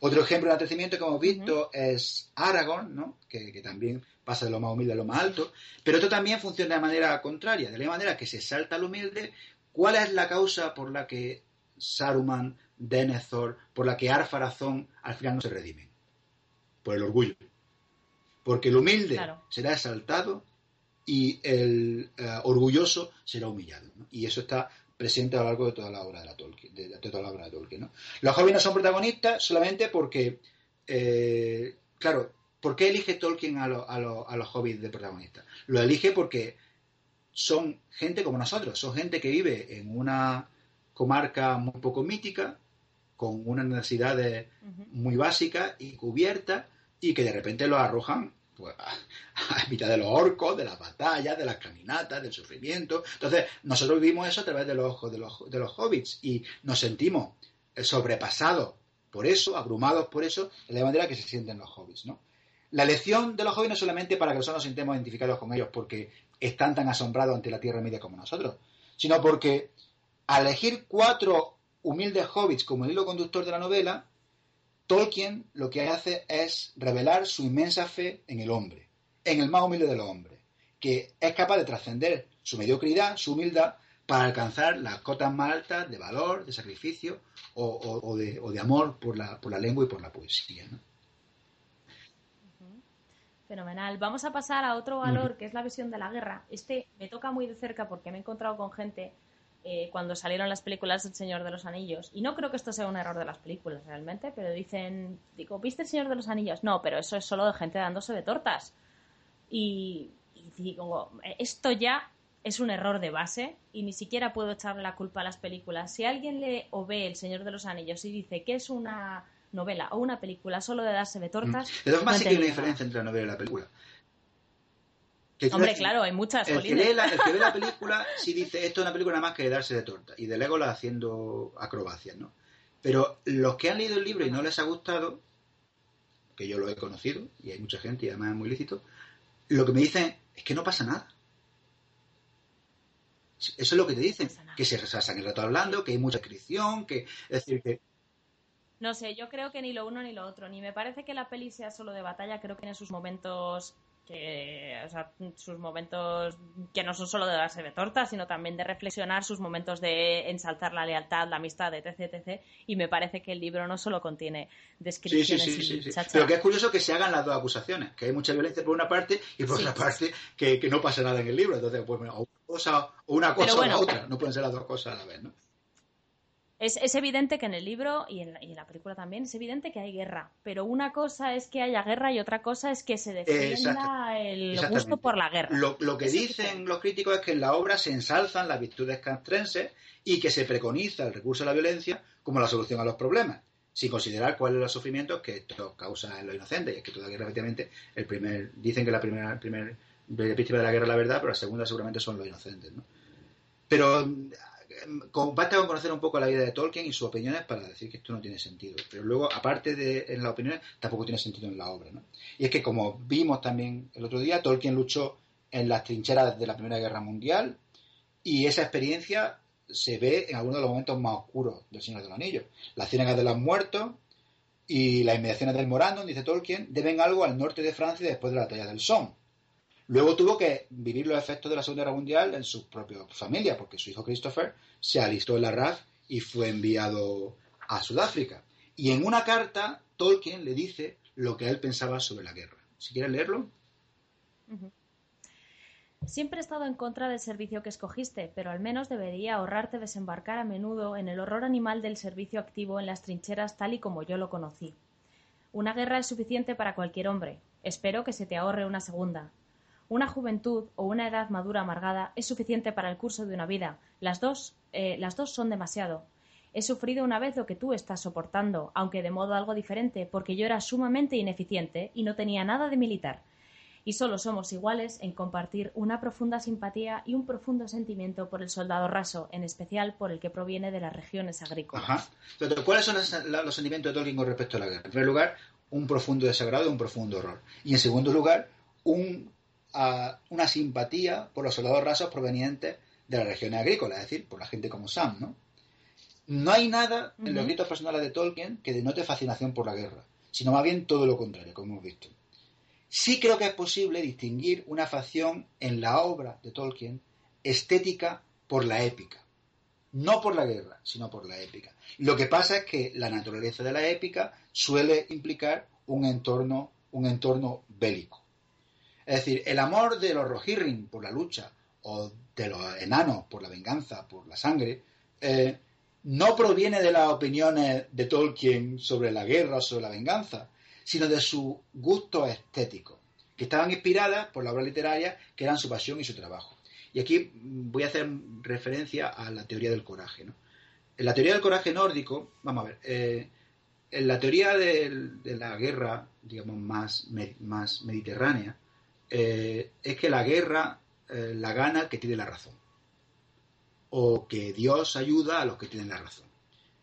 Otro ejemplo de enaltecimiento que hemos visto es Aragorn, ¿no? que, que también pasa de lo más humilde a lo más alto, pero esto también funciona de manera contraria, de la manera que se salta al humilde. ¿Cuál es la causa por la que Saruman, Denethor, por la que Arpharazón al final no se redimen? Por el orgullo. Porque el humilde Claro. será exaltado y el eh, orgulloso será humillado. ¿no? Y eso está presente a lo largo de toda la obra de, la Tolkien, de, de toda la obra de Tolkien. ¿no? Los no son protagonistas solamente porque, eh, claro, ¿por qué elige Tolkien a, lo- a lo- a los hobbits de protagonistas? Lo elige porque son gente como nosotros, son gente que vive en una comarca muy poco mítica, con unas necesidades muy básicas y cubiertas, y que de repente los arrojan pues, a, a mitad de los orcos, de las batallas, de las caminatas, del sufrimiento. Entonces, nosotros vivimos eso a través de los ojos de los, de los hobbits y nos sentimos eh, sobrepasados por eso, abrumados por eso, de la manera que se sienten los hobbits, ¿no? La elección de los hobbits no es solamente para que nosotros nos sintamos identificados con ellos porque están tan asombrados ante la Tierra Media como nosotros, sino porque al elegir cuatro humildes hobbits como el hilo conductor de la novela, Tolkien lo que hace es revelar su inmensa fe en el hombre, en el más humilde de los hombres, que es capaz de trascender su mediocridad, su humildad, para alcanzar las cotas más altas de valor, de sacrificio o, de, de amor por la, por la lengua y por la poesía. ¿no? Fenomenal. Vamos a pasar a otro valor que es la visión de la guerra. Este me toca muy de cerca porque me he encontrado con gente eh, cuando salieron las películas El Señor de los Anillos. Y no creo que esto sea un error de las películas realmente, pero dicen, digo, ¿viste El Señor de los Anillos? No, pero eso es solo de gente dándose de tortas. Y, y digo, esto ya es un error de base y ni siquiera puedo echarle la culpa a las películas. Si alguien lee o ve El Señor de los Anillos y dice que es una novela o una película solo de darse de tortas, De todas formas, no sí que hay una diferencia entre la novela y la película. Que Hombre, claro, hay muchas, El que, jolines. lee la, el que ve la película sí dice esto es una película nada más que de darse de torta y de Legolas haciendo acrobacias, ¿no? Pero los que han leído el libro y no les ha gustado, que yo lo he conocido y hay mucha gente y además es muy lícito, lo que me dicen es que no pasa nada. Eso es lo que te dicen, que se resasan el rato hablando, que hay mucha inscripción, que es decir que No sé, yo creo que ni lo uno ni lo otro. Ni me parece que la peli sea solo de batalla, creo que tiene sus momentos que, o sea, sus momentos que no son solo de darse de tortas, sino también de reflexionar, sus momentos de ensalzar la lealtad, la amistad, etc, etc. Y me parece que el libro no solo contiene descripciones sí, y sí, sí. Pero que es curioso que se hagan las dos acusaciones, que hay mucha violencia por una parte y por otra parte que, que no pasa nada en el libro. Entonces, pues bueno, o una cosa o la otra. No pueden ser las dos cosas a la vez, ¿no? Es, es evidente que en el libro y en, la, y en la película también es evidente que hay guerra, pero una cosa es que haya guerra y otra cosa es que se defienda el gusto por la guerra. Lo, lo que Eso dicen los críticos es que en la obra se ensalzan las virtudes castrenses y que se preconiza el recurso a la violencia como la solución a los problemas, sin considerar cuáles son los sufrimientos que esto causa en los inocentes. Y es que toda guerra, efectivamente, el primer, dicen que la primera el primer víctima de la guerra es la verdad, pero la segunda seguramente son los inocentes. ¿no? Pero con- basta con conocer un poco la vida de Tolkien y sus opiniones para decir que esto no tiene sentido. Pero luego, aparte de en las opiniones, tampoco tiene sentido en la obra. ¿no? Y es que, como vimos también el otro día, Tolkien luchó en las trincheras de la Primera Guerra Mundial y esa experiencia se ve en algunos de los momentos más oscuros del Señor de los Anillos. Las Ciénagas de los Muertos, y las inmediaciones del Morandon, dice Tolkien, deben algo al norte de Francia después de la batalla del Somme. Luego tuvo que vivir los efectos de la Segunda Guerra Mundial en su propia familia, porque su hijo Christopher se alistó en la RAF y fue enviado a Sudáfrica. Y en una carta, Tolkien le dice lo que él pensaba sobre la guerra. Si quieres leerlo. Siempre he estado en contra del servicio que escogiste, pero al menos debería ahorrarte desembarcar a menudo en el horror animal del servicio activo en las trincheras tal y como yo lo conocí. Una guerra es suficiente para cualquier hombre. Espero que se te ahorre una segunda. Una juventud o una edad madura amargada es suficiente para el curso de una vida. Las dos, eh, las dos son demasiado. He sufrido una vez lo que tú estás soportando, aunque de modo algo diferente, porque yo era sumamente ineficiente y no tenía nada de militar y solo somos iguales en compartir una profunda simpatía y un profundo sentimiento por el soldado raso, en especial por el que proviene de las regiones agrícolas. Ajá. ¿cuáles son los, sentimientos de Tolkien con respecto a la guerra? En primer lugar, un profundo desagrado un profundo horror. Y en segundo lugar, un, una simpatía por los soldados rasos provenientes de las regiones agrícolas, es decir, por la gente como Sam, ¿no? No hay nada en los gritos personales de Tolkien que denote fascinación por la guerra, sino más bien todo lo contrario, como hemos visto. Sí creo que es posible distinguir una facción en la obra de Tolkien estética por la épica. No por la guerra, sino por la épica. Lo que pasa es que la naturaleza de la épica suele implicar un entorno, un entorno bélico. Es decir, el amor de los Rohirrim por la lucha o de los enanos por la venganza, por la sangre, eh, no proviene de las opiniones de Tolkien sobre la guerra o sobre la venganza, sino de su gusto estético, que estaban inspiradas por la obra literaria, que eran su pasión y su trabajo. Y aquí voy a hacer referencia a la teoría del coraje. En la teoría del coraje nórdico, vamos a ver, eh, en la teoría de, la guerra, digamos, más, más mediterránea, eh, es que la guerra eh, la gana que tiene la razón. O que Dios ayuda a los que tienen la razón.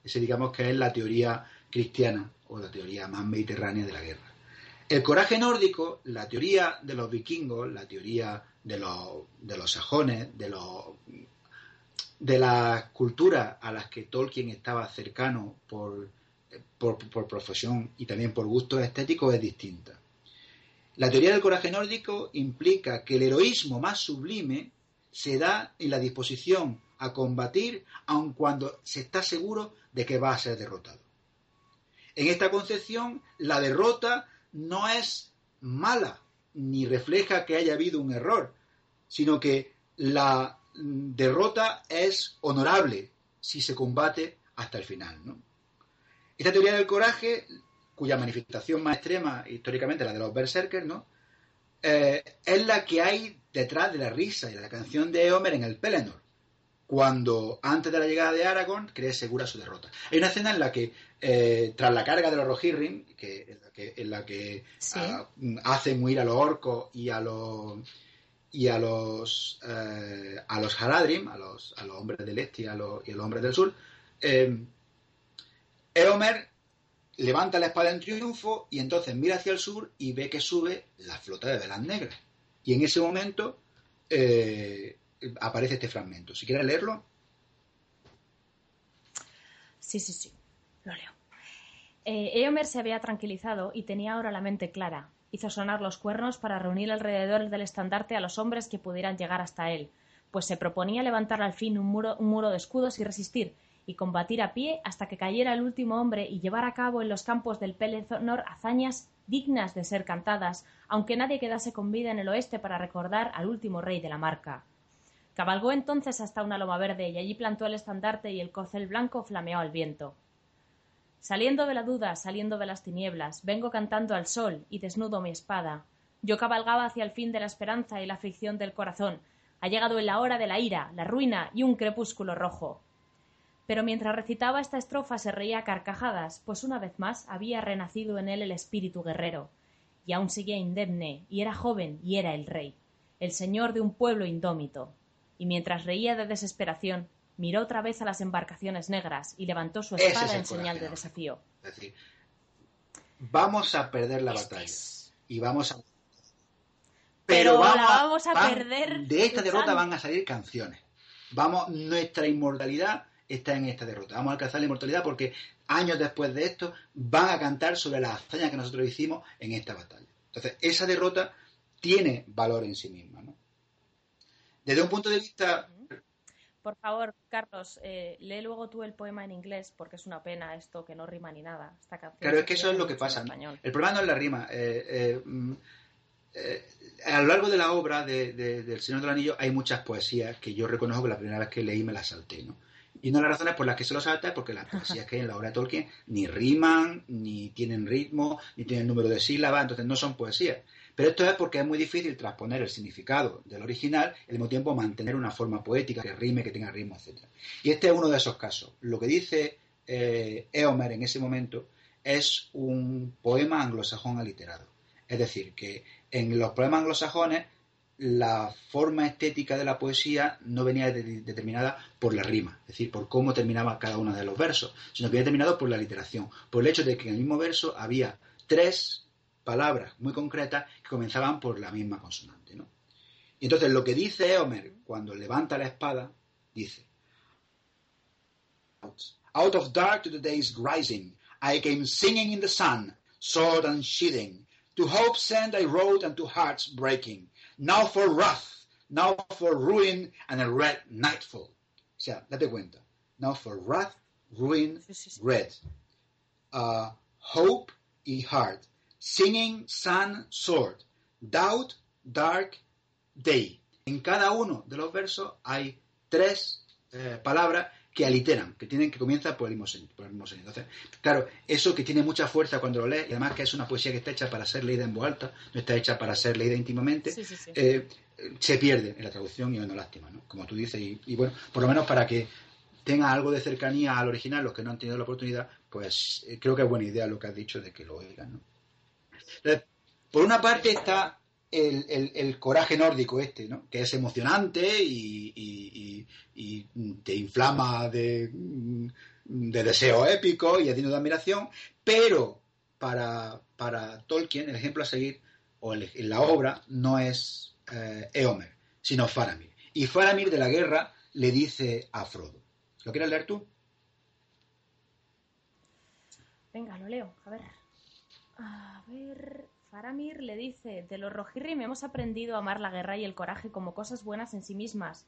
Ese digamos que es la teoría cristiana o la teoría más mediterránea de la guerra. El coraje nórdico, la teoría de los vikingos, la teoría de los, sajones, de, los, de las culturas a las que Tolkien estaba cercano por, por, por profesión y también por gustos estéticos es distinta. La teoría del coraje nórdico implica que el heroísmo más sublime se da en la disposición a combatir aun cuando se está seguro de que va a ser derrotado. En esta concepción, la derrota no es mala ni refleja que haya habido un error, sino que la derrota es honorable si se combate hasta el final. Esta teoría del coraje, cuya manifestación más extrema, históricamente la de los berserkers, ¿no? Eh, es la que hay detrás de la risa y de la canción de Homer en el Pelennor cuando antes de la llegada de Aragorn cree segura su derrota. Hay una escena en la que, eh, tras la carga de los Rohirrim, que, en la que, ah, hacen huir a los orcos y a los y a los eh, a los Haradrim, a los, a los hombres del este y a los, y a los hombres del sur, Eomer levanta la espada en triunfo y entonces mira hacia el sur y ve que sube la flota de velas negras. Y en ese momento eh, aparece este fragmento. Si quieres leerlo. Sí, sí, sí, lo leo. Eh, Eomer se había tranquilizado y tenía ahora la mente clara. Hizo sonar los cuernos para reunir alrededor del estandarte a los hombres que pudieran llegar hasta él, pues se proponía levantar al fin un muro, un muro de escudos y resistir, y combatir a pie hasta que cayera el último hombre y llevar a cabo en los campos del Pelennor hazañas dignas de ser cantadas, aunque nadie quedase con vida en el oeste para recordar al último rey de la marca. Cabalgó entonces hasta una loma verde y allí plantó el estandarte y el corcel blanco flameó al viento. Saliendo de la duda, saliendo de las tinieblas, vengo cantando al sol y desnudo mi espada. Yo cabalgaba hacia el fin de la esperanza y la aflicción del corazón. Ha llegado la hora de la ira, la ruina y un crepúsculo rojo. Pero mientras recitaba esta estrofa se reía a carcajadas, pues una vez más había renacido en él el espíritu guerrero. Y aún seguía indemne, y era joven, y era el rey, el señor de un pueblo indómito y mientras reía de desesperación, miró otra vez a las embarcaciones negras y levantó su espada en señal de desafío. Es decir, vamos a perder la batalla y vamos a pero, vamos, a perder de esta derrota van a salir canciones. Vamos, nuestra inmortalidad está en esta derrota. Vamos a alcanzar la inmortalidad porque años después de esto van a cantar sobre la hazaña que nosotros hicimos en esta batalla. Entonces, esa derrota tiene valor en sí misma. ¿no? Desde un punto de vista... Por favor, Carlos, eh, lee luego tú el poema en inglés, porque es una pena esto que no rima ni nada. Esta canción claro, es que eso es lo que pasa. El problema no es la rima. Eh, eh, mm, a lo largo de la obra de, del Señor del Anillo hay muchas poesías que yo reconozco que la primera vez que leí me las salté, ¿no? Y una de las razones por las que se lo salta es porque las poesías que hay en la obra de Tolkien ni riman, ni tienen ritmo, ni tienen número de sílabas, entonces no son poesías. Pero esto es porque es muy difícil transponer el significado del original y al mismo tiempo mantener una forma poética que rime, que tenga ritmo, etc. Y este es uno de esos casos. Lo que dice eh, Eomer en ese momento es un poema anglosajón aliterado. Es decir, que en los poemas anglosajones la forma estética de la poesía no venía determinada por la rima, es decir, por cómo terminaba cada uno de los versos, sino que venía determinado por la literación, por el hecho de que en el mismo verso había tres palabras muy concretas que comenzaban por la misma consonante. ¿no? Y entonces lo que dice Eomer cuando levanta la espada, dice, Out of dark to the day's rising, I came singing in the sun, sword and sheathing. To hope send I rode and to hearts breaking. Now for wrath, now for ruin and a red nightfall. O sea, date cuenta. Now for wrath, ruin, red. Uh, hope y heart. Singing, sun, sword. Doubt, dark, day. En cada uno de los versos hay tres eh, palabras que aliteran, que tienen que comienzan por el mismo sonido. Por el mismo sonido. Entonces, claro, eso que tiene mucha fuerza cuando lo lees, y además que es una poesía que está hecha para ser leída en voz alta, no está hecha para ser leída íntimamente, eh, se pierde en la traducción y es una lástima, ¿no? Como tú dices, y, bueno, por lo menos para que tenga algo de cercanía al original, los que no han tenido la oportunidad, pues eh, creo que es buena idea lo que has dicho de que lo oigan, ¿no? por una parte está el, coraje nórdico este, ¿no? Que es emocionante y, te inflama de, deseo épico y digno de admiración, pero para, Tolkien el ejemplo a seguir, o en la obra, no es eh, Eomer, sino Faramir. Y Faramir de la guerra le dice a Frodo. ¿Lo quieres leer tú? Venga, lo leo. A ver. A ver. Faramir le dice: De los Rohirrim hemos aprendido a amar la guerra y el coraje como cosas buenas en sí mismas,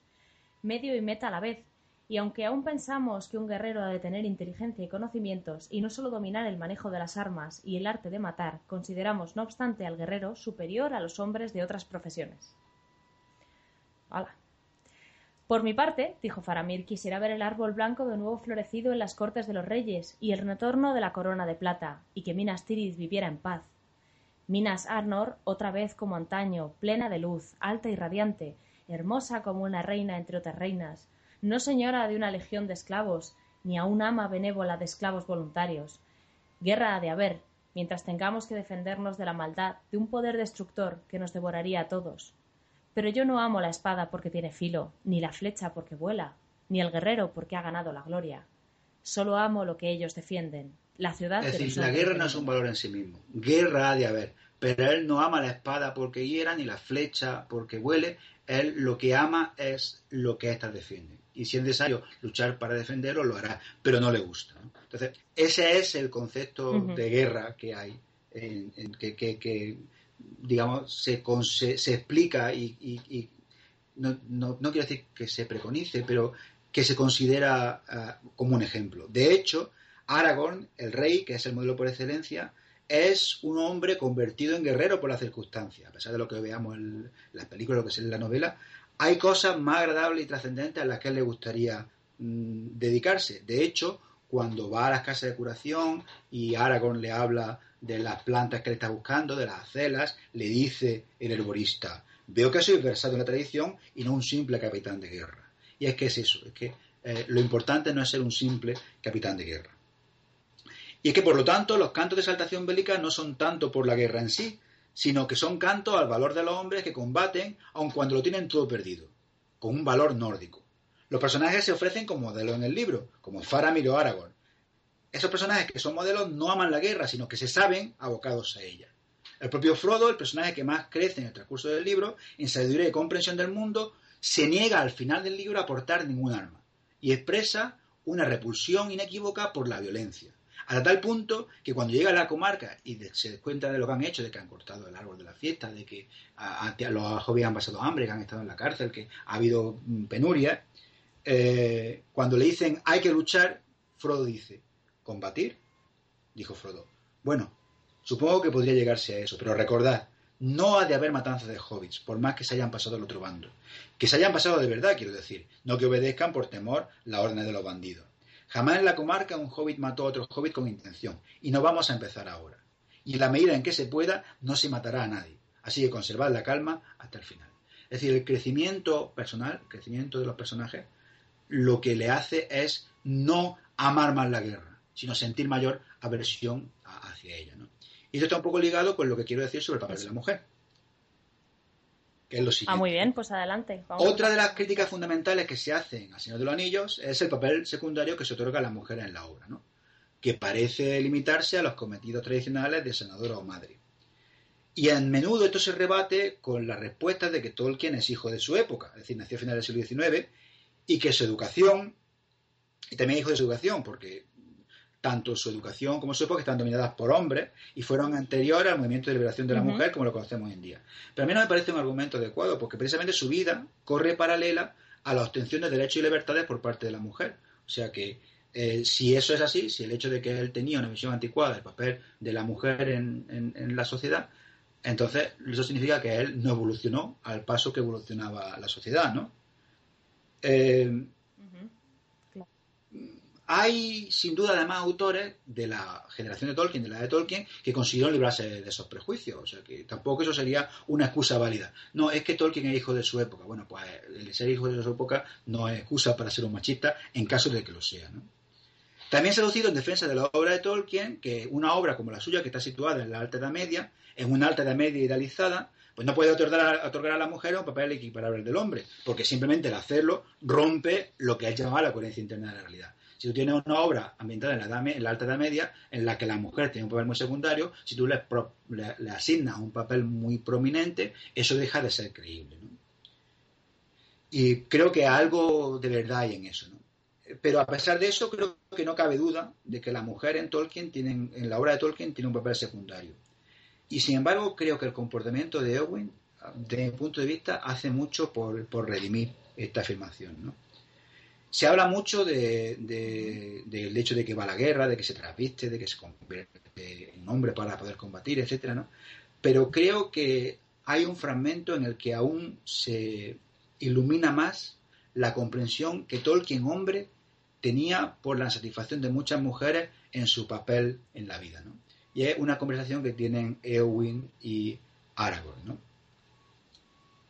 medio y meta a la vez. Y aunque aún pensamos que un guerrero ha de tener inteligencia y conocimientos, y no solo dominar el manejo de las armas y el arte de matar, consideramos, no obstante, al guerrero superior a los hombres de otras profesiones. Hola. Por mi parte, dijo Faramir, quisiera ver el árbol blanco de nuevo florecido en las cortes de los reyes, y el retorno de la corona de plata, y que Minas Tirith viviera en paz. Minas Arnor, otra vez como antaño, plena de luz, alta y radiante, hermosa como una reina entre otras reinas, no señora de una legión de esclavos, ni aun ama benévola de esclavos voluntarios. Guerra ha de haber, mientras tengamos que defendernos de la maldad de un poder destructor que nos devoraría a todos. Pero yo no amo la espada porque tiene filo, ni la flecha porque vuela, ni el guerrero porque ha ganado la gloria. Solo amo lo que ellos defienden, la ciudad. Es decir, la guerra no es un valor en sí mismo. Guerra ha de haber, pero él no ama la espada porque hiera, ni la flecha porque huele. Él lo que ama es lo que éstas defienden. Y si es necesario luchar para defenderlo, lo hará, pero no le gusta. Entonces, ese es el concepto de guerra que hay, en, que, que digamos, se, se, explica y, no, no, quiero decir que se preconice, pero que se considera ah, como un ejemplo. De hecho, Aragorn, el rey, que es el modelo por excelencia, es un hombre convertido en guerrero por las circunstancias. A pesar de lo que veamos en las películas, lo que es en la novela, hay cosas más agradables y trascendentes a las que él le gustaría mm, dedicarse. De hecho, cuando va a las casas de curación y Aragorn le habla de las plantas que le está buscando, de las celas, le dice el herborista, veo que soy versado en la tradición y no un simple capitán de guerra. Y es que es eso, es que eh, lo importante no es ser un simple capitán de guerra. Y es que, por lo tanto, los cantos de exaltación bélica no son tanto por la guerra en sí, sino que son cantos al valor de los hombres que combaten, aun cuando lo tienen todo perdido, con un valor nórdico. Los personajes se ofrecen como modelos en el libro, como Faramir o Aragorn. Esos personajes que son modelos no aman la guerra, sino que se saben abocados a ella. El propio Frodo, el personaje que más crece en el transcurso del libro, en sabiduría y comprensión del mundo, se niega al final del libro a portar ningún arma y expresa una repulsión inequívoca por la violencia. A tal punto que cuando llega a la comarca y se cuenta de lo que han hecho, de que han cortado el árbol de la fiesta, de que a, los jóvenes han pasado hambre, que han estado en la cárcel, que ha habido mm, penuria, eh, cuando le dicen hay que luchar, Frodo dice, ¿combatir? Dijo Frodo. Bueno, supongo que podría llegarse a eso, pero recordad, no ha de haber matanzas de hobbits, por más que se hayan pasado al otro bando. Que se hayan pasado de verdad, quiero decir, no que obedezcan por temor la orden de los bandidos. Jamás en la comarca un hobbit mató a otro hobbit con intención, y no vamos a empezar ahora. Y en la medida en que se pueda, no se matará a nadie. Así que conservad la calma hasta el final. Es decir, el crecimiento personal, el crecimiento de los personajes, lo que le hace es no amar más la guerra, sino sentir mayor aversión hacia ella. Y esto está un poco ligado con lo que quiero decir sobre el papel de la mujer. Que es lo siguiente. Ah, muy bien, pues adelante. Otra de las críticas fundamentales que se hacen al Señor de los Anillos es el papel secundario que se otorga a las mujeres en la obra, ¿no? que parece limitarse a los cometidos tradicionales de senadora o madre. Y a menudo esto se rebate con la respuesta de que Tolkien es hijo de su época, es decir, nació a finales del siglo XIX, y que su educación, y también hijo de su educación, porque tanto su educación como su época están dominadas por hombres y fueron anteriores al movimiento de liberación de la mujer como lo conocemos hoy en día. Pero a mí no me parece un argumento adecuado porque precisamente su vida corre paralela a la obtención de derechos y libertades por parte de la mujer. O sea que eh, si eso es así, si el hecho de que él tenía una visión anticuada del papel de la mujer en, la sociedad, entonces eso significa que él no evolucionó al paso que evolucionaba la sociedad, ¿no? Eh, hay, sin duda, además, autores de la generación de Tolkien, de la de Tolkien, que consiguieron librarse de esos prejuicios. O sea, que tampoco eso sería una excusa válida. No, es que Tolkien es hijo de su época. Bueno, pues el ser hijo de su época no es excusa para ser un machista en caso de que lo sea, ¿no? También se ha lucido en defensa de la obra de Tolkien que una obra como la suya, que está situada en la Alta Edad Media, en una Alta Edad Media idealizada, pues no puede otorgar a, otorgar a la mujer un papel equiparable al del hombre, porque simplemente el hacerlo rompe lo que él llamaba la coherencia interna de la realidad. Si tú tienes una obra ambientada en la, la Alta Edad Media, en la que la mujer tiene un papel muy secundario, si tú le, asignas un papel muy prominente, eso deja de ser creíble. Y creo que algo de verdad hay en eso. Pero a pesar de eso, creo que no cabe duda de que la mujer en Tolkien tienen, en la obra de Tolkien tiene un papel secundario. Y sin embargo, creo que el comportamiento de Eowyn, desde mi punto de vista, hace mucho por, por redimir esta afirmación. ¿no? Se habla mucho del hecho de que va a la guerra, de que se trasviste, de que se convierte en hombre para poder combatir, etcétera, ¿no? Pero creo que hay un fragmento en el que aún se ilumina más la comprensión que Tolkien hombre tenía por la satisfacción de muchas mujeres en su papel en la vida, ¿no? Y es una conversación que tienen Eowyn y Aragorn, ¿no?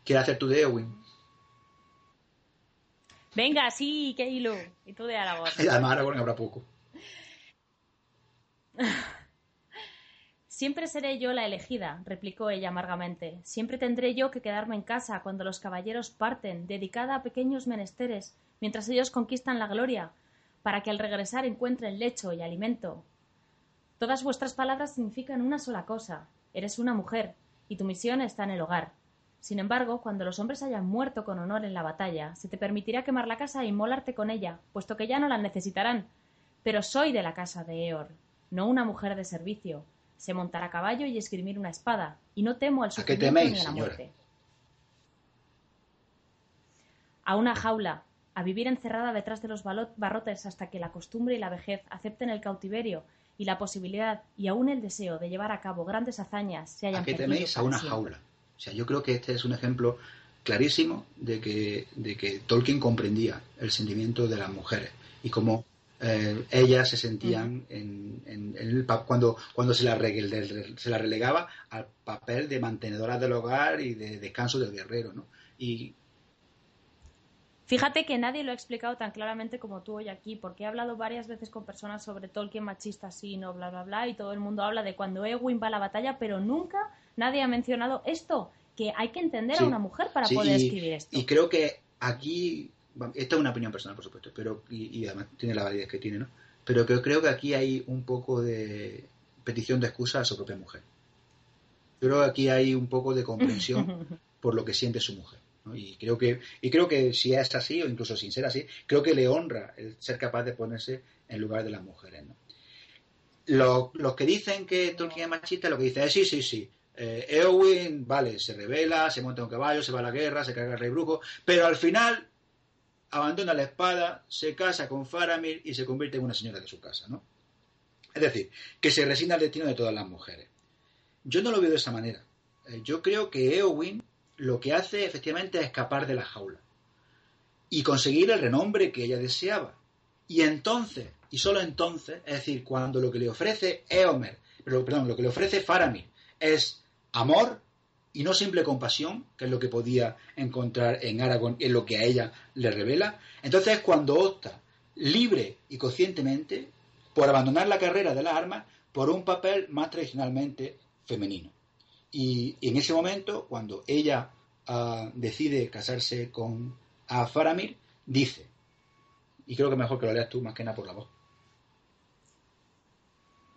¿Quieres hacer tú de Eowyn? Venga, sí, Keilo. Y tú de Aragorn. Además, Aragorn habrá poco. Siempre seré yo la elegida, replicó ella amargamente. Siempre tendré yo que quedarme en casa cuando los caballeros parten, dedicada a pequeños menesteres, mientras ellos conquistan la gloria, para que al regresar encuentren lecho y alimento. Todas vuestras palabras significan una sola cosa. Eres una mujer, y tu misión está en el hogar. Sin embargo, cuando los hombres hayan muerto con honor en la batalla, se te permitirá quemar la casa e inmolarte con ella, puesto que ya no la necesitarán. Pero soy de la casa de Eor, no una mujer de servicio. Sé montar a caballo y esgrimir una espada, y no temo al sufrimiento ni a la muerte. A una jaula, a vivir encerrada detrás de los barrotes hasta que la costumbre y la vejez acepten el cautiverio y la posibilidad y aún el deseo de llevar a cabo grandes hazañas se hayan ¿A qué teméis a una jaula? O sea, yo creo que este es un ejemplo clarísimo de que, de que Tolkien comprendía el sentimiento de las mujeres y cómo eh, ellas se sentían en, el, cuando, cuando se, la se la relegaba al papel de mantenedoras del hogar y de descanso del guerrero, ¿no? Y Fíjate que nadie lo ha explicado tan claramente como tú hoy aquí, porque he hablado varias veces con personas sobre Tolkien machista, sí, no, bla, bla, bla, y todo el mundo habla de cuando Ewin va a la batalla, pero nunca nadie ha mencionado esto, que hay que entender a una mujer para poder escribir esto. Y creo que aquí, esta es una opinión personal, por supuesto, pero y, además tiene la validez que tiene, ¿no? Pero que creo que aquí hay un poco de petición de excusa a su propia mujer. Creo que aquí hay un poco de comprensión por lo que siente su mujer. Y creo que y creo que si es así o incluso sin ser así, creo que le honra el ser capaz de ponerse en lugar de las mujeres. ¿no? Los, los que dicen que Tolkien es machista, lo que dicen es sí, sí, sí. Eh, Eowyn, vale, se revela, se monta un caballo, se va a la guerra, se carga el rey brujo, pero al final abandona la espada, se casa con Faramir y se convierte en una señora de su casa, ¿no? Es decir, que se resigna al destino de todas las mujeres. Yo no lo veo de esa manera. Eh, yo creo que Eowyn lo que hace efectivamente es escapar de la jaula y conseguir el renombre que ella deseaba. Y entonces, y solo entonces, es decir, cuando lo que le ofrece Eomer, pero, perdón, lo que le ofrece Faramir es amor y no simple compasión, que es lo que podía encontrar en Aragón y en lo que a ella le revela, entonces cuando opta libre y conscientemente por abandonar la carrera de las armas por un papel más tradicionalmente femenino. Y, en ese momento, cuando ella uh, decide casarse con a Faramir, dice, y creo que mejor que lo leas tú más que nada por la voz.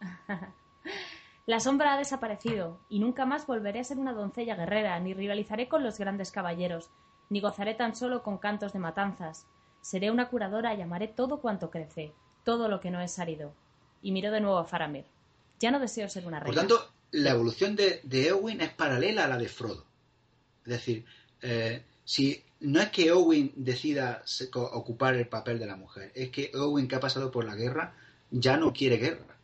La sombra ha desaparecido, y nunca más volveré a ser una doncella guerrera, ni rivalizaré con los grandes caballeros, ni gozaré tan solo con cantos de matanzas. Seré una curadora y amaré todo cuanto crece, todo lo que no es árido. Y miró de nuevo a Faramir. Ya no deseo ser una reina. Por tanto, la evolución de, de Eowyn es paralela a la de Frodo. Es decir, eh, si no es que Eowyn decida ocupar el papel de la mujer, es que Eowyn que ha pasado por la guerra ya no quiere guerra,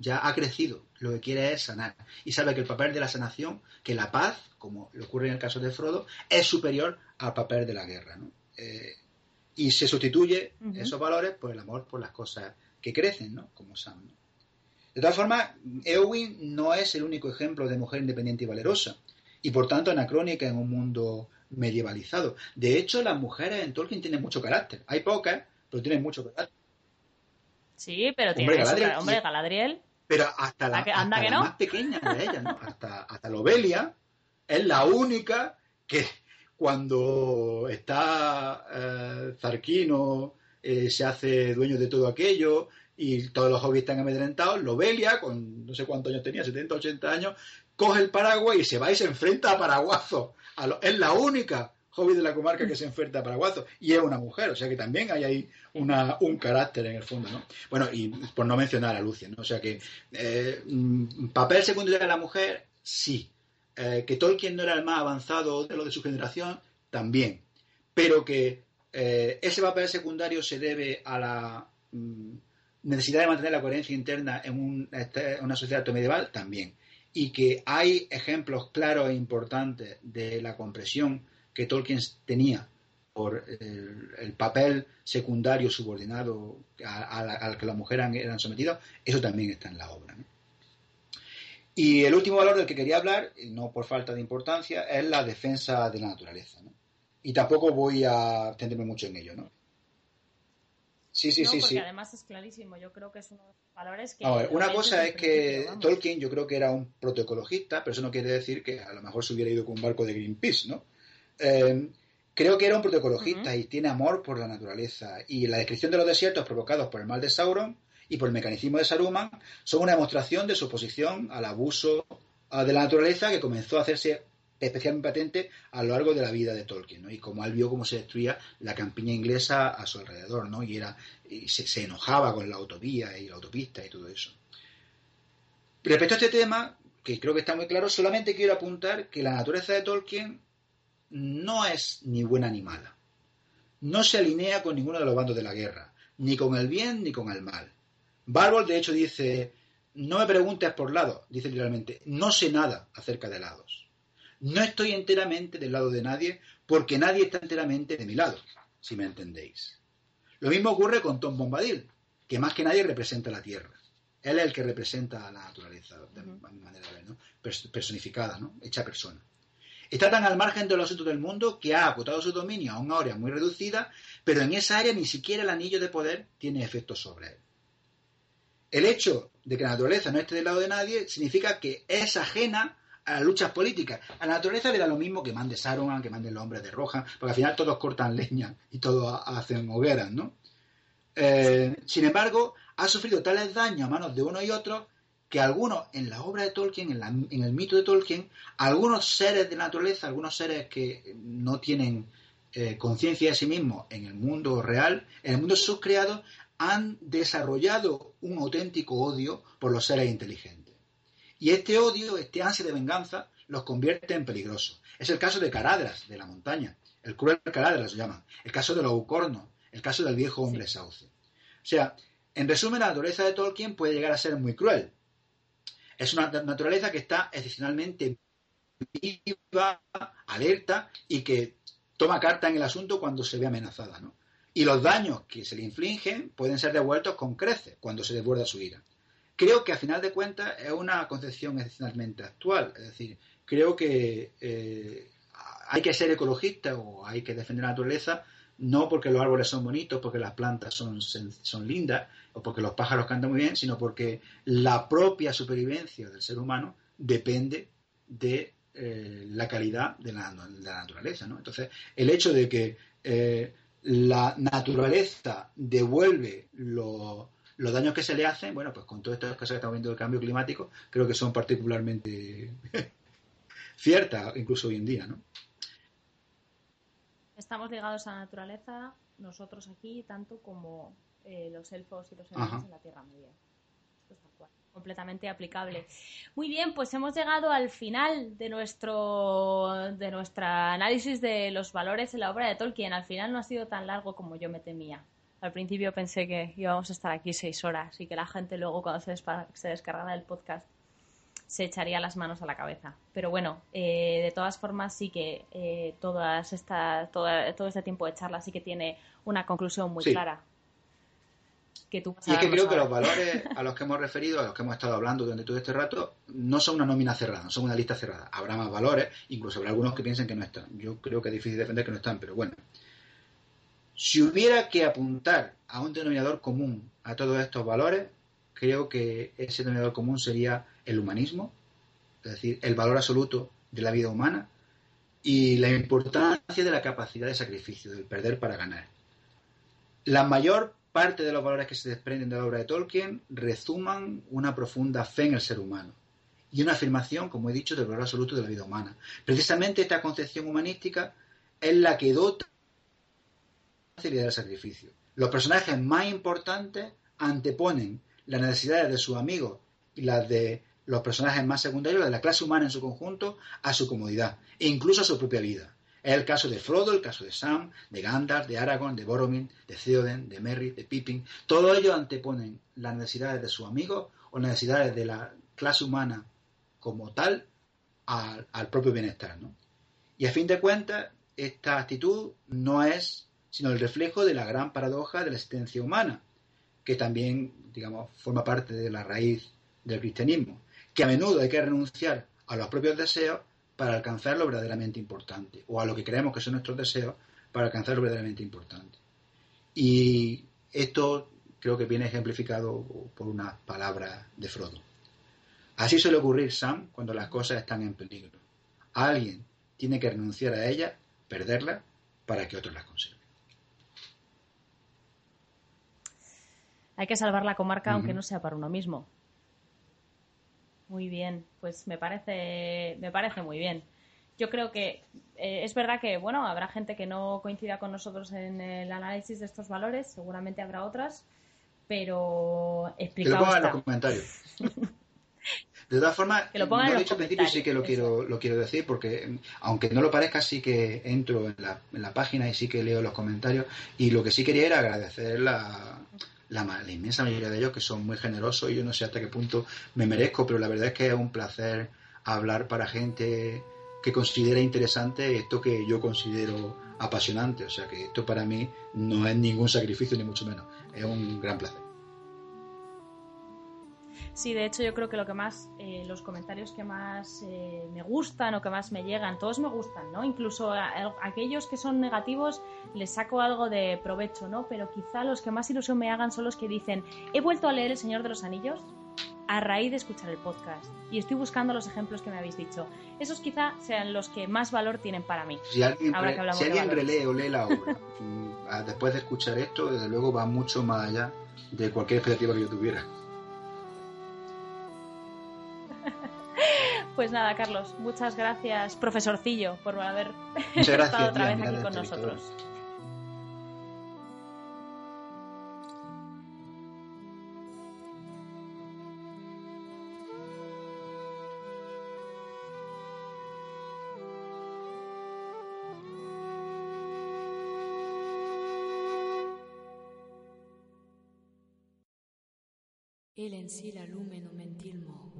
ya ha crecido, lo que quiere es sanar. Y sabe que el papel de la sanación, que la paz, como le ocurre en el caso de Frodo, es superior al papel de la guerra. ¿no? Eh, y se sustituye esos valores por el amor por las cosas que crecen, ¿no? como Sam. De todas formas, Eowyn no es el único ejemplo de mujer independiente y valerosa, y por tanto anacrónica en un mundo medievalizado. De hecho, las mujeres en Tolkien tienen mucho carácter. Hay pocas, pero tienen mucho carácter. Sí, pero tiene Galadriel, hombre, Galadriel. Pero hasta la, más pequeña de ellas, ¿no? hasta, hasta Lobelia es la única que cuando está eh, Zarquino eh, se hace dueño de todo aquello y todos los hobbits están amedrentados, Lobelia, con no sé cuántos años tenía, 70, 80 años, coge el paraguas y se va y se enfrenta a Paraguazo. es la única hobbit de la comarca que se enfrenta a Paraguazo y es una mujer, o sea que también hay ahí una, un carácter en el fondo, ¿no? Bueno, y por no mencionar a Lucia, ¿no? O sea que eh, mm, papel secundario de la mujer, sí. Eh, que Tolkien no era el más avanzado de lo de su generación, también. Pero que eh, ese papel secundario se debe a la mm, necesidad de mantener la coherencia interna en, este, una sociedad medieval, también y que hay ejemplos claros e importantes de la compresión que Tolkien tenía por el, papel secundario subordinado al que las mujeres eran sometidas, eso también está en la obra. Y el último valor del que quería hablar, no por falta de importancia, es la defensa de la naturaleza. Y tampoco voy a extenderme mucho en ello. ¿no? Sí, sí, sí, sí. Además es clarísimo, yo creo que es uno de los valores que... una cosa es que Tolkien yo creo que era un protoecologista, pero eso no quiere decir que a lo mejor se hubiera ido con un barco de Greenpeace, ¿no? Eh, creo que era un protoecologista y tiene amor por la naturaleza. Y la descripción de los desiertos provocados por el mal de Sauron y por el mecanismo de Saruman son una demostración de su oposición al abuso de la naturaleza que comenzó a hacerse especialmente patente a lo largo de la vida de Tolkien, ¿no? Y como él vio cómo se destruía la campiña inglesa a su alrededor, ¿no? Y, era, y se, enojaba con la autovía y la autopista y todo eso. Respecto a este tema, que creo que está muy claro, solamente quiero apuntar que la naturaleza de Tolkien no es ni buena ni mala. No se alinea con ninguno de los bandos de la guerra, ni con el bien ni con el mal. Bárbol, de hecho, dice, no me preguntes por lados, dice literalmente, no sé nada acerca de lados. No estoy enteramente del lado de nadie porque nadie está enteramente de mi lado, si me entendéis. Lo mismo ocurre con Tom Bombadil, que más que nadie representa la Tierra. Él es el que representa a la naturaleza, de manera de ver, ¿no? personificada, ¿no? hecha persona. Está tan al margen de los asuntos del mundo que ha acotado su dominio a una área muy reducida, pero en esa área ni siquiera el anillo de poder tiene efecto sobre él. El hecho de que la naturaleza no esté del lado de nadie significa que es ajena a las luchas políticas. A la naturaleza le da lo mismo que mande Saruman, que mande los hombres de roja, porque al final todos cortan leña y todos hacen hogueras, ¿no? Eh, sin embargo, ha sufrido tales daños a manos de uno y otro que algunos, en la obra de Tolkien, en, el mito de Tolkien, algunos seres de naturaleza, algunos seres que no tienen eh, conciencia de sí mismos en el mundo real, en el mundo subcreado, han desarrollado un auténtico odio por los seres inteligentes. Y este odio, este ansia de venganza, los convierte en peligrosos. Es el caso de Caradras, de la montaña. El cruel Caradras lo llaman. El caso de los Ucornos. El caso del viejo hombre sauce. O sea, en resumen, la naturaleza de Tolkien puede llegar a ser muy cruel. Es una naturaleza que está excepcionalmente viva, alerta y que toma carta en el asunto cuando se ve amenazada. ¿no? Y los daños que se le infligen pueden ser devueltos con creces cuando se desborda su ira. Creo que a final de cuentas es una concepción excepcionalmente actual. Es decir, creo que eh, hay que ser ecologista o hay que defender la naturaleza no porque los árboles son bonitos, porque las plantas son, son lindas o porque los pájaros cantan muy bien, sino porque la propia supervivencia del ser humano depende de eh, la calidad de la, naturaleza. ¿no? Entonces, el hecho de que eh, la naturaleza devuelve los daños que se le hacen, bueno, pues con todas estas cosas que estamos viendo del cambio climático, creo que son particularmente ciertas, incluso hoy en día, ¿no? Estamos ligados a la naturaleza, nosotros aquí, tanto como eh, los elfos y los elfos en la Tierra Media. Esto es completamente aplicable. Muy bien, pues hemos llegado al final de nuestro de nuestra análisis de los valores en la obra de Tolkien. Al final no ha sido tan largo como yo me temía. Al principio pensé que íbamos a estar aquí seis horas y que la gente luego cuando se, se descargara el podcast se echaría las manos a la cabeza. Pero bueno, eh, de todas formas sí que eh, todas esta, todo este tiempo de charla sí que tiene una conclusión muy clara. Que tú y es que creo que los valores a los que hemos referido, a los que hemos estado hablando durante todo este rato, no son una nómina cerrada, son una lista cerrada. Habrá más valores, incluso habrá algunos que piensen que no están. Yo creo que es difícil defender que no están, pero bueno. Si hubiera que apuntar a un denominador común a todos estos valores, creo que ese denominador común sería el humanismo, es decir, el valor absoluto de la vida humana y la importancia de la capacidad de sacrificio, del perder para ganar. La mayor parte de los valores que se desprenden de la obra de Tolkien resuman una profunda fe en el ser humano y una afirmación, como he dicho, del valor absoluto de la vida humana. Precisamente esta concepción humanística es la que dota la del sacrificio. Los personajes más importantes anteponen las necesidades de sus amigos y las de los personajes más secundarios de la clase humana en su conjunto a su comodidad e incluso a su propia vida. Es el caso de Frodo, el caso de Sam, de Gandalf, de Aragorn, de Boromir, de Theoden, de Merry, de Pippin. Todos ellos anteponen las necesidades de sus amigos o necesidades de la clase humana como tal al, al propio bienestar. ¿no? Y a fin de cuentas, esta actitud no es sino el reflejo de la gran paradoja de la existencia humana, que también, digamos, forma parte de la raíz del cristianismo que a menudo hay que renunciar a los propios deseos para alcanzar lo verdaderamente importante, o a lo que creemos que son nuestros deseos para alcanzar lo verdaderamente importante. Y esto creo que viene ejemplificado por una palabra de Frodo. Así suele ocurrir, Sam, cuando las cosas están en peligro. Alguien tiene que renunciar a ellas, perderlas, para que otros las conserven. Hay que salvar la comarca aunque no sea para uno mismo. Muy bien, pues me parece, me parece muy bien. Yo creo que eh, es verdad que, bueno, habrá gente que no coincida con nosotros en el análisis de estos valores, seguramente habrá otras, pero explicaos. Que lo pongan en los comentarios. De todas formas, que lo pongan en dicho principio sí que lo quiero, lo quiero decir, porque aunque no lo parezca, sí que entro en la, en la página y sí que leo los comentarios. Y lo que sí quería era agradecer la, la, inmensa mayoría de ellos que son muy generosos y yo no sé hasta qué punto me merezco, pero la verdad es que es un placer hablar para gente que considera interesante esto que yo considero apasionante. O sea que esto para mí no es ningún sacrificio ni mucho menos, es un gran placer. Sí, de hecho yo creo que lo que más, eh, los comentarios que más eh, me gustan o que más me llegan, todos me gustan, ¿no? Incluso aquellos que son negativos les saco algo de provecho, ¿no? Pero quizá los que más ilusión me hagan son los que dicen, he vuelto a leer El Señor de los Anillos a raíz de escuchar el podcast y estoy buscando los ejemplos que me habéis dicho. Esos quizá sean los que más valor tienen para mí. Si alguien, si alguien relee o lee la obra mm, después de escuchar esto, desde luego va mucho más allá de cualquier expectativa que yo tuviera. Pues nada, Carlos, muchas gracias, profesorcillo, por haber gracias, estado otra vez aquí con nosotros. En la lumen mentilmo.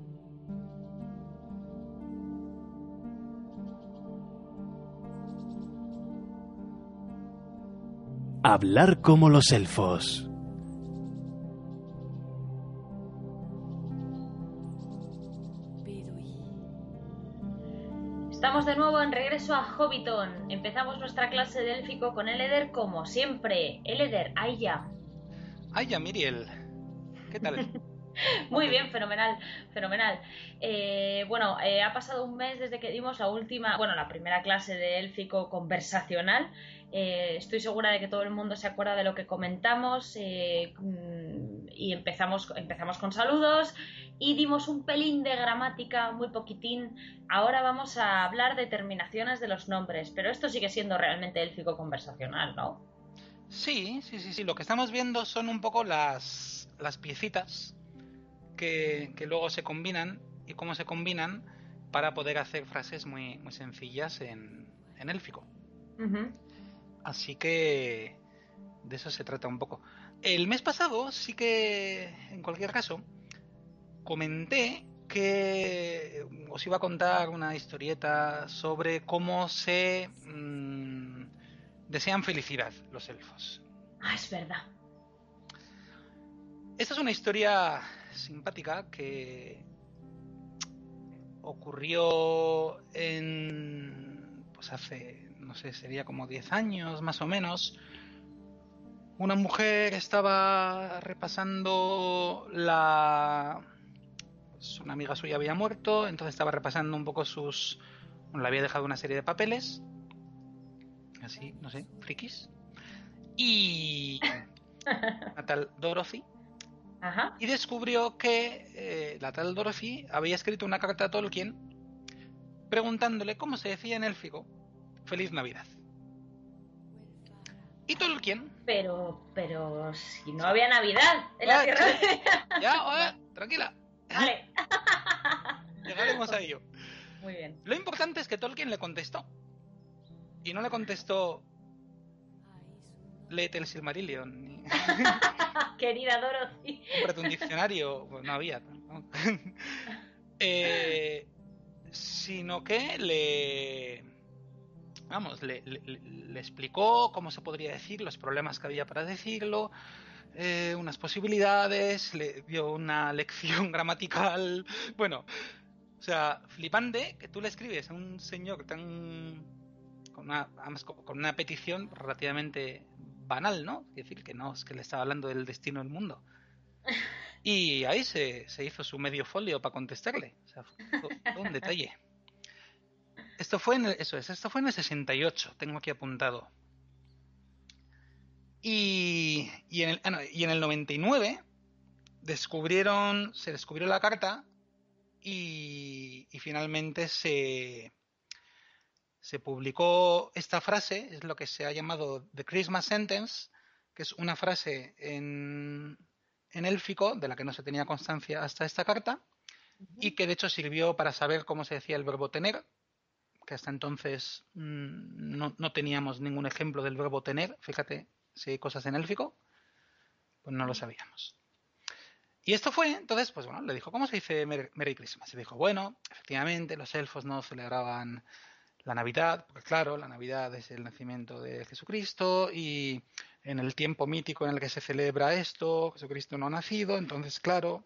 Hablar como los elfos. Estamos de nuevo en regreso a Hobbiton. Empezamos nuestra clase de élfico con Eleder como siempre. Eleder, ahí ya. Ay, ya, Miriel. ¿Qué tal? Muy bien, fenomenal, fenomenal. Eh, bueno, eh, ha pasado un mes desde que dimos la última, bueno, la primera clase de élfico conversacional. Eh, estoy segura de que todo el mundo se acuerda de lo que comentamos y empezamos, empezamos con saludos y dimos un pelín de gramática, muy poquitín. Ahora vamos a hablar de terminaciones de los nombres, pero esto sigue siendo realmente élfico conversacional, ¿no? Sí, sí, sí, sí. Lo que estamos viendo son un poco las, las piecitas que, que luego se combinan y cómo se combinan para poder hacer frases muy, muy sencillas en, en élfico. Así que de eso se trata un poco. El mes pasado sí que, en cualquier caso, comenté que os iba a contar una historieta sobre cómo se mm, desean felicidad los elfos. Ah, es verdad. Esta es una historia simpática que ocurrió en pues hace no sé, sería como 10 años más o menos. Una mujer estaba repasando la pues, una amiga suya había muerto, entonces estaba repasando un poco sus bueno, le había dejado una serie de papeles así, no sé, frikis. Y una tal Dorothy Ajá. y descubrió que eh, la tal Dorothy había escrito una carta a Tolkien preguntándole cómo se decía en élfico Feliz Navidad. Y Tolkien, Pero, pero si no había Navidad en la Ah, Tierra. ya, oye, tranquila, Vale. llegaremos a ello. Muy bien. Lo importante es que Tolkien le contestó. Y no le contestó, léete el Silmarillion, Querida Dorothy. cómprate un diccionario, pues no había. ¿no? Eh, sino que le, vamos, le, explicó cómo se podría decir, los problemas que había para decirlo, eh, unas posibilidades, le dio una lección gramatical, bueno, o sea, flipante que tú le escribes a un señor tan con una, además, con una petición relativamente banal, ¿no? Es decir, que no es que le estaba hablando del destino del mundo. Y ahí se, se hizo su medio folio para contestarle. O sea, fue un detalle. Esto fue en el, eso es, esto fue en el 68, tengo aquí apuntado. Y, y, en el, ah, no, y en el 99 descubrieron, se descubrió la carta y, y finalmente se, se publicó esta frase, es lo que se ha llamado The Christmas Sentence, que es una frase en, en élfico de la que no se tenía constancia hasta esta carta y que de hecho sirvió para saber cómo se decía el verbo tener, que hasta entonces mm, no, no teníamos ningún ejemplo del verbo tener, fíjate si hay cosas en élfico, pues no lo sabíamos. Y esto fue, entonces, pues bueno, le dijo, ¿cómo se dice Mer- Merry Christmas? Y dijo, bueno, efectivamente, los elfos no celebraban la Navidad, porque claro, la Navidad es el nacimiento de Jesucristo y en el tiempo mítico en el que se celebra esto, Jesucristo no ha nacido, entonces claro,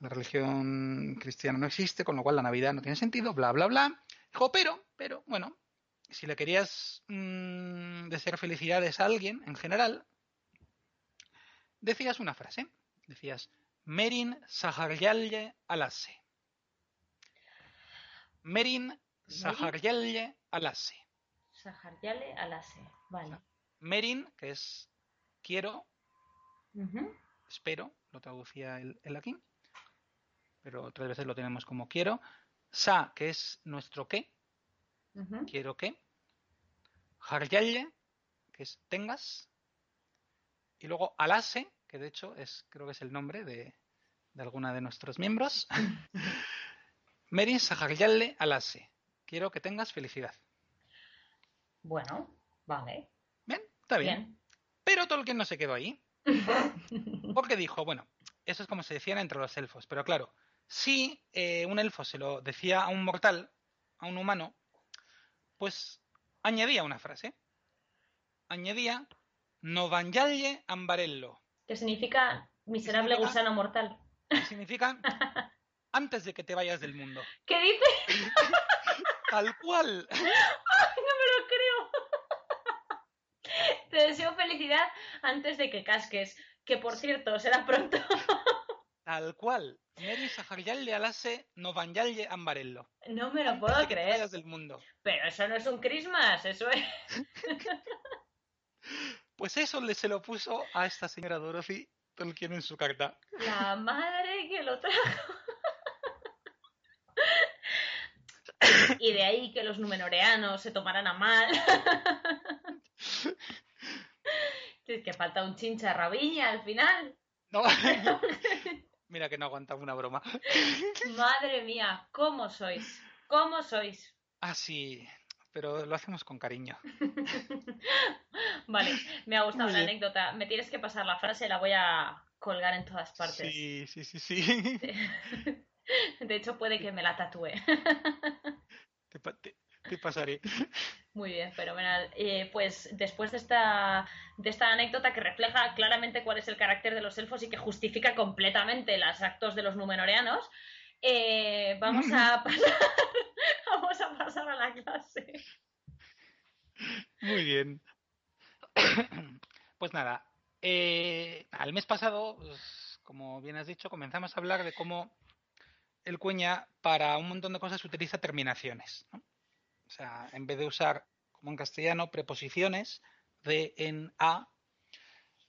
la religión cristiana no existe, con lo cual la Navidad no tiene sentido, bla, bla, bla. Dijo, pero, pero, bueno, si le querías mm, desear felicidades a alguien en general, decías una frase, decías, Merin Saharyalle Alase. Merin Saharyalle Alase. Saharyale Alase. Vale. Merin, que es quiero, espero, lo traducía él, él aquí, pero otras veces lo tenemos como quiero. Sa, que es nuestro qué, quiero que. Haryalle, que es tengas. Y luego Alase, que de hecho es, creo que es el nombre de, de alguna de nuestros miembros. Merin Saharyalle Alase. Quiero que tengas felicidad. Bueno, vale. Bien, está bien. Pero Tolkien no se quedó ahí. Porque dijo, bueno, eso es como se decían entre los elfos. Pero claro, si eh, un elfo se lo decía a un mortal, a un humano, pues añadía una frase. Añadía Novanyalle Ambarello. Que significa miserable significa? gusano mortal. que significa antes de que te vayas del mundo. ¿Qué dice? Tal cual. ¡Ay, no me lo creo! Te deseo felicidad antes de que casques. Que por cierto, será pronto. Tal cual. Meri Saharyalle Alase Novanyalle Ambarello. No me lo puedo creer. del mundo. Pero eso no es un Christmas, eso es. Pues eso le se lo puso a esta señora Dorothy Tolkien en su carta. La madre que lo trajo. Y de ahí que los numenoreanos se tomaran a mal. Es que falta un chincha rabiña al final. No. Mira que no aguantaba una broma. Madre mía, ¿cómo sois? ¿Cómo sois? Ah, sí, pero lo hacemos con cariño. Vale, me ha gustado la anécdota. Me tienes que pasar la frase, la voy a colgar en todas partes. Sí, sí, sí, sí. De hecho, puede que me la tatúe. Te, pa- te- te pasaré. Muy bien, fenomenal. Eh, pues después de esta, de esta anécdota que refleja claramente cuál es el carácter de los elfos y que justifica completamente los actos de los numenoreanos, eh, vamos a pasar, vamos a pasar a la clase. Muy bien. Pues nada, eh, el mes pasado, pues, como bien has dicho, comenzamos a hablar de cómo el cuña para un montón de cosas utiliza terminaciones. ¿no? O sea, en vez de usar, como en castellano, preposiciones de, en, a,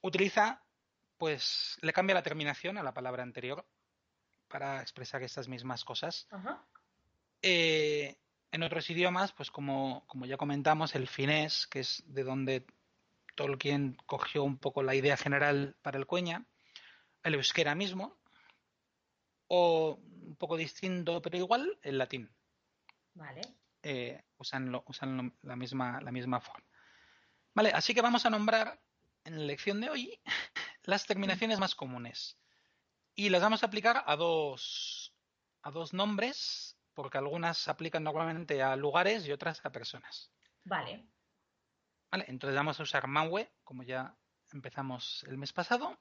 utiliza, pues le cambia la terminación a la palabra anterior para expresar estas mismas cosas. Ajá. Eh, en otros idiomas, pues como, como ya comentamos, el finés, que es de donde Tolkien cogió un poco la idea general para el cueña, el euskera mismo, o un poco distinto, pero igual, el latín. Vale. Eh, usan lo- usan lo- la, misma, la misma forma. Vale, así que vamos a nombrar en la lección de hoy las terminaciones más comunes. Y las vamos a aplicar a dos, a dos nombres, porque algunas se aplican normalmente a lugares y otras a personas. Vale. Vale, entonces vamos a usar Manwe, como ya empezamos el mes pasado,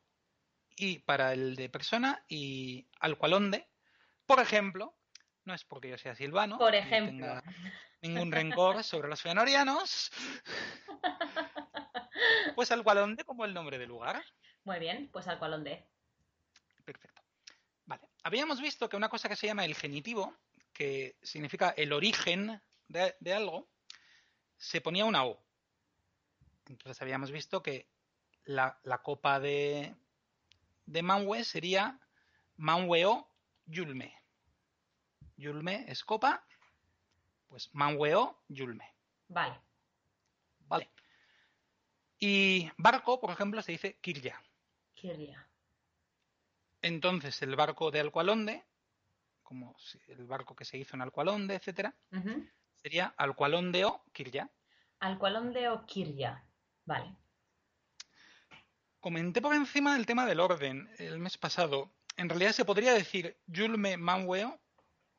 y para el de persona y Alcualonde, por ejemplo, no es porque yo sea silvano, Por ejemplo. tenga ningún rencor sobre los fenorianos, pues Alcualonde como el nombre del lugar. Muy bien, pues al colón de. Perfecto. Vale. Habíamos visto que una cosa que se llama el genitivo, que significa el origen de, de algo, se ponía una O. Entonces habíamos visto que la, la copa de, de Manwe sería Manweo Yulme. Yulme es copa, pues Manweo Yulme. Vale. Vale. Y barco, por ejemplo, se dice Kirya. Kiria. Entonces, el barco de Alcualonde, como el barco que se hizo en Alcualonde, etcétera, sería Alcualonde o Kirya. Al colón de o Kiria. Vale. Comenté por encima del tema del orden el mes pasado. En realidad se podría decir Yulme Manweo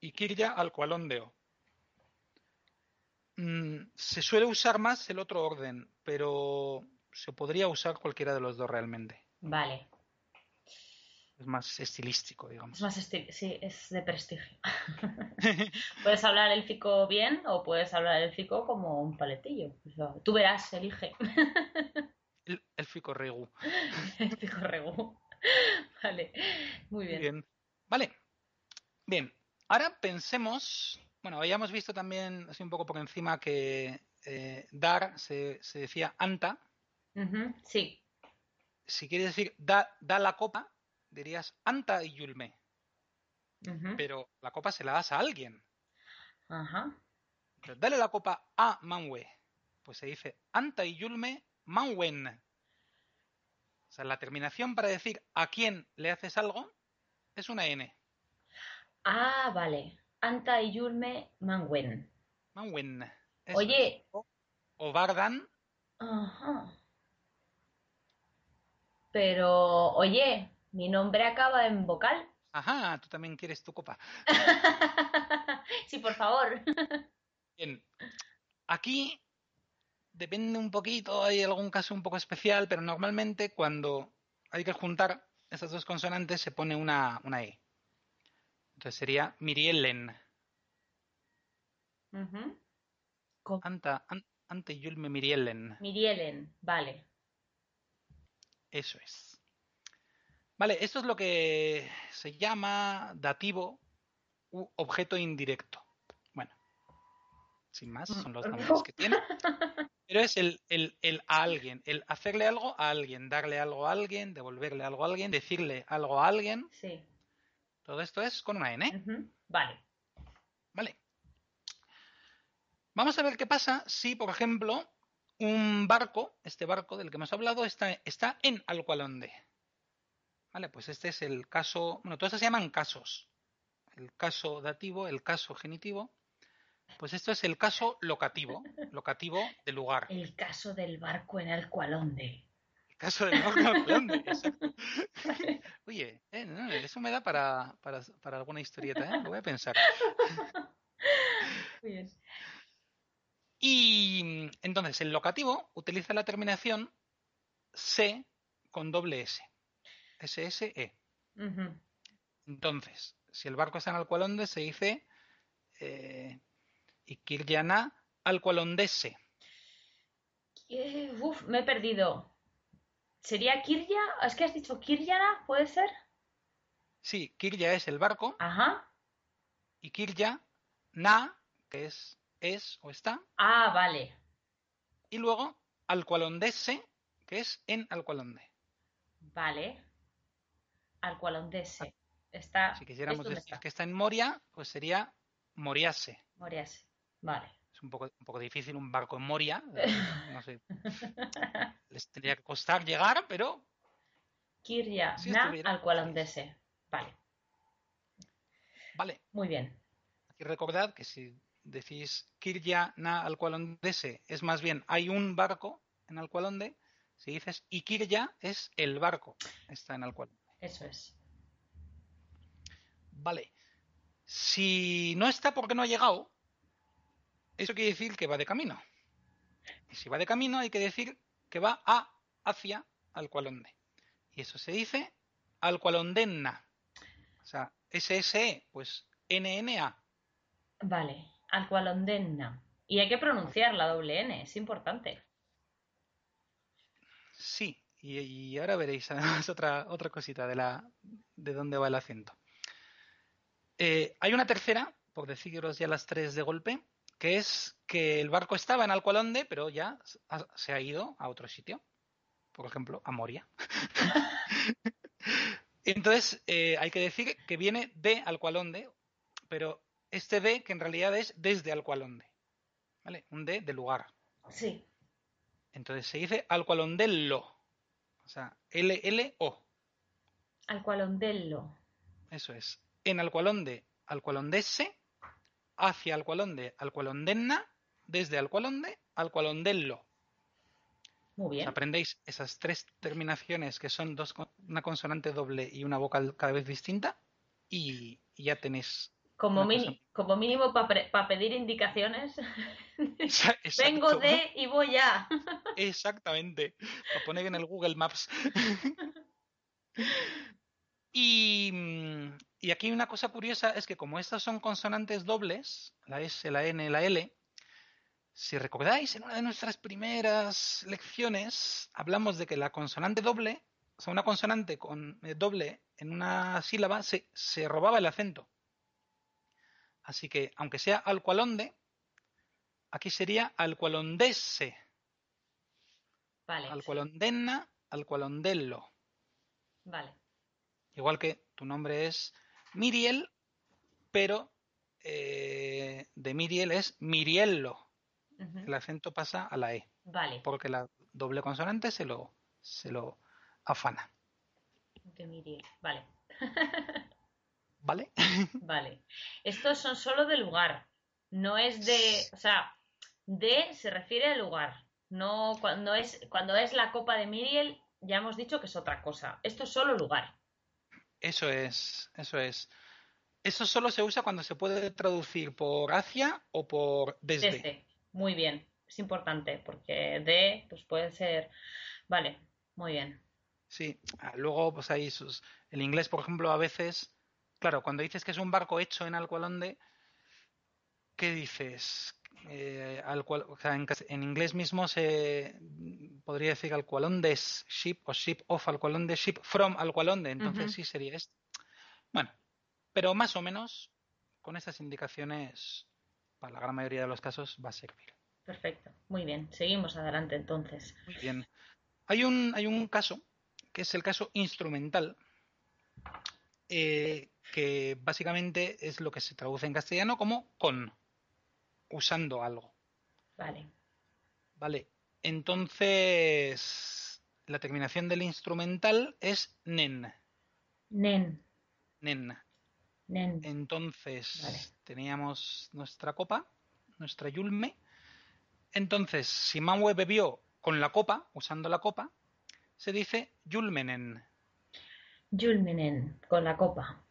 y Kirya Alcualondeo. Mm, se suele usar más el otro orden, pero se podría usar cualquiera de los dos realmente. Vale. Es más estilístico, digamos. Es más esti- sí, es de prestigio. puedes hablar élfico bien o puedes hablar élfico como un paletillo. Tú verás, elige. El, élfico regu. élfico regu. Vale, muy bien. Bien. Vale. Bien. Ahora pensemos. Bueno, habíamos visto también, así un poco por encima, que eh, dar se, se decía anta. Sí, Si quieres decir da, da la copa, dirías anta y yulme. Pero la copa se la das a alguien. Ajá. Dale la copa a Manwe. Pues se dice anta y yulme manwen. O sea, la terminación para decir a quién le haces algo es una N. Ah, vale. Anta y Yulme Manwen. Manwen. Oye. o Bardan. Ajá. Pero, oye, mi nombre acaba en vocal. Ajá, tú también quieres tu copa. sí, por favor. Bien. Aquí depende un poquito, hay algún caso un poco especial, pero normalmente cuando hay que juntar esas dos consonantes se pone una, una E. Entonces sería. Co- Anta, an- ante Yulme Miriellen. Mirielen, vale. Eso es. Vale, esto es lo que se llama dativo u objeto indirecto. Sin más, son los nombres que tiene. Pero es el, el, el a alguien, el hacerle algo a alguien, darle algo a alguien, devolverle algo a alguien, decirle algo a alguien. Sí. Todo esto es con una N. Vale. Vale. Vamos a ver qué pasa si, por ejemplo, un barco, este barco del que hemos hablado, está, está en Alcualonde. Vale, pues este es el caso. Bueno, todos se llaman casos. El caso dativo, el caso genitivo. Pues esto es el caso locativo, locativo de lugar. El caso del barco en el. El caso del barco en Alcualonde, exacto. Oye, eh, no, eso me da para, para, para alguna historieta, ¿eh? Lo voy a pensar. Muy bien. Y entonces el locativo utiliza la terminación se con doble S. SSE. Ujú. Entonces, si el barco está en Alcualonde, se dice eh, Ikirjana Alcualondese. Eh, uf, me he perdido. ¿Sería Kirya? ¿Es que has dicho Kiryana? ¿Puede ser? Sí, Kirja es el barco Ajá. y Kirja Na, que es es o está, Ah, vale. y luego Alcualondese, que es en Alcualonde. Vale. Al Cualondese. Está. Si quisiéramos ¿es dónde decir está? que está en Moria, pues sería Moriase. Moriase. Vale. Es un poco, un poco difícil un barco en Moria. eh, No sé. Les tendría que costar llegar, pero Kirya Si na al. Vale. vale. Muy bien. Aquí recordad que si decís Kirya na Alcualondese es más bien hay un barco en Alcualonde. Si dices Ikirya es el barco. Está en Alcualonde. Eso es. Vale. Si no está porque no ha llegado, eso quiere decir que va de camino. Y si va de camino, hay que decir que va a hacia Alcualonde. Y eso se dice Alcualondenna. O sea, SSE, pues NNA. Vale. Al Cualondenna. Y hay que pronunciar la doble N. Es importante. Sí, y, y ahora veréis además otra, otra cosita de, la, de dónde va el acento. Eh, hay una tercera, por deciros ya las tres de golpe, que es que el barco estaba en Alcualonde, pero ya se ha ido a otro sitio, por ejemplo, a Moria. Entonces, eh, hay que decir que viene de Alcualonde, pero este de que en realidad es desde Alcualonde. ¿Vale? Un de de lugar. Sí. Entonces se dice Alcualondello. O sea, L-L-O. Al Cualondello. Eso es. En Alcualonde, Alcualondese. Hacia Alcualonde, Alcualondenna. Desde Alcualonde, Alcualondello. Muy Os bien. aprendéis esas tres terminaciones que son dos, una consonante doble y una vocal cada vez distinta. Y, y ya tenéis. Como, mini- como mínimo para pedir indicaciones. Vengo de y voy a. Exactamente. Para poner en el Google Maps. y, mm, y aquí una cosa curiosa es que como estas son consonantes dobles, la S, la N, la L, si recordáis, en una de nuestras primeras lecciones hablamos de que la consonante doble, o sea, una consonante con eh, doble en una sílaba, se, se robaba el acento. Así que, aunque sea alcualonde, aquí sería alcualondese. Vale. Alcualondenna, alcualondello. Vale. Igual que tu nombre es Miriel, pero eh, de Miriel es Miriello. El acento pasa a la E, Vale, porque la doble consonante se lo, se lo afana. de Miriel. Vale, ¿Vale? vale. Estos son solo de lugar. No es de. O sea, de se refiere al lugar. No cuando es, cuando es la copa de Miriel, ya hemos dicho que es otra cosa. Esto es solo lugar. Eso es, eso es. Eso solo se usa cuando se puede traducir por hacia o por desde. Desde. Muy bien. Es importante porque de, pues puede ser. Vale, muy bien. Sí, ah, luego pues hay sus... El inglés, por ejemplo, a veces, claro, cuando dices que es un barco hecho en Alcualonde, ¿qué dices? Eh, o sea, en, inglés mismo se podría decir Alcualonde es ship o ship of Alcualonde, ship from Alcualonde, entonces Ujú. sí sería esto. Bueno, pero más o menos con esas indicaciones, para la gran mayoría de los casos, va a servir. Perfecto. Muy bien. Seguimos adelante entonces. Muy bien. Hay un, hay un caso, que es el caso instrumental, eh, que básicamente es lo que se traduce en castellano como con, usando algo. Vale. Vale. Entonces, la terminación del instrumental es nen. Nen. Nen. Nen. Entonces, Vale. teníamos nuestra copa, nuestra yulme. Entonces, si Manwe bebió con la copa, usando la copa, se dice yulmenen. Julmenen. Con la copa.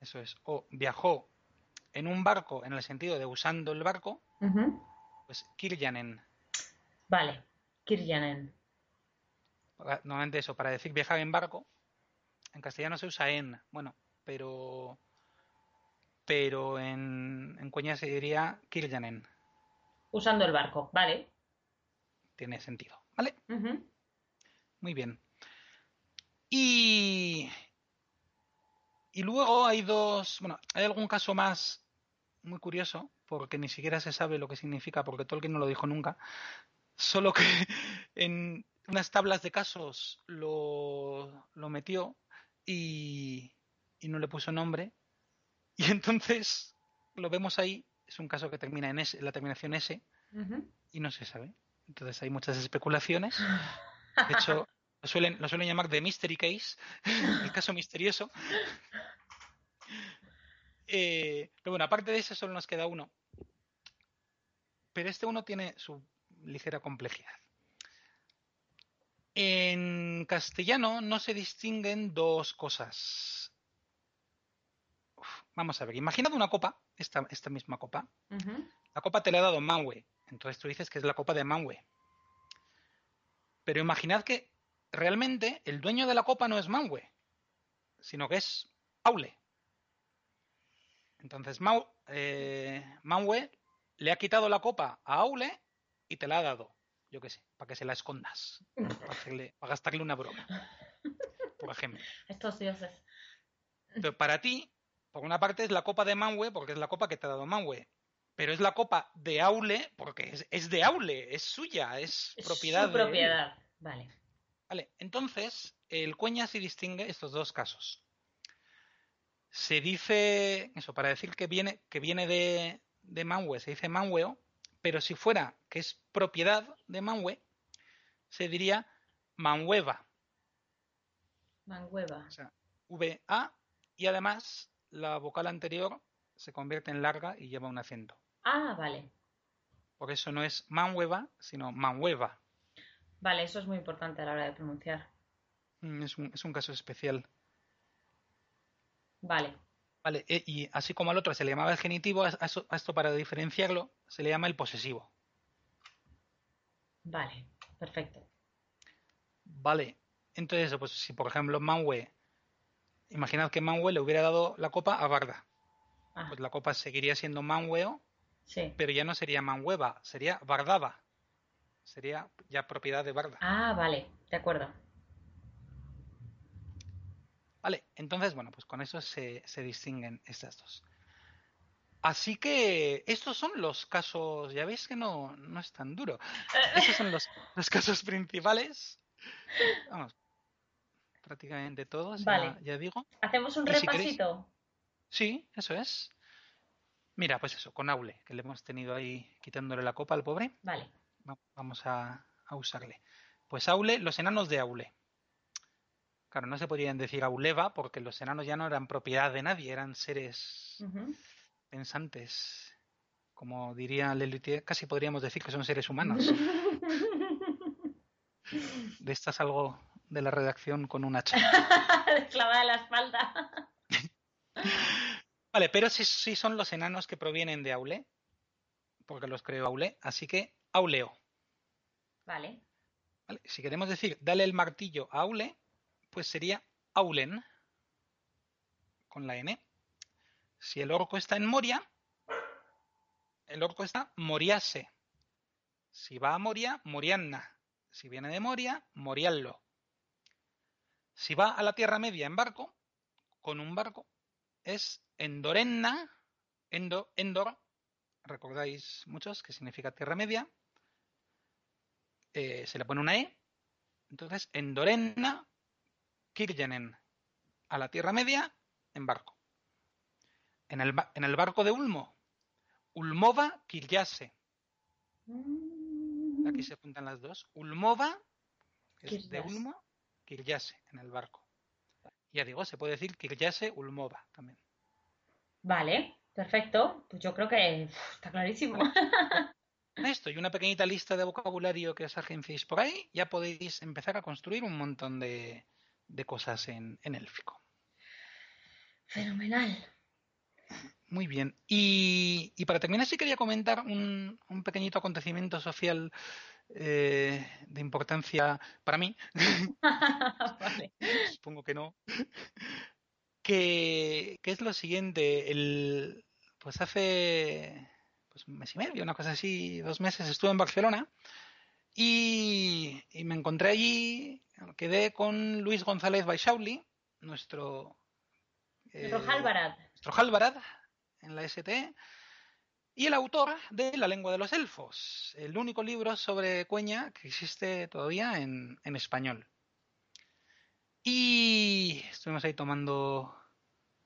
Eso es. O viajó en un barco en el sentido de usando el barco, pues kirjanen. Vale. Kirjanen. Normalmente eso, para decir viajar en barco, en castellano se usa en, bueno, pero pero en, en Cueña se diría kirjanen. Usando el barco. Vale. Tiene sentido, ¿vale? Muy bien. Y, y luego hay dos, bueno, hay algún caso más muy curioso, porque ni siquiera se sabe lo que significa, porque Tolkien no lo dijo nunca, solo que en unas tablas de casos lo, lo metió y, y no le puso nombre, y entonces lo vemos ahí, es un caso que termina en S, la terminación S, y no se sabe. Entonces hay muchas especulaciones. De hecho, lo suelen, lo suelen llamar The Mystery Case, el caso misterioso. Eh, pero bueno, aparte de ese solo nos queda uno. Pero este uno tiene su ligera complejidad. En castellano no se distinguen dos cosas. Uf, vamos a ver, imaginad una copa, esta, esta misma copa. La copa te la ha dado Manwe. Entonces tú dices que es la copa de Manwe. Pero imaginad que realmente el dueño de la copa no es Manwe, sino que es Aule. Entonces Mau- eh, Manwe le ha quitado la copa a Aule y te la ha dado. Yo qué sé, para que se la escondas. Para, hacerle- para gastarle una broma. Por ejemplo. Estos dioses. Pero para ti, por una parte es la copa de Manwe porque es la copa que te ha dado Manwe. Pero es la copa de Aule porque es, es de Aule, es suya, es Es propiedad Su de propiedad. Vale. Vale, entonces el cueña sí distingue estos dos casos. Se dice, eso, para decir que viene, que viene de, de Manwe, se dice Manweo, pero si fuera que es propiedad de Manwe, se diría Manhueva. Mangueva. O sea, VA, y además la vocal anterior se convierte en larga y lleva un acento. Ah, vale. Por eso no es Manhueva, sino Manhueva. Vale, eso es muy importante a la hora de pronunciar. Mm, Es un, es un caso especial. Vale. Vale, e- y así como al otro se le llamaba el genitivo, a a eso- a esto para diferenciarlo se le llama el posesivo. Vale. Perfecto. Vale, entonces pues si por ejemplo Manwe, imaginad que Manwe le hubiera dado la copa a Barda, Ah, pues la copa seguiría siendo Manweo, sí. pero ya no sería Manhueva, sería Bardaba. Sería ya propiedad de Barda. Ah, vale. De acuerdo. Vale, entonces, bueno, pues con eso se, se distinguen estas dos. Así que estos son los casos, ya veis que no, no es tan duro. Estos son los, los casos principales. Vamos, prácticamente todos, ya- Vale. ya, digo. Hacemos un Y si queréis- repasito. Sí, eso es. Mira, pues eso, con Aule, que le hemos tenido ahí quitándole la copa al pobre. Vale. Va- Vamos a, a usarle. Pues Aule, los enanos de Aule. Claro, no se podrían decir Auleva porque los enanos ya no eran propiedad de nadie, eran seres pensantes. Como diría Lelutier, casi podríamos decir que son seres humanos. De estas algo de la redacción con un hacha. Clavada en la espalda. Vale, pero sí, sí son los enanos que provienen de Aule, porque los creó Aule, así que Auleo. Vale. ¿vale? Si queremos decir dale el martillo a Aule, pues sería Aulen, con la N. Si el orco está en Moria, el orco está Moriase. Si va a Moria, Morianna. Si viene de Moria, Moriallo. Si va a la Tierra Media en barco, con un barco, es Endorenna, Endo, Endor, recordáis muchos que significa Tierra Media, eh, se le pone una E, entonces Endorenna, Kirjanen, a la Tierra Media en barco. En el, en el barco de Ulmo, Ulmova, Kiryase. Aquí se juntan las dos. Ulmova, que es de. Ulmo, Kiryase, en el barco. Ya digo, se puede decir Kiryase, Ulmova también. Vale, perfecto. Pues yo creo que está clarísimo. Esto y una pequeñita lista de vocabulario que os agenciéis por ahí, ya podéis empezar a construir un montón de, de cosas en, en élfico. Fenomenal. Muy bien. Y, y para terminar, sí quería comentar un, un pequeñito acontecimiento social eh, de importancia para mí. vale. Supongo que no. Que, que es lo siguiente. El, pues hace pues un mes y medio, una cosa así, dos meses, estuve en Barcelona y, y me encontré allí, quedé con Luis González Baixauli, nuestro... eh, Nuestro Halbarad. nuestro Halbarad en la ST y el autor de La lengua de los elfos, el único libro sobre Cueña que existe todavía en, en español. Y estuvimos ahí tomando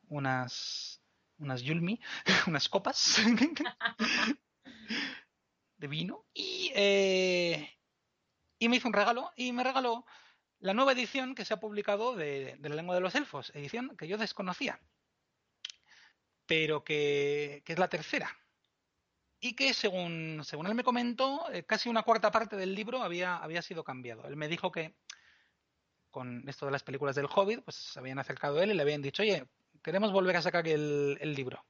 unas unas yulmi, unas copas de vino y, eh, y me hizo un regalo y me regaló la nueva edición que se ha publicado de, de La lengua de los elfos, edición que yo desconocía pero que, que es la tercera. Y que según, según él me comentó, eh, casi una cuarta parte del libro había, había sido cambiado. Él me dijo que con esto de las películas del Hobbit, pues se habían acercado a él y le habían dicho, oye, queremos volver a sacar el, el libro.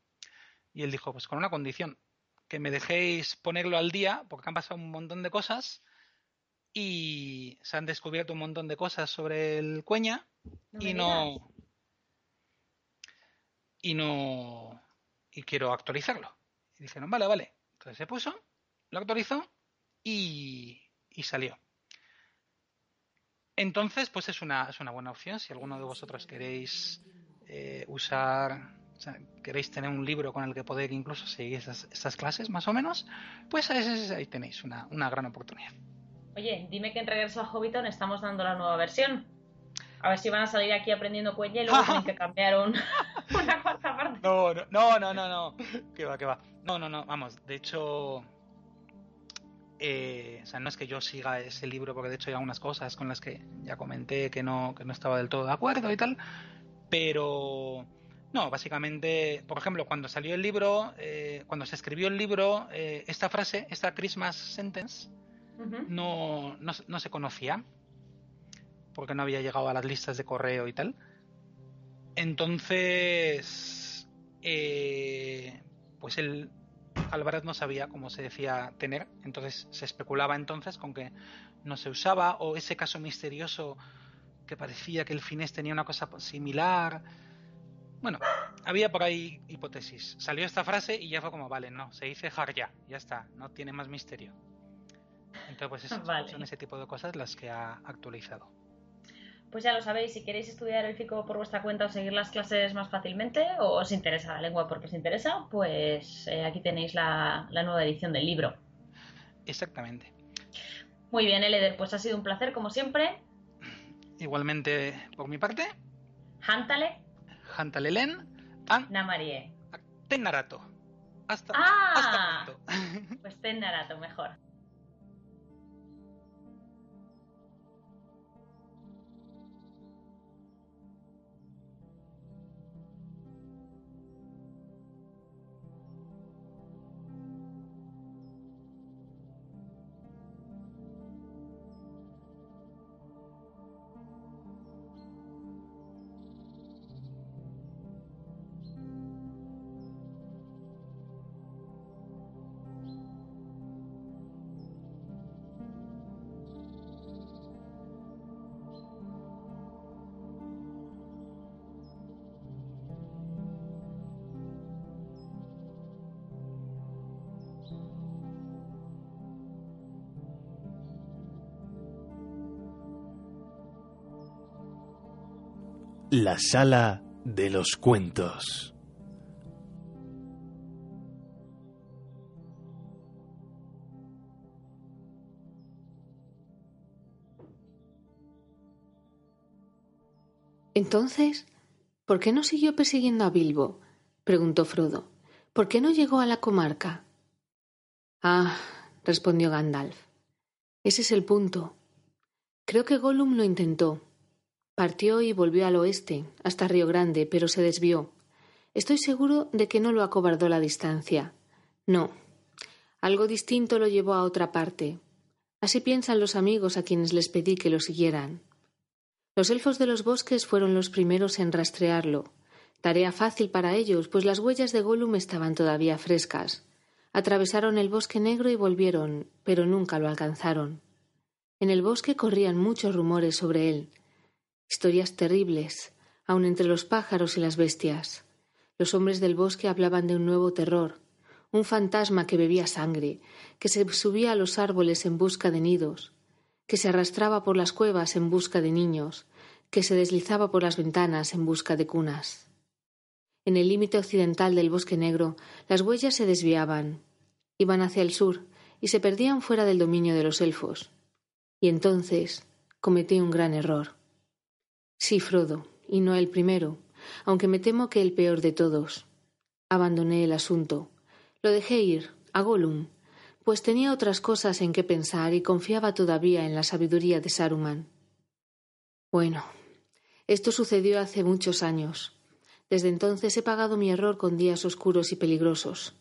Y él dijo, pues con una condición, que me dejéis ponerlo al día, porque han pasado un montón de cosas y se han descubierto un montón de cosas sobre el Cueña No y digas. no y no y quiero actualizarlo y dijeron vale vale entonces se puso lo actualizó y, y salió entonces pues es una es una buena opción si alguno de vosotros queréis eh, usar o sea, queréis tener un libro con el que poder incluso seguir esas, estas clases más o menos pues ahí, ahí tenéis una, una gran oportunidad Oye, dime que en Regreso a Hobbiton estamos dando la nueva versión. A ver si van a salir aquí aprendiendo cuella y luego tienen que cambiar un- una cuarta parte. No, no, no, no, no, no. Que va, que va. No, no, no, vamos. De hecho, eh, o sea, no es que yo siga ese libro, porque de hecho hay algunas cosas con las que ya comenté que no, que no estaba del todo de acuerdo y tal. Pero, no, básicamente, por ejemplo, cuando salió el libro, eh, cuando se escribió el libro, eh, esta frase, esta Christmas sentence, Ujú. no, no, se- no se conocía porque no había llegado a las listas de correo y tal. Entonces, eh, pues el Alvarez no sabía cómo se decía tener, entonces se especulaba entonces con que no se usaba o ese caso misterioso que parecía que el finés tenía una cosa similar. Bueno, había por ahí hipótesis. Salió esta frase y ya fue como, vale, no, se dice Harja, ya está, no tiene más misterio. Entonces, pues eso, Vale. son ese tipo de cosas las que ha actualizado. Pues ya lo sabéis, si queréis estudiar el FICO por vuestra cuenta o seguir las clases más fácilmente, o os interesa la lengua porque os interesa, pues eh, aquí tenéis la, la nueva edición del libro. Exactamente. Muy bien, Eleder, pues ha sido un placer como siempre. Igualmente, por mi parte, Hántale, Hantalelen, An Namarie. Tenarato. Hasta, ¡Ah! hasta pronto. Pues ten Narato, mejor. La sala de los cuentos. Entonces, ¿por qué no siguió persiguiendo a Bilbo? preguntó Frodo. ¿Por qué no llegó a la comarca? Ah, respondió Gandalf. Ese es el punto. Creo que Gollum lo intentó. Partió y volvió al oeste, hasta Río Grande, pero se desvió. Estoy seguro de que no lo acobardó la distancia. No. Algo distinto lo llevó a otra parte. Así piensan los amigos a quienes les pedí que lo siguieran. Los elfos de los bosques fueron los primeros en rastrearlo. Tarea fácil para ellos, pues las huellas de Gollum estaban todavía frescas. Atravesaron el bosque negro y volvieron, pero nunca lo alcanzaron. En el bosque corrían muchos rumores sobre él, historias terribles, aun entre los pájaros y las bestias. Los hombres del bosque hablaban de un nuevo terror, un fantasma que bebía sangre, que se subía a los árboles en busca de nidos, que se arrastraba por las cuevas en busca de niños, que se deslizaba por las ventanas en busca de cunas. En el límite occidental del bosque negro las huellas se desviaban, iban hacia el sur y se perdían fuera del dominio de los elfos. Y entonces cometí un gran error. Sí, Frodo, y no el primero, aunque me temo que el peor de todos. Abandoné el asunto. Lo dejé ir, a Gollum, pues tenía otras cosas en que pensar y confiaba todavía en la sabiduría de Saruman. Bueno, esto sucedió hace muchos años. Desde entonces he pagado mi error con días oscuros y peligrosos.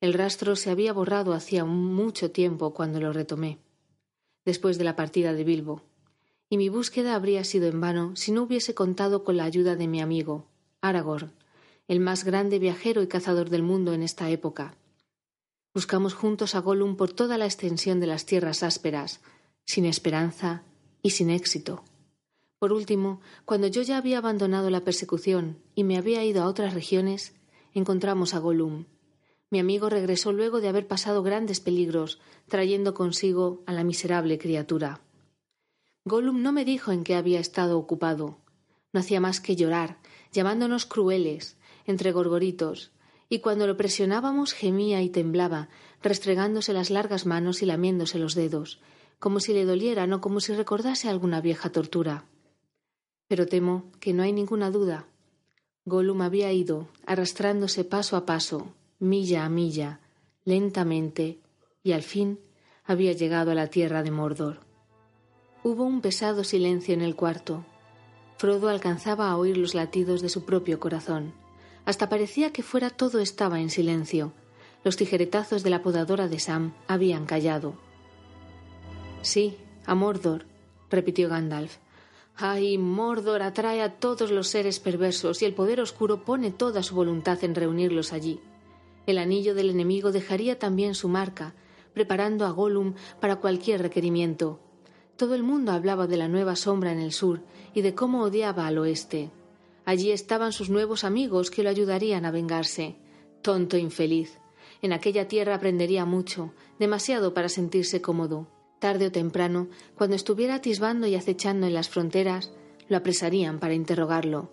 El rastro se había borrado hacía mucho tiempo cuando lo retomé, después de la partida de Bilbo y mi búsqueda habría sido en vano si no hubiese contado con la ayuda de mi amigo, Aragorn, el más grande viajero y cazador del mundo en esta época. Buscamos juntos a Gollum por toda la extensión de las tierras ásperas, sin esperanza y sin éxito. Por último, cuando yo ya había abandonado la persecución y me había ido a otras regiones, encontramos a Gollum. Mi amigo regresó luego de haber pasado grandes peligros, trayendo consigo a la miserable criatura. Gollum no me dijo en qué había estado ocupado. No hacía más que llorar, llamándonos crueles, entre gorgoritos, y cuando lo presionábamos gemía y temblaba, restregándose las largas manos y lamiéndose los dedos, como si le dolieran o como si recordase alguna vieja tortura. Pero temo que no hay ninguna duda. Gollum había ido, arrastrándose paso a paso, milla a milla, lentamente, y al fin había llegado a la tierra de Mordor. Hubo un pesado silencio en el cuarto. Frodo alcanzaba a oír los latidos de su propio corazón. Hasta parecía que fuera todo estaba en silencio. Los tijeretazos de la podadora de Sam habían callado. Sí, a Mordor, repitió Gandalf. Ay, Mordor atrae a todos los seres perversos y el poder oscuro pone toda su voluntad en reunirlos allí. El anillo del enemigo dejaría también su marca, preparando a Gollum para cualquier requerimiento. Todo el mundo hablaba de la nueva sombra en el sur y de cómo odiaba al oeste. Allí estaban sus nuevos amigos que lo ayudarían a vengarse. Tonto infeliz. En aquella tierra aprendería mucho, demasiado para sentirse cómodo. Tarde o temprano, cuando estuviera atisbando y acechando en las fronteras, lo apresarían para interrogarlo.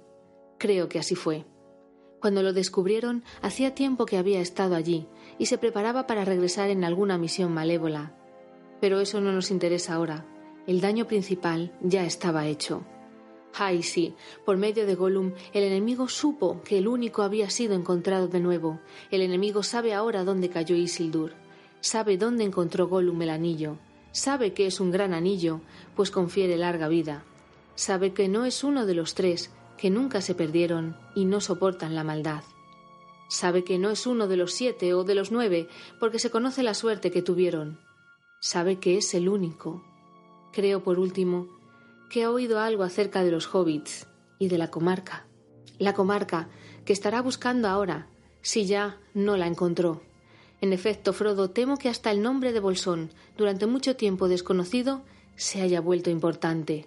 Creo que así fue. Cuando lo descubrieron, hacía tiempo que había estado allí y se preparaba para regresar en alguna misión malévola. Pero eso no nos interesa ahora. El daño principal ya estaba hecho. Ay, sí, por medio de Gollum, el enemigo supo que el único había sido encontrado de nuevo. El enemigo sabe ahora dónde cayó Isildur. Sabe dónde encontró Gollum el anillo. Sabe que es un gran anillo, pues confiere larga vida. Sabe que no es uno de los tres, que nunca se perdieron y no soportan la maldad. Sabe que no es uno de los siete o de los nueve, porque se conoce la suerte que tuvieron. Sabe que es el único. Creo, por último, que ha oído algo acerca de los hobbits y de la comarca. La comarca que estará buscando ahora, si ya no la encontró. En efecto, Frodo, temo que hasta el nombre de Bolsón, durante mucho tiempo desconocido, se haya vuelto importante.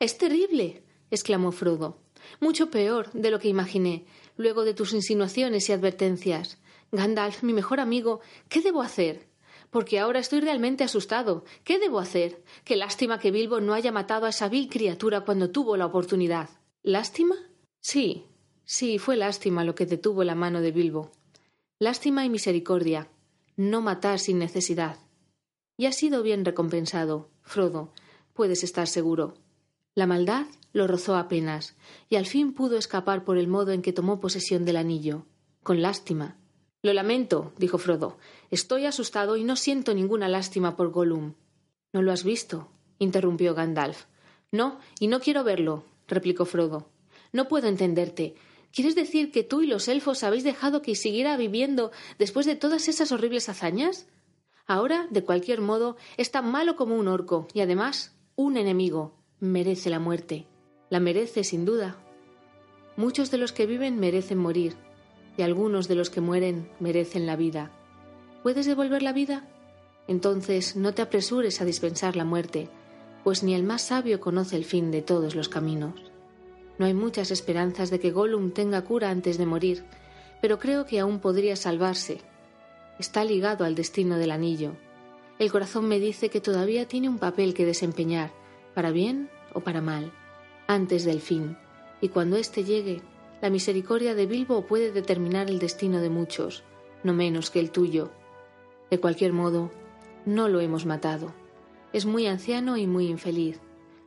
Es terrible, exclamó Frodo. Mucho peor de lo que imaginé, luego de tus insinuaciones y advertencias. Gandalf, mi mejor amigo, ¿qué debo hacer? Porque ahora estoy realmente asustado. ¿Qué debo hacer? Qué lástima que Bilbo no haya matado a esa vil criatura cuando tuvo la oportunidad. ¿Lástima? Sí, sí, fue lástima lo que detuvo la mano de Bilbo. Lástima y misericordia. No matar sin necesidad. Y ha sido bien recompensado, Frodo, puedes estar seguro. La maldad lo rozó apenas, y al fin pudo escapar por el modo en que tomó posesión del anillo, con lástima. Lo lamento, dijo Frodo. Estoy asustado y no siento ninguna lástima por Gollum. ¿No lo has visto? interrumpió Gandalf. No, y no quiero verlo, replicó Frodo. No puedo entenderte. ¿Quieres decir que tú y los elfos habéis dejado que siguiera viviendo después de todas esas horribles hazañas? Ahora, de cualquier modo, es tan malo como un orco y además un enemigo. Merece la muerte. La merece, sin duda. Muchos de los que viven merecen morir, y algunos de los que mueren merecen la vida. ¿Puedes devolver la vida? Entonces no te apresures a dispensar la muerte, pues ni el más sabio conoce el fin de todos los caminos. No hay muchas esperanzas de que Gollum tenga cura antes de morir, pero creo que aún podría salvarse. Está ligado al destino del anillo. El corazón me dice que todavía tiene un papel que desempeñar, para bien o para mal, antes del fin, y cuando éste llegue, la misericordia de Bilbo puede determinar el destino de muchos, no menos que el tuyo. De cualquier modo, no lo hemos matado. Es muy anciano y muy infeliz.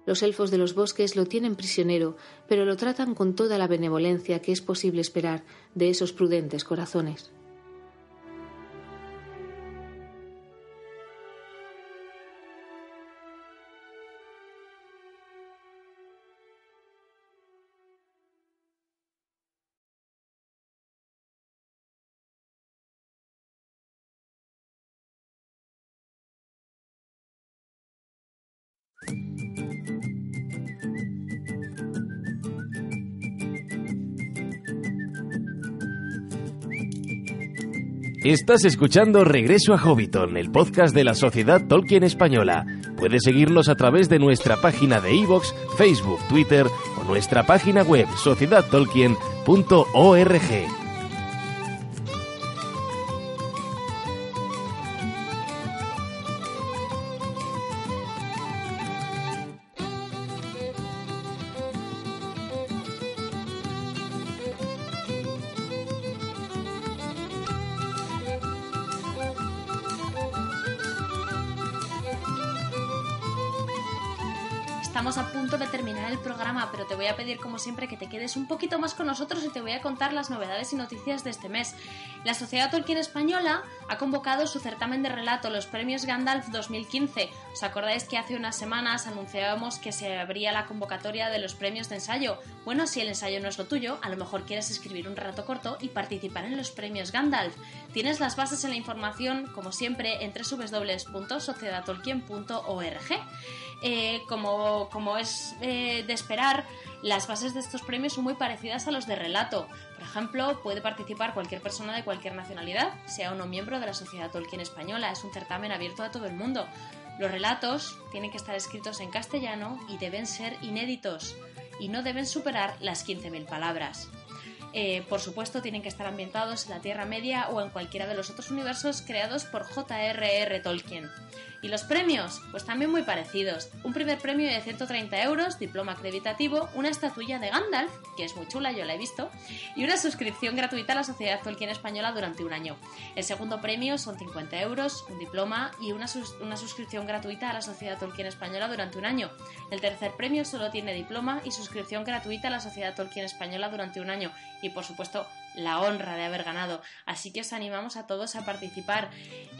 Los elfos de los bosques lo tienen prisionero, pero lo tratan con toda la benevolencia que es posible esperar de esos prudentes corazones. Estás escuchando Regreso a Hobbiton, el podcast de la Sociedad Tolkien Española. Puedes seguirnos a través de nuestra página de iVoox, Facebook, Twitter o nuestra página web sociedadtolkien.org. quedes un poquito más con nosotros y te voy a contar las novedades y noticias de este mes. La Sociedad Tolkien Española ha convocado su certamen de relato, los premios Gandalf 2015. ¿Os acordáis que hace unas semanas anunciábamos que se abría la convocatoria de los premios de ensayo? Bueno, si el ensayo no es lo tuyo, a lo mejor quieres escribir un relato corto y participar en los premios Gandalf. Tienes las bases en la información, como siempre, en www.sociedadtolkien.org. Eh, como, como, es eh, de esperar, las bases de estos premios son muy parecidas a los de relato. Por ejemplo, puede participar cualquier persona de cualquier nacionalidad, sea uno miembro de la Sociedad Tolkien Española. Es un certamen abierto a todo el mundo. Los relatos tienen que estar escritos en castellano y deben ser inéditos y no deben superar las 15.000 palabras. Eh, por supuesto, tienen que estar ambientados en la Tierra Media o en cualquiera de los otros universos creados por J.R.R. Tolkien. ¿Y los premios? Pues también muy parecidos. Un primer premio de 130 euros, diploma acreditativo, una estatuilla de Gandalf, que es muy chula, yo la he visto, y una suscripción gratuita a la Sociedad Tolkien Española durante un año. El segundo premio son 50 euros, un diploma y una, una suscripción gratuita a la Sociedad Tolkien Española durante un año. El tercer premio solo tiene diploma y suscripción gratuita a la Sociedad Tolkien Española durante un año. Y por supuesto, la honra de haber ganado. Así que os animamos a todos a participar.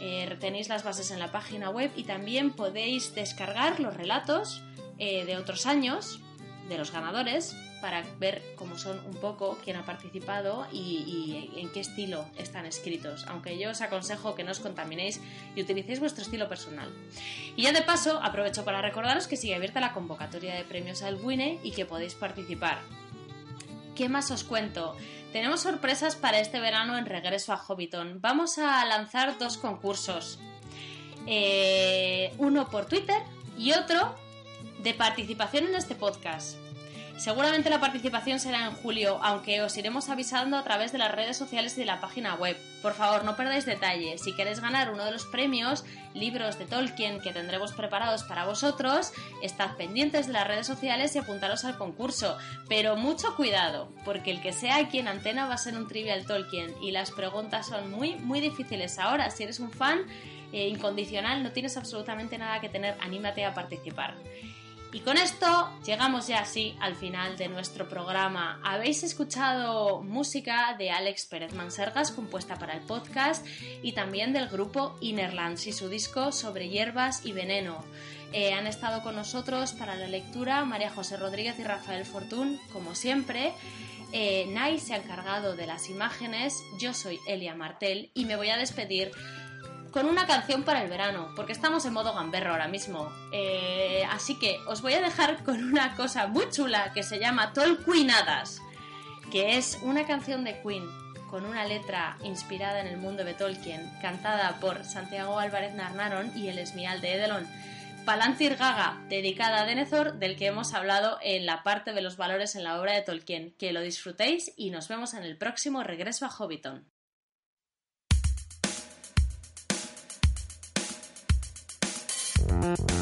Eh, tenéis las bases en la página web y también podéis descargar los relatos eh, de otros años de los ganadores para ver cómo son un poco quién ha participado y, y, en qué estilo están escritos. Aunque yo os aconsejo que no os contaminéis y utilicéis vuestro estilo personal. Y ya de paso, aprovecho para recordaros que sigue abierta la convocatoria de premios al WINE y que podéis participar. ¿Qué más os cuento? Tenemos sorpresas para este verano en regreso a Hobbiton. Vamos a lanzar dos concursos. Eh, uno por Twitter y otro de participación en este podcast. Seguramente la participación será en julio, aunque os iremos avisando a través de las redes sociales y de la página web. Por favor, no perdáis detalle. Si queréis ganar uno de los premios, libros de Tolkien que tendremos preparados para vosotros, estad pendientes de las redes sociales y apuntaros al concurso. Pero mucho cuidado, porque el que sea aquí en antena va a ser un trivial Tolkien y las preguntas son muy, muy difíciles. Ahora, si eres un fan eh, incondicional, no tienes absolutamente nada que tener, anímate a participar. Y con esto llegamos ya así al final de nuestro programa. Habéis escuchado música de Alex Pérez Mansergas compuesta para el podcast y también del grupo Innerlands y su disco sobre hierbas y veneno. Eh, han estado con nosotros para la lectura María José Rodríguez y Rafael Fortún, como siempre. Eh, Nai se ha encargado de las imágenes, yo soy Elia Martel y me voy a despedir con una canción para el verano, porque estamos en modo gamberro ahora mismo. Eh, así que os voy a dejar con una cosa muy chula que se llama Tolkienadas, que es una canción de Queen con una letra inspirada en el mundo de Tolkien, cantada por Santiago Álvarez Narnaron y el Esmial de Edelon. Palantir Gaga, dedicada a Denethor, del que hemos hablado en la parte de los valores en la obra de Tolkien. Que lo disfrutéis y nos vemos en el próximo regreso a Hobbiton. Thank